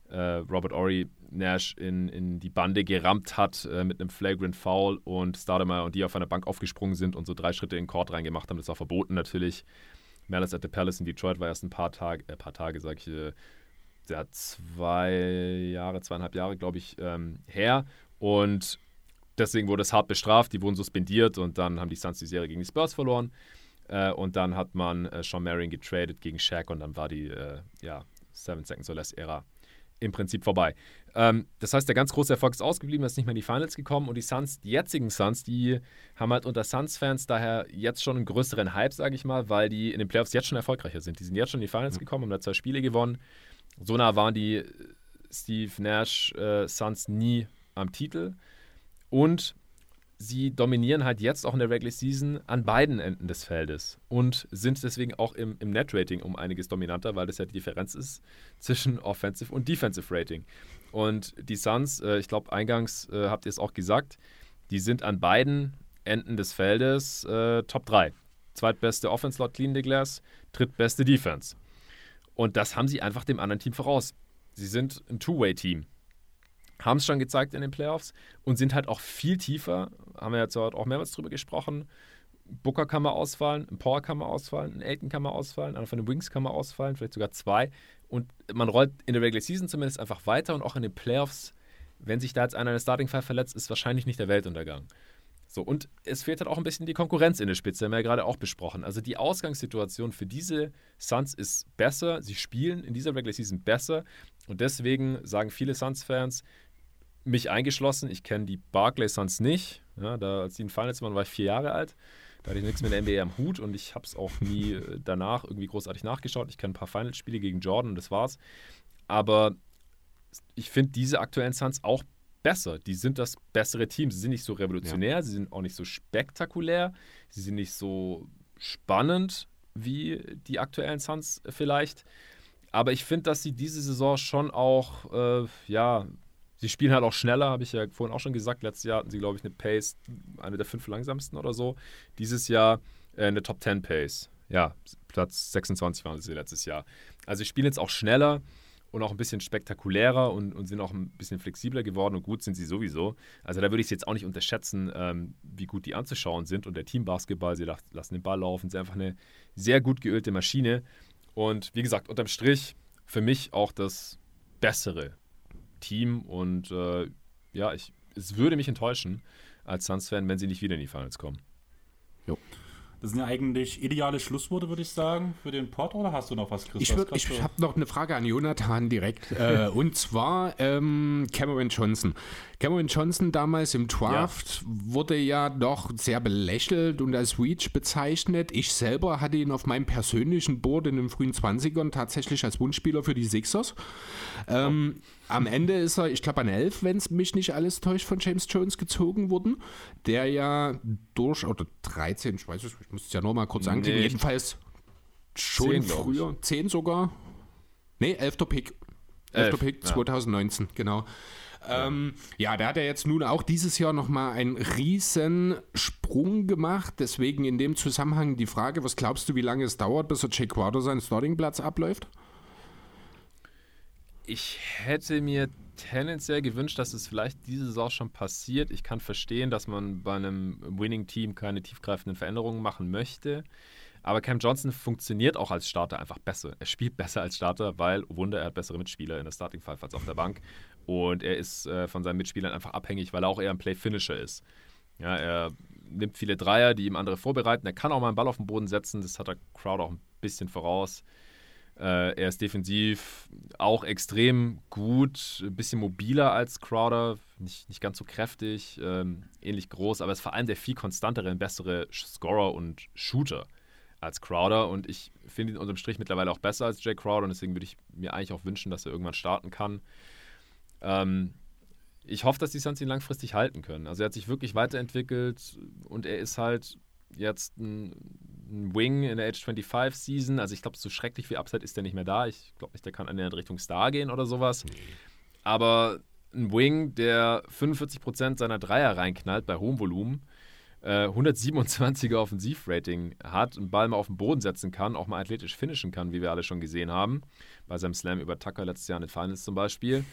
äh, Robert Ory Nash in, in die Bande gerammt hat äh, mit einem Flagrant Foul und Stademeyer und die auf einer Bank aufgesprungen sind und so drei Schritte in den Court reingemacht haben. Das war verboten natürlich. Malice at the Palace in Detroit war erst ein paar Tage, äh, paar Tage, sag ich, äh, zwei Jahre, zweieinhalb Jahre, glaube ich, ähm, her. Und deswegen wurde es hart bestraft. Die wurden suspendiert und dann haben die Suns die Serie gegen die Spurs verloren. Äh, und dann hat man äh, Sean Marion getradet gegen Shaq und dann war die äh, ja, Seven Seconds or Less Ära im Prinzip vorbei. Ähm, das heißt, der ganz große Erfolg ist ausgeblieben, ist nicht mehr in die Finals gekommen und die Suns, die jetzigen Suns, die haben halt unter Suns-Fans daher jetzt schon einen größeren Hype, sage ich mal, weil die in den Playoffs jetzt schon erfolgreicher sind. Die sind jetzt schon in die Finals gekommen, haben da zwei Spiele gewonnen so nah waren die Steve Nash äh, Suns nie am Titel. Und sie dominieren halt jetzt auch in der Regular Season an beiden Enden des Feldes und sind deswegen auch im, im Net-Rating um einiges dominanter, weil das ja die Differenz ist zwischen Offensive und Defensive Rating. Und die Suns, äh, ich glaube, eingangs äh, habt ihr es auch gesagt, die sind an beiden Enden des Feldes äh, Top 3. Zweitbeste Offense laut Clean the Glass, drittbeste Defense. Und das haben sie einfach dem anderen Team voraus. Sie sind ein Two-Way-Team. Haben es schon gezeigt in den Playoffs und sind halt auch viel tiefer. Haben wir jetzt auch mehrmals drüber gesprochen. Booker kann mal ausfallen, ein Power kann mal ausfallen, ein Aiton kann mal ausfallen, einer von den Wings kann mal ausfallen, vielleicht sogar zwei. Und man rollt in der Regular Season zumindest einfach weiter und auch in den Playoffs, wenn sich da jetzt einer in der Starting Five verletzt, ist wahrscheinlich nicht der Weltuntergang. So, und es fehlt halt auch ein bisschen die Konkurrenz in der Spitze, haben wir ja gerade auch besprochen. Also die Ausgangssituation für diese Suns ist besser. Sie spielen in dieser Regular Season besser. Und deswegen sagen viele Suns-Fans, mich eingeschlossen, ich kenne die Barclay Suns nicht. Ja, da, als die in Finals waren, war ich vier Jahre alt. Da hatte ich nichts mit der NBA am Hut und ich habe es auch nie äh, danach irgendwie großartig nachgeschaut. Ich kenne ein paar Finals-Spiele gegen Jordan und das war's. Aber ich finde diese aktuellen Suns auch besser. Die sind das bessere Team. Sie sind nicht so revolutionär, ja. sie sind auch nicht so spektakulär, sie sind nicht so spannend wie die aktuellen Suns vielleicht. Aber ich finde, dass sie diese Saison schon auch, äh, ja, Sie spielen halt auch schneller, habe ich ja vorhin auch schon gesagt. Letztes Jahr hatten sie, glaube ich, eine Pace, eine der fünf langsamsten oder so. Dieses Jahr äh, eine Top 10 Pace. Ja, Platz 26 waren sie letztes Jahr. Also sie spielen jetzt auch schneller und auch ein bisschen spektakulärer und, und, sind auch ein bisschen flexibler geworden und gut sind sie sowieso. Also da würde ich es jetzt auch nicht unterschätzen, ähm, wie gut die anzuschauen sind. Und der Teambasketball, sie lassen den Ball laufen, sind einfach eine sehr gut geölte Maschine. Und wie gesagt, unterm Strich für mich auch das bessere Team und äh, ja, ich, es würde mich enttäuschen als Suns-Fan, wenn sie nicht wieder in die Finals kommen. Jo. Das sind ja eigentlich ideale Schlussworte, würde ich sagen, für den Pod. Oder hast du noch was, Christoph? Ich, ich habe noch eine Frage an Jonathan direkt. äh, [LAUGHS] und zwar ähm, Cameron Johnson. Cameron Johnson damals im Draft ja. wurde ja doch sehr belächelt und als Reach bezeichnet. Ich selber hatte ihn auf meinem persönlichen Board in den frühen 20ern tatsächlich als Wunschspieler für die Sixers. Ähm, am Ende ist er, ich glaube, an 11, wenn es mich nicht alles täuscht, von James Jones gezogen worden, der ja durch, oder 13, ich weiß es, ich muss es ja noch mal kurz angeben, nee, jedenfalls schon 10, früher, 10 sogar. Nee, 11. Pick. 11. Pick 2019, ja. genau. Ähm, ja, da hat er jetzt nun auch dieses Jahr nochmal einen riesen Sprung gemacht. Deswegen in dem Zusammenhang die Frage, was glaubst du, wie lange es dauert, bis er Jake Crowder seinen Startingplatz abläuft? Ich hätte mir tendenziell gewünscht, dass es vielleicht diese Saison schon passiert. Ich kann verstehen, dass man bei einem Winning-Team keine tiefgreifenden Veränderungen machen möchte. Aber Cam Johnson funktioniert auch als Starter einfach besser. Er spielt besser als Starter, weil, Wunder, er hat bessere Mitspieler in der Starting Five als auf der Bank. Und er ist äh, von seinen Mitspielern einfach abhängig, weil er auch eher ein Play-Finisher ist. Ja, er nimmt viele Dreier, die ihm andere vorbereiten. Er kann auch mal einen Ball auf den Boden setzen. Das hat der Crowd auch ein bisschen voraus. Äh, er ist defensiv auch extrem gut, ein bisschen mobiler als Crowder, nicht, nicht ganz so kräftig, ähm, ähnlich groß, aber ist vor allem der viel konstantere und bessere Scorer und Shooter als Crowder. Und ich finde ihn unterm Strich mittlerweile auch besser als Jay Crowder und deswegen würde ich mir eigentlich auch wünschen, dass er irgendwann starten kann. Ähm, ich hoffe, dass die Suns ihn langfristig halten können. Also er hat sich wirklich weiterentwickelt und er ist halt jetzt ein, ein Wing in der Age 25 Season. Also ich glaube, so schrecklich wie Upside ist der nicht mehr da. Ich glaube nicht, der kann in der Richtung Star gehen oder sowas. Aber ein Wing, der 45% seiner Dreier reinknallt bei hohem Volumen, äh, 127er Offensivrating hat, einen Ball mal auf den Boden setzen kann, auch mal athletisch finishen kann, wie wir alle schon gesehen haben. Bei seinem Slam über Tucker letztes Jahr in den Finals zum Beispiel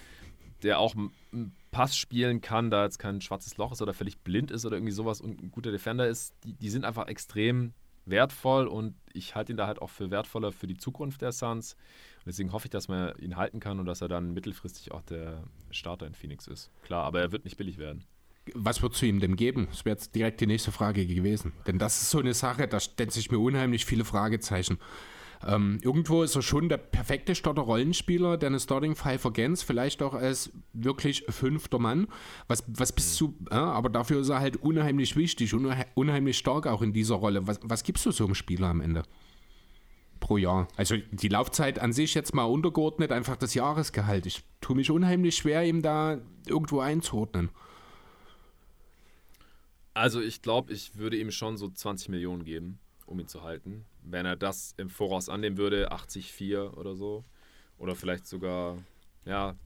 der auch einen Pass spielen kann, da jetzt kein schwarzes Loch ist oder völlig blind ist oder irgendwie sowas und ein guter Defender ist, die, die sind einfach extrem wertvoll und ich halte ihn da halt auch für wertvoller für die Zukunft der Suns. Und deswegen hoffe ich, dass man ihn halten kann und dass er dann mittelfristig auch der Starter in Phoenix ist. Klar, aber er wird nicht billig werden. Was würdest du ihm denn geben? Das wäre jetzt direkt die nächste Frage gewesen. Denn das ist so eine Sache, da stellt sich mir unheimlich viele Fragezeichen. Ähm, irgendwo ist er schon der perfekte Starter-Rollenspieler, der eine Starting Five ergänzt, vielleicht auch als wirklich fünfter Mann. Was, was bist du, äh, aber dafür ist er halt unheimlich wichtig, und unheimlich stark auch in dieser Rolle. Was, was gibst du so einem Spieler am Ende? Pro Jahr. Also die Laufzeit an sich jetzt mal untergeordnet, einfach das Jahresgehalt. Ich tue mich unheimlich schwer, ihm da irgendwo einzuordnen. Also ich glaube, ich würde ihm schon so 20 Millionen geben um ihn zu halten. Wenn er das im Voraus annehmen würde, 80,4 oder so. Oder vielleicht sogar, ja,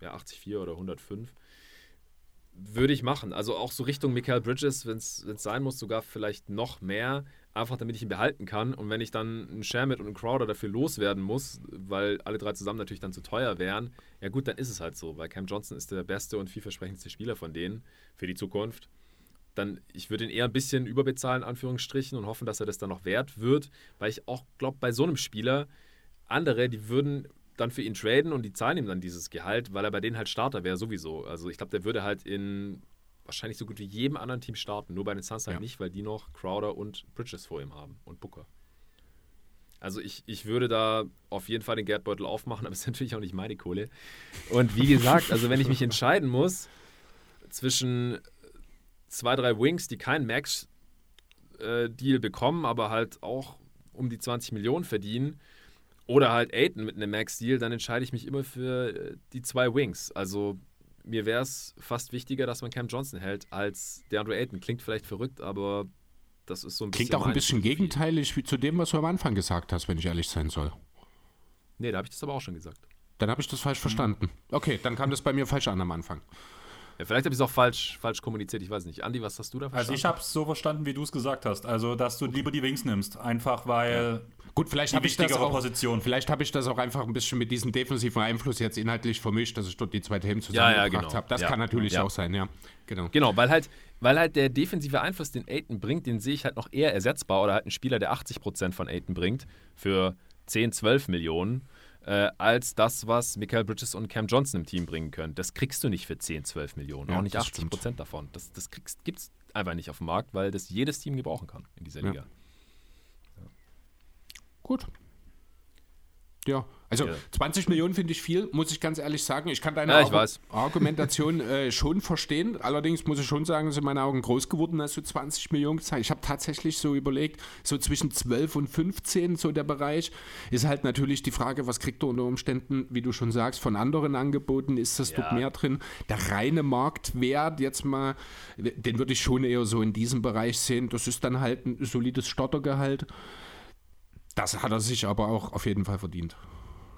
ja 80,4 oder 105. Würde ich machen. Also auch so Richtung Michael Bridges, wenn es sein muss, sogar vielleicht noch mehr. Einfach damit ich ihn behalten kann. Und wenn ich dann einen Shermit und einen Crowder dafür loswerden muss, weil alle drei zusammen natürlich dann zu teuer wären, ja gut, dann ist es halt so. Weil Cam Johnson ist der beste und vielversprechendste Spieler von denen für die Zukunft dann, ich würde ihn eher ein bisschen überbezahlen, in Anführungsstrichen, und hoffen, dass er das dann noch wert wird, weil ich auch glaube, bei so einem Spieler, andere, die würden dann für ihn traden und die zahlen ihm dann dieses Gehalt, weil er bei denen halt Starter wäre sowieso. Also ich glaube, der würde halt in wahrscheinlich so gut wie jedem anderen Team starten, nur bei den Suns halt ja. nicht, weil die noch Crowder und Bridges vor ihm haben und Booker. Also ich, ich würde da auf jeden Fall den Geldbeutel aufmachen, [LAUGHS] aber es ist natürlich auch nicht meine Kohle. Und wie gesagt, also wenn ich mich entscheiden muss zwischen zwei, drei Wings, die keinen Max-Deal bekommen, aber halt auch um die 20 Millionen verdienen. Oder halt Aiden mit einem Max-Deal, dann entscheide ich mich immer für äh, die zwei Wings. Also mir wäre es fast wichtiger, dass man Cam Johnson hält, als DeAndre Ayton. Klingt vielleicht verrückt, aber das ist so ein bisschen. Klingt auch ein bisschen gegenteilig wie zu dem, was du am Anfang gesagt hast, wenn ich ehrlich sein soll. Nee, da habe ich das aber auch schon gesagt. Dann habe ich das falsch verstanden. Okay, dann kam das bei mir falsch an am Anfang. Ja, vielleicht habe ich es auch falsch, falsch kommuniziert, ich weiß nicht. Andi, was hast du da verstanden? Also ich habe es so verstanden, wie du es gesagt hast. Also, dass du lieber die Wings nimmst. Einfach weil... Ja. Gut, vielleicht habe ich das auch, Position. Vielleicht habe ich das auch einfach ein bisschen mit diesem defensiven Einfluss jetzt inhaltlich vermischt, dass ich dort die zwei Themen zusammengebracht ja, ja, genau. habe. Das kann natürlich auch sein, ja. Genau. Genau, weil halt, weil halt der defensive Einfluss, den Aiton bringt, den sehe ich halt noch eher ersetzbar oder halt ein Spieler, der 80% von Aiton bringt für 10, 12 Millionen äh, als das, was Michael Bridges und Cam Johnson im Team bringen können. Das kriegst du nicht für 10, 12 Millionen, ja, auch nicht 80 Prozent davon. Das, das gibt es einfach nicht auf dem Markt, weil das jedes Team gebrauchen kann in dieser Liga. Ja. Gut. Ja, also ja. 20 Millionen finde ich viel, muss ich ganz ehrlich sagen. Ich kann deine ja, ich Argu Argumentation [LAUGHS] äh, schon verstehen. Allerdings muss ich schon sagen, sind meine Augen groß geworden, als du 20 Millionen gezeigt Ich habe tatsächlich so überlegt, so zwischen 12 und 15, so der Bereich. Ist halt natürlich die Frage, was kriegt du unter Umständen, wie du schon sagst, von anderen Angeboten? Ist das ja. dort mehr drin? Der reine Marktwert, jetzt mal, den würde ich schon eher so in diesem Bereich sehen. Das ist dann halt ein solides Stottergehalt. Das hat er sich aber auch auf jeden Fall verdient.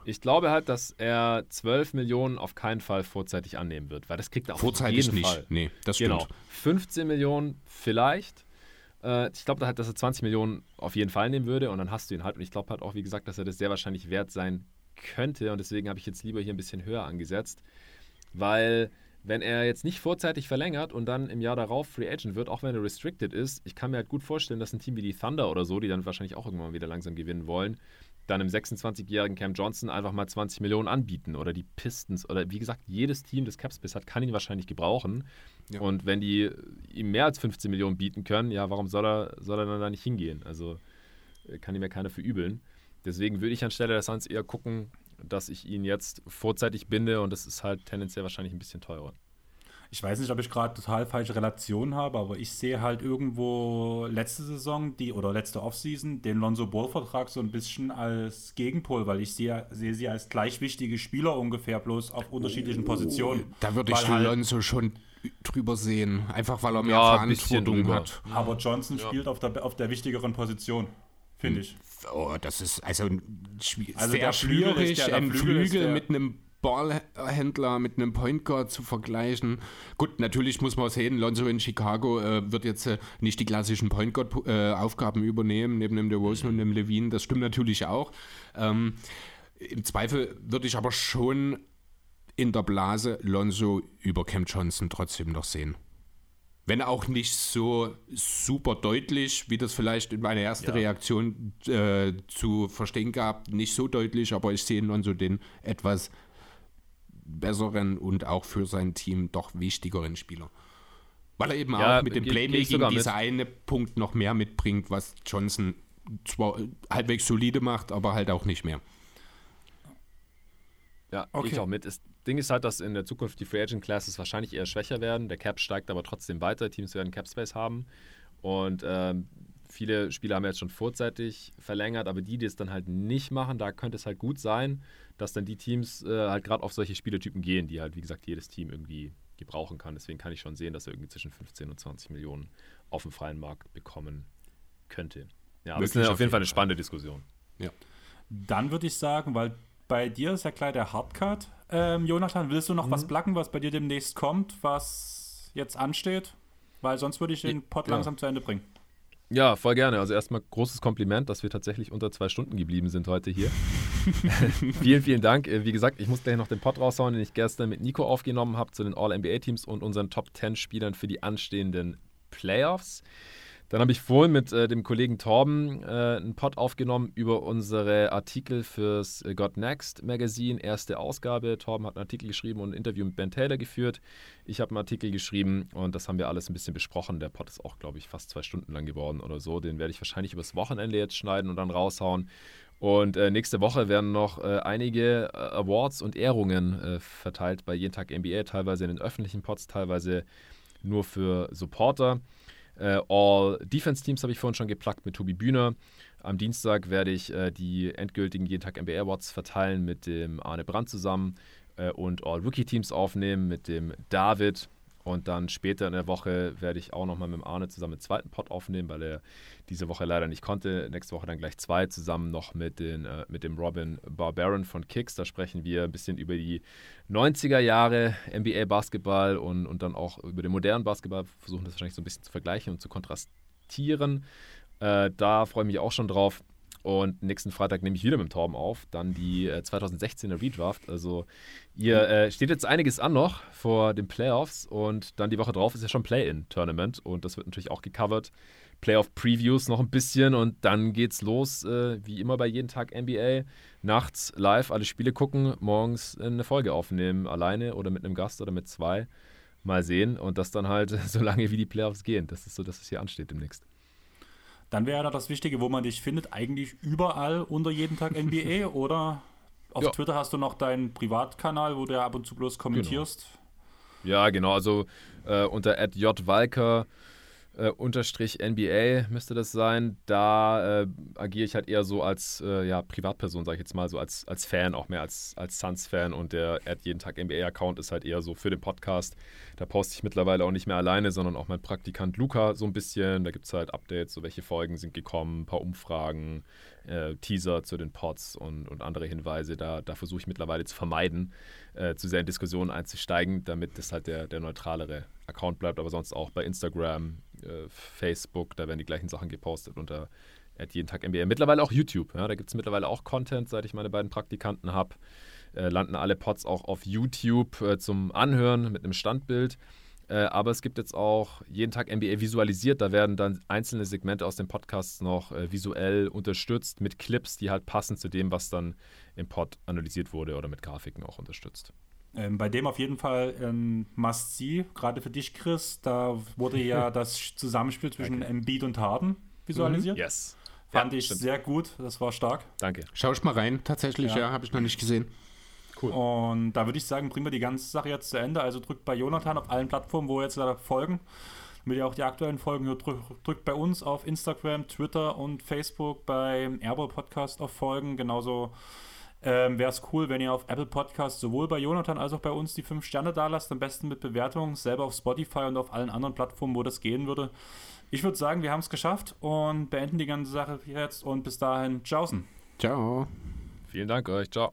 Ich glaube halt, dass er 12 Millionen auf keinen Fall vorzeitig annehmen wird, weil das kriegt er auf vorzeitig jeden nicht. Fall. Nee, das stimmt. Genau. 15 Millionen vielleicht. Äh, ich glaube halt, dass er 20 Millionen auf jeden Fall nehmen würde und dann hast du ihn halt. Und ich glaube halt auch, wie gesagt, dass er das sehr wahrscheinlich wert sein könnte und deswegen habe ich jetzt lieber hier ein bisschen höher angesetzt, weil wenn er jetzt nicht vorzeitig verlängert und dann im Jahr darauf Free Agent wird, auch wenn er restricted ist, ich kann mir halt gut vorstellen, dass ein Team wie die Thunder oder so, die dann wahrscheinlich auch irgendwann wieder langsam gewinnen wollen, dann im 26-jährigen Cam Johnson einfach mal 20 Millionen anbieten oder die Pistons oder wie gesagt, jedes Team, das Capspace hat, kann ihn wahrscheinlich gebrauchen. Ja. Und wenn die ihm mehr als 15 Millionen bieten können, ja, warum soll er, soll er dann da nicht hingehen? Also äh, kann ihm ja keiner verübeln. Deswegen würde ich anstelle der Suns eher gucken, dass ich ihn jetzt vorzeitig binde und das ist halt tendenziell wahrscheinlich ein bisschen teurer ich weiß nicht, ob ich gerade total falsche Relationen habe, aber ich sehe halt irgendwo letzte Saison die oder letzte Offseason den Lonzo Ball-Vertrag so ein bisschen als Gegenpol, weil ich sehe, sehe sie als gleich wichtige Spieler ungefähr, bloß auf unterschiedlichen oh, Positionen. Da würde ich halt Lonzo schon drüber sehen, einfach weil er mehr ja, Verantwortung hat. Aber Johnson ja. spielt auf der, auf der wichtigeren Position. Finde ich. Oh, das ist also, also sehr schwierig, ein Flügel mit einem Ballhändler mit einem Point Guard zu vergleichen. Gut, natürlich muss man sehen, Lonzo in Chicago äh, wird jetzt äh, nicht die klassischen Point Guard äh, Aufgaben übernehmen, neben dem DeRozan und dem Levine. Das stimmt natürlich auch. Ähm, Im Zweifel würde ich aber schon in der Blase Lonzo über Cam Johnson trotzdem noch sehen. Wenn auch nicht so super deutlich, wie das vielleicht in meiner ersten ja. Reaktion äh, zu verstehen gab, nicht so deutlich, aber ich sehe Lonzo den etwas besseren und auch für sein Team doch wichtigeren Spieler. Weil er eben ja, auch mit dem Playmaking dieser eine Punkt noch mehr mitbringt, was Johnson zwar halbwegs solide macht, aber halt auch nicht mehr. Ja, okay. ich auch mit. Das Ding ist halt, dass in der Zukunft die Free Agent Classes wahrscheinlich eher schwächer werden. Der Cap steigt aber trotzdem weiter. Teams werden Cap Space haben. Und ähm, viele Spieler haben jetzt schon vorzeitig verlängert, aber die, die es dann halt nicht machen, da könnte es halt gut sein, dass dann die Teams äh, halt gerade auf solche Spielertypen gehen, die halt, wie gesagt, jedes Team irgendwie gebrauchen kann. Deswegen kann ich schon sehen, dass er irgendwie zwischen 15 und 20 Millionen auf dem freien Markt bekommen könnte. Ja, es ist auf jeden Fall eine spannende Diskussion. Ja. Dann würde ich sagen, weil bei dir ist ja klar der Hardcut. Ähm, Jonathan, willst du noch mhm. was placken, was bei dir demnächst kommt, was jetzt ansteht? Weil sonst würde ich den Pod ja. langsam zu Ende bringen. Ja, voll gerne. Also erstmal großes Kompliment, dass wir tatsächlich unter zwei Stunden geblieben sind heute hier. [LAUGHS] vielen, vielen Dank. Äh, wie gesagt, ich muss gleich noch den Pod raushauen, den ich gestern mit Nico aufgenommen habe zu den All-NBA-Teams und unseren Top 10 Spielern für die anstehenden Playoffs. Dann habe ich vorhin mit äh, dem Kollegen Torben äh, einen Pod aufgenommen über unsere Artikel fürs äh, God Next Magazine, erste Ausgabe. Torben hat einen Artikel geschrieben und ein Interview mit Ben Taylor geführt. Ich habe einen Artikel geschrieben und das haben wir alles ein bisschen besprochen. Der Pod ist auch, glaube ich, fast zwei Stunden lang geworden oder so. Den werde ich wahrscheinlich übers Wochenende jetzt schneiden und dann raushauen. Und äh, nächste Woche werden noch äh, einige äh, Awards und Ehrungen äh, verteilt bei Jeden Tag NBA, teilweise in den öffentlichen Pods, teilweise nur für Supporter. Äh, All Defense Teams habe ich vorhin schon geplagt mit Tobi Bühner. Am Dienstag werde ich äh, die endgültigen Jeden Tag NBA Awards verteilen mit dem Arne Brandt zusammen und All Rookie Teams aufnehmen mit dem David Und dann später in der Woche werde ich auch nochmal mit Arne zusammen den zweiten Pod aufnehmen, weil er diese Woche leider nicht konnte. Nächste Woche dann gleich zwei zusammen noch mit, den, äh, mit dem Robin Barbaron von Kicks. Da sprechen wir ein bisschen über die 90er Jahre NBA Basketball und, und dann auch über den modernen Basketball. Versuchen das wahrscheinlich so ein bisschen zu vergleichen und zu kontrastieren. Äh, da freue ich mich auch schon drauf. Und nächsten Freitag nehme ich wieder mit dem Torben auf. Dann die äh, 2016er Redraft. Also ihr äh, steht jetzt einiges an noch vor den Playoffs. Und dann die Woche drauf ist ja schon Play-In-Tournament. Und das wird natürlich auch gecovert. Playoff-Previews noch ein bisschen. Und dann geht's los, äh, wie immer bei jeden Tag NBA. Nachts live alle Spiele gucken. Morgens eine Folge aufnehmen. Alleine oder mit einem Gast oder mit zwei. Mal sehen. Und das dann halt [LAUGHS] so lange wie die Playoffs gehen. Das ist so, dass es hier ansteht demnächst. Dann wäre da das Wichtige, wo man dich findet, eigentlich überall unter jeden Tag NBA [LAUGHS] oder auf ja. Twitter hast du noch deinen Privatkanal, wo du ab und zu bloß kommentierst. Genau. Ja, genau. Also äh, unter @jwalker äh, unterstrich NBA müsste das sein. Da äh, agiere ich halt eher so als äh, ja, Privatperson, sage ich jetzt mal, so als, als Fan, auch mehr als, als Suns-Fan. Und der Ad jeden Tag NBA-Account ist halt eher so für den Podcast. Da poste ich mittlerweile auch nicht mehr alleine, sondern auch mein Praktikant Luca so ein bisschen. Da gibt es halt Updates, so welche Folgen sind gekommen, ein paar Umfragen, äh, Teaser zu den Pods und, und andere Hinweise. Da, da versuche ich mittlerweile zu vermeiden, äh, zu sehr in Diskussionen einzusteigen, damit das halt der, der neutralere Account bleibt. Aber sonst auch bei Instagram, äh, Facebook, da werden die gleichen Sachen gepostet unter jeden Tag NBA. Mittlerweile auch YouTube. Ja, da gibt es mittlerweile auch Content, seit ich meine beiden Praktikanten habe. Äh, landen alle Pods auch auf YouTube äh, zum Anhören mit einem Standbild. Äh, aber es gibt jetzt auch jeden Tag NBA visualisiert. Da werden dann einzelne Segmente aus den Podcasts noch äh, visuell unterstützt mit Clips, die halt passen zu dem, was dann im Pod analysiert wurde oder mit Grafiken auch unterstützt. Ähm, bei dem auf jeden Fall ein Must-See, gerade für dich, Chris. Da wurde ja [LAUGHS] das Zusammenspiel zwischen okay. Embiid und Harden visualisiert. Mhm. Yes. Fand ja, ich stimmt. sehr gut, das war stark. Danke. Schau ich mal rein, tatsächlich, ja, ja habe ich noch nicht gesehen. Cool. Und da würde ich sagen, bringen wir die ganze Sache jetzt zu Ende. Also drückt bei Jonathan auf allen Plattformen, wo jetzt leider folgen, damit ihr auch die aktuellen Folgen hört, drückt bei uns auf Instagram, Twitter und Facebook beim Airball Podcast auf Folgen. Genauso ähm, wäre es cool, wenn ihr auf Apple Podcast sowohl bei Jonathan als auch bei uns die 5 Sterne da lasst, am besten mit Bewertungen, selber auf Spotify und auf allen anderen Plattformen, wo das gehen würde. Ich würde sagen, wir haben es geschafft und beenden die ganze Sache jetzt und bis dahin, tschaußen. Ciao. Vielen Dank euch, ciao.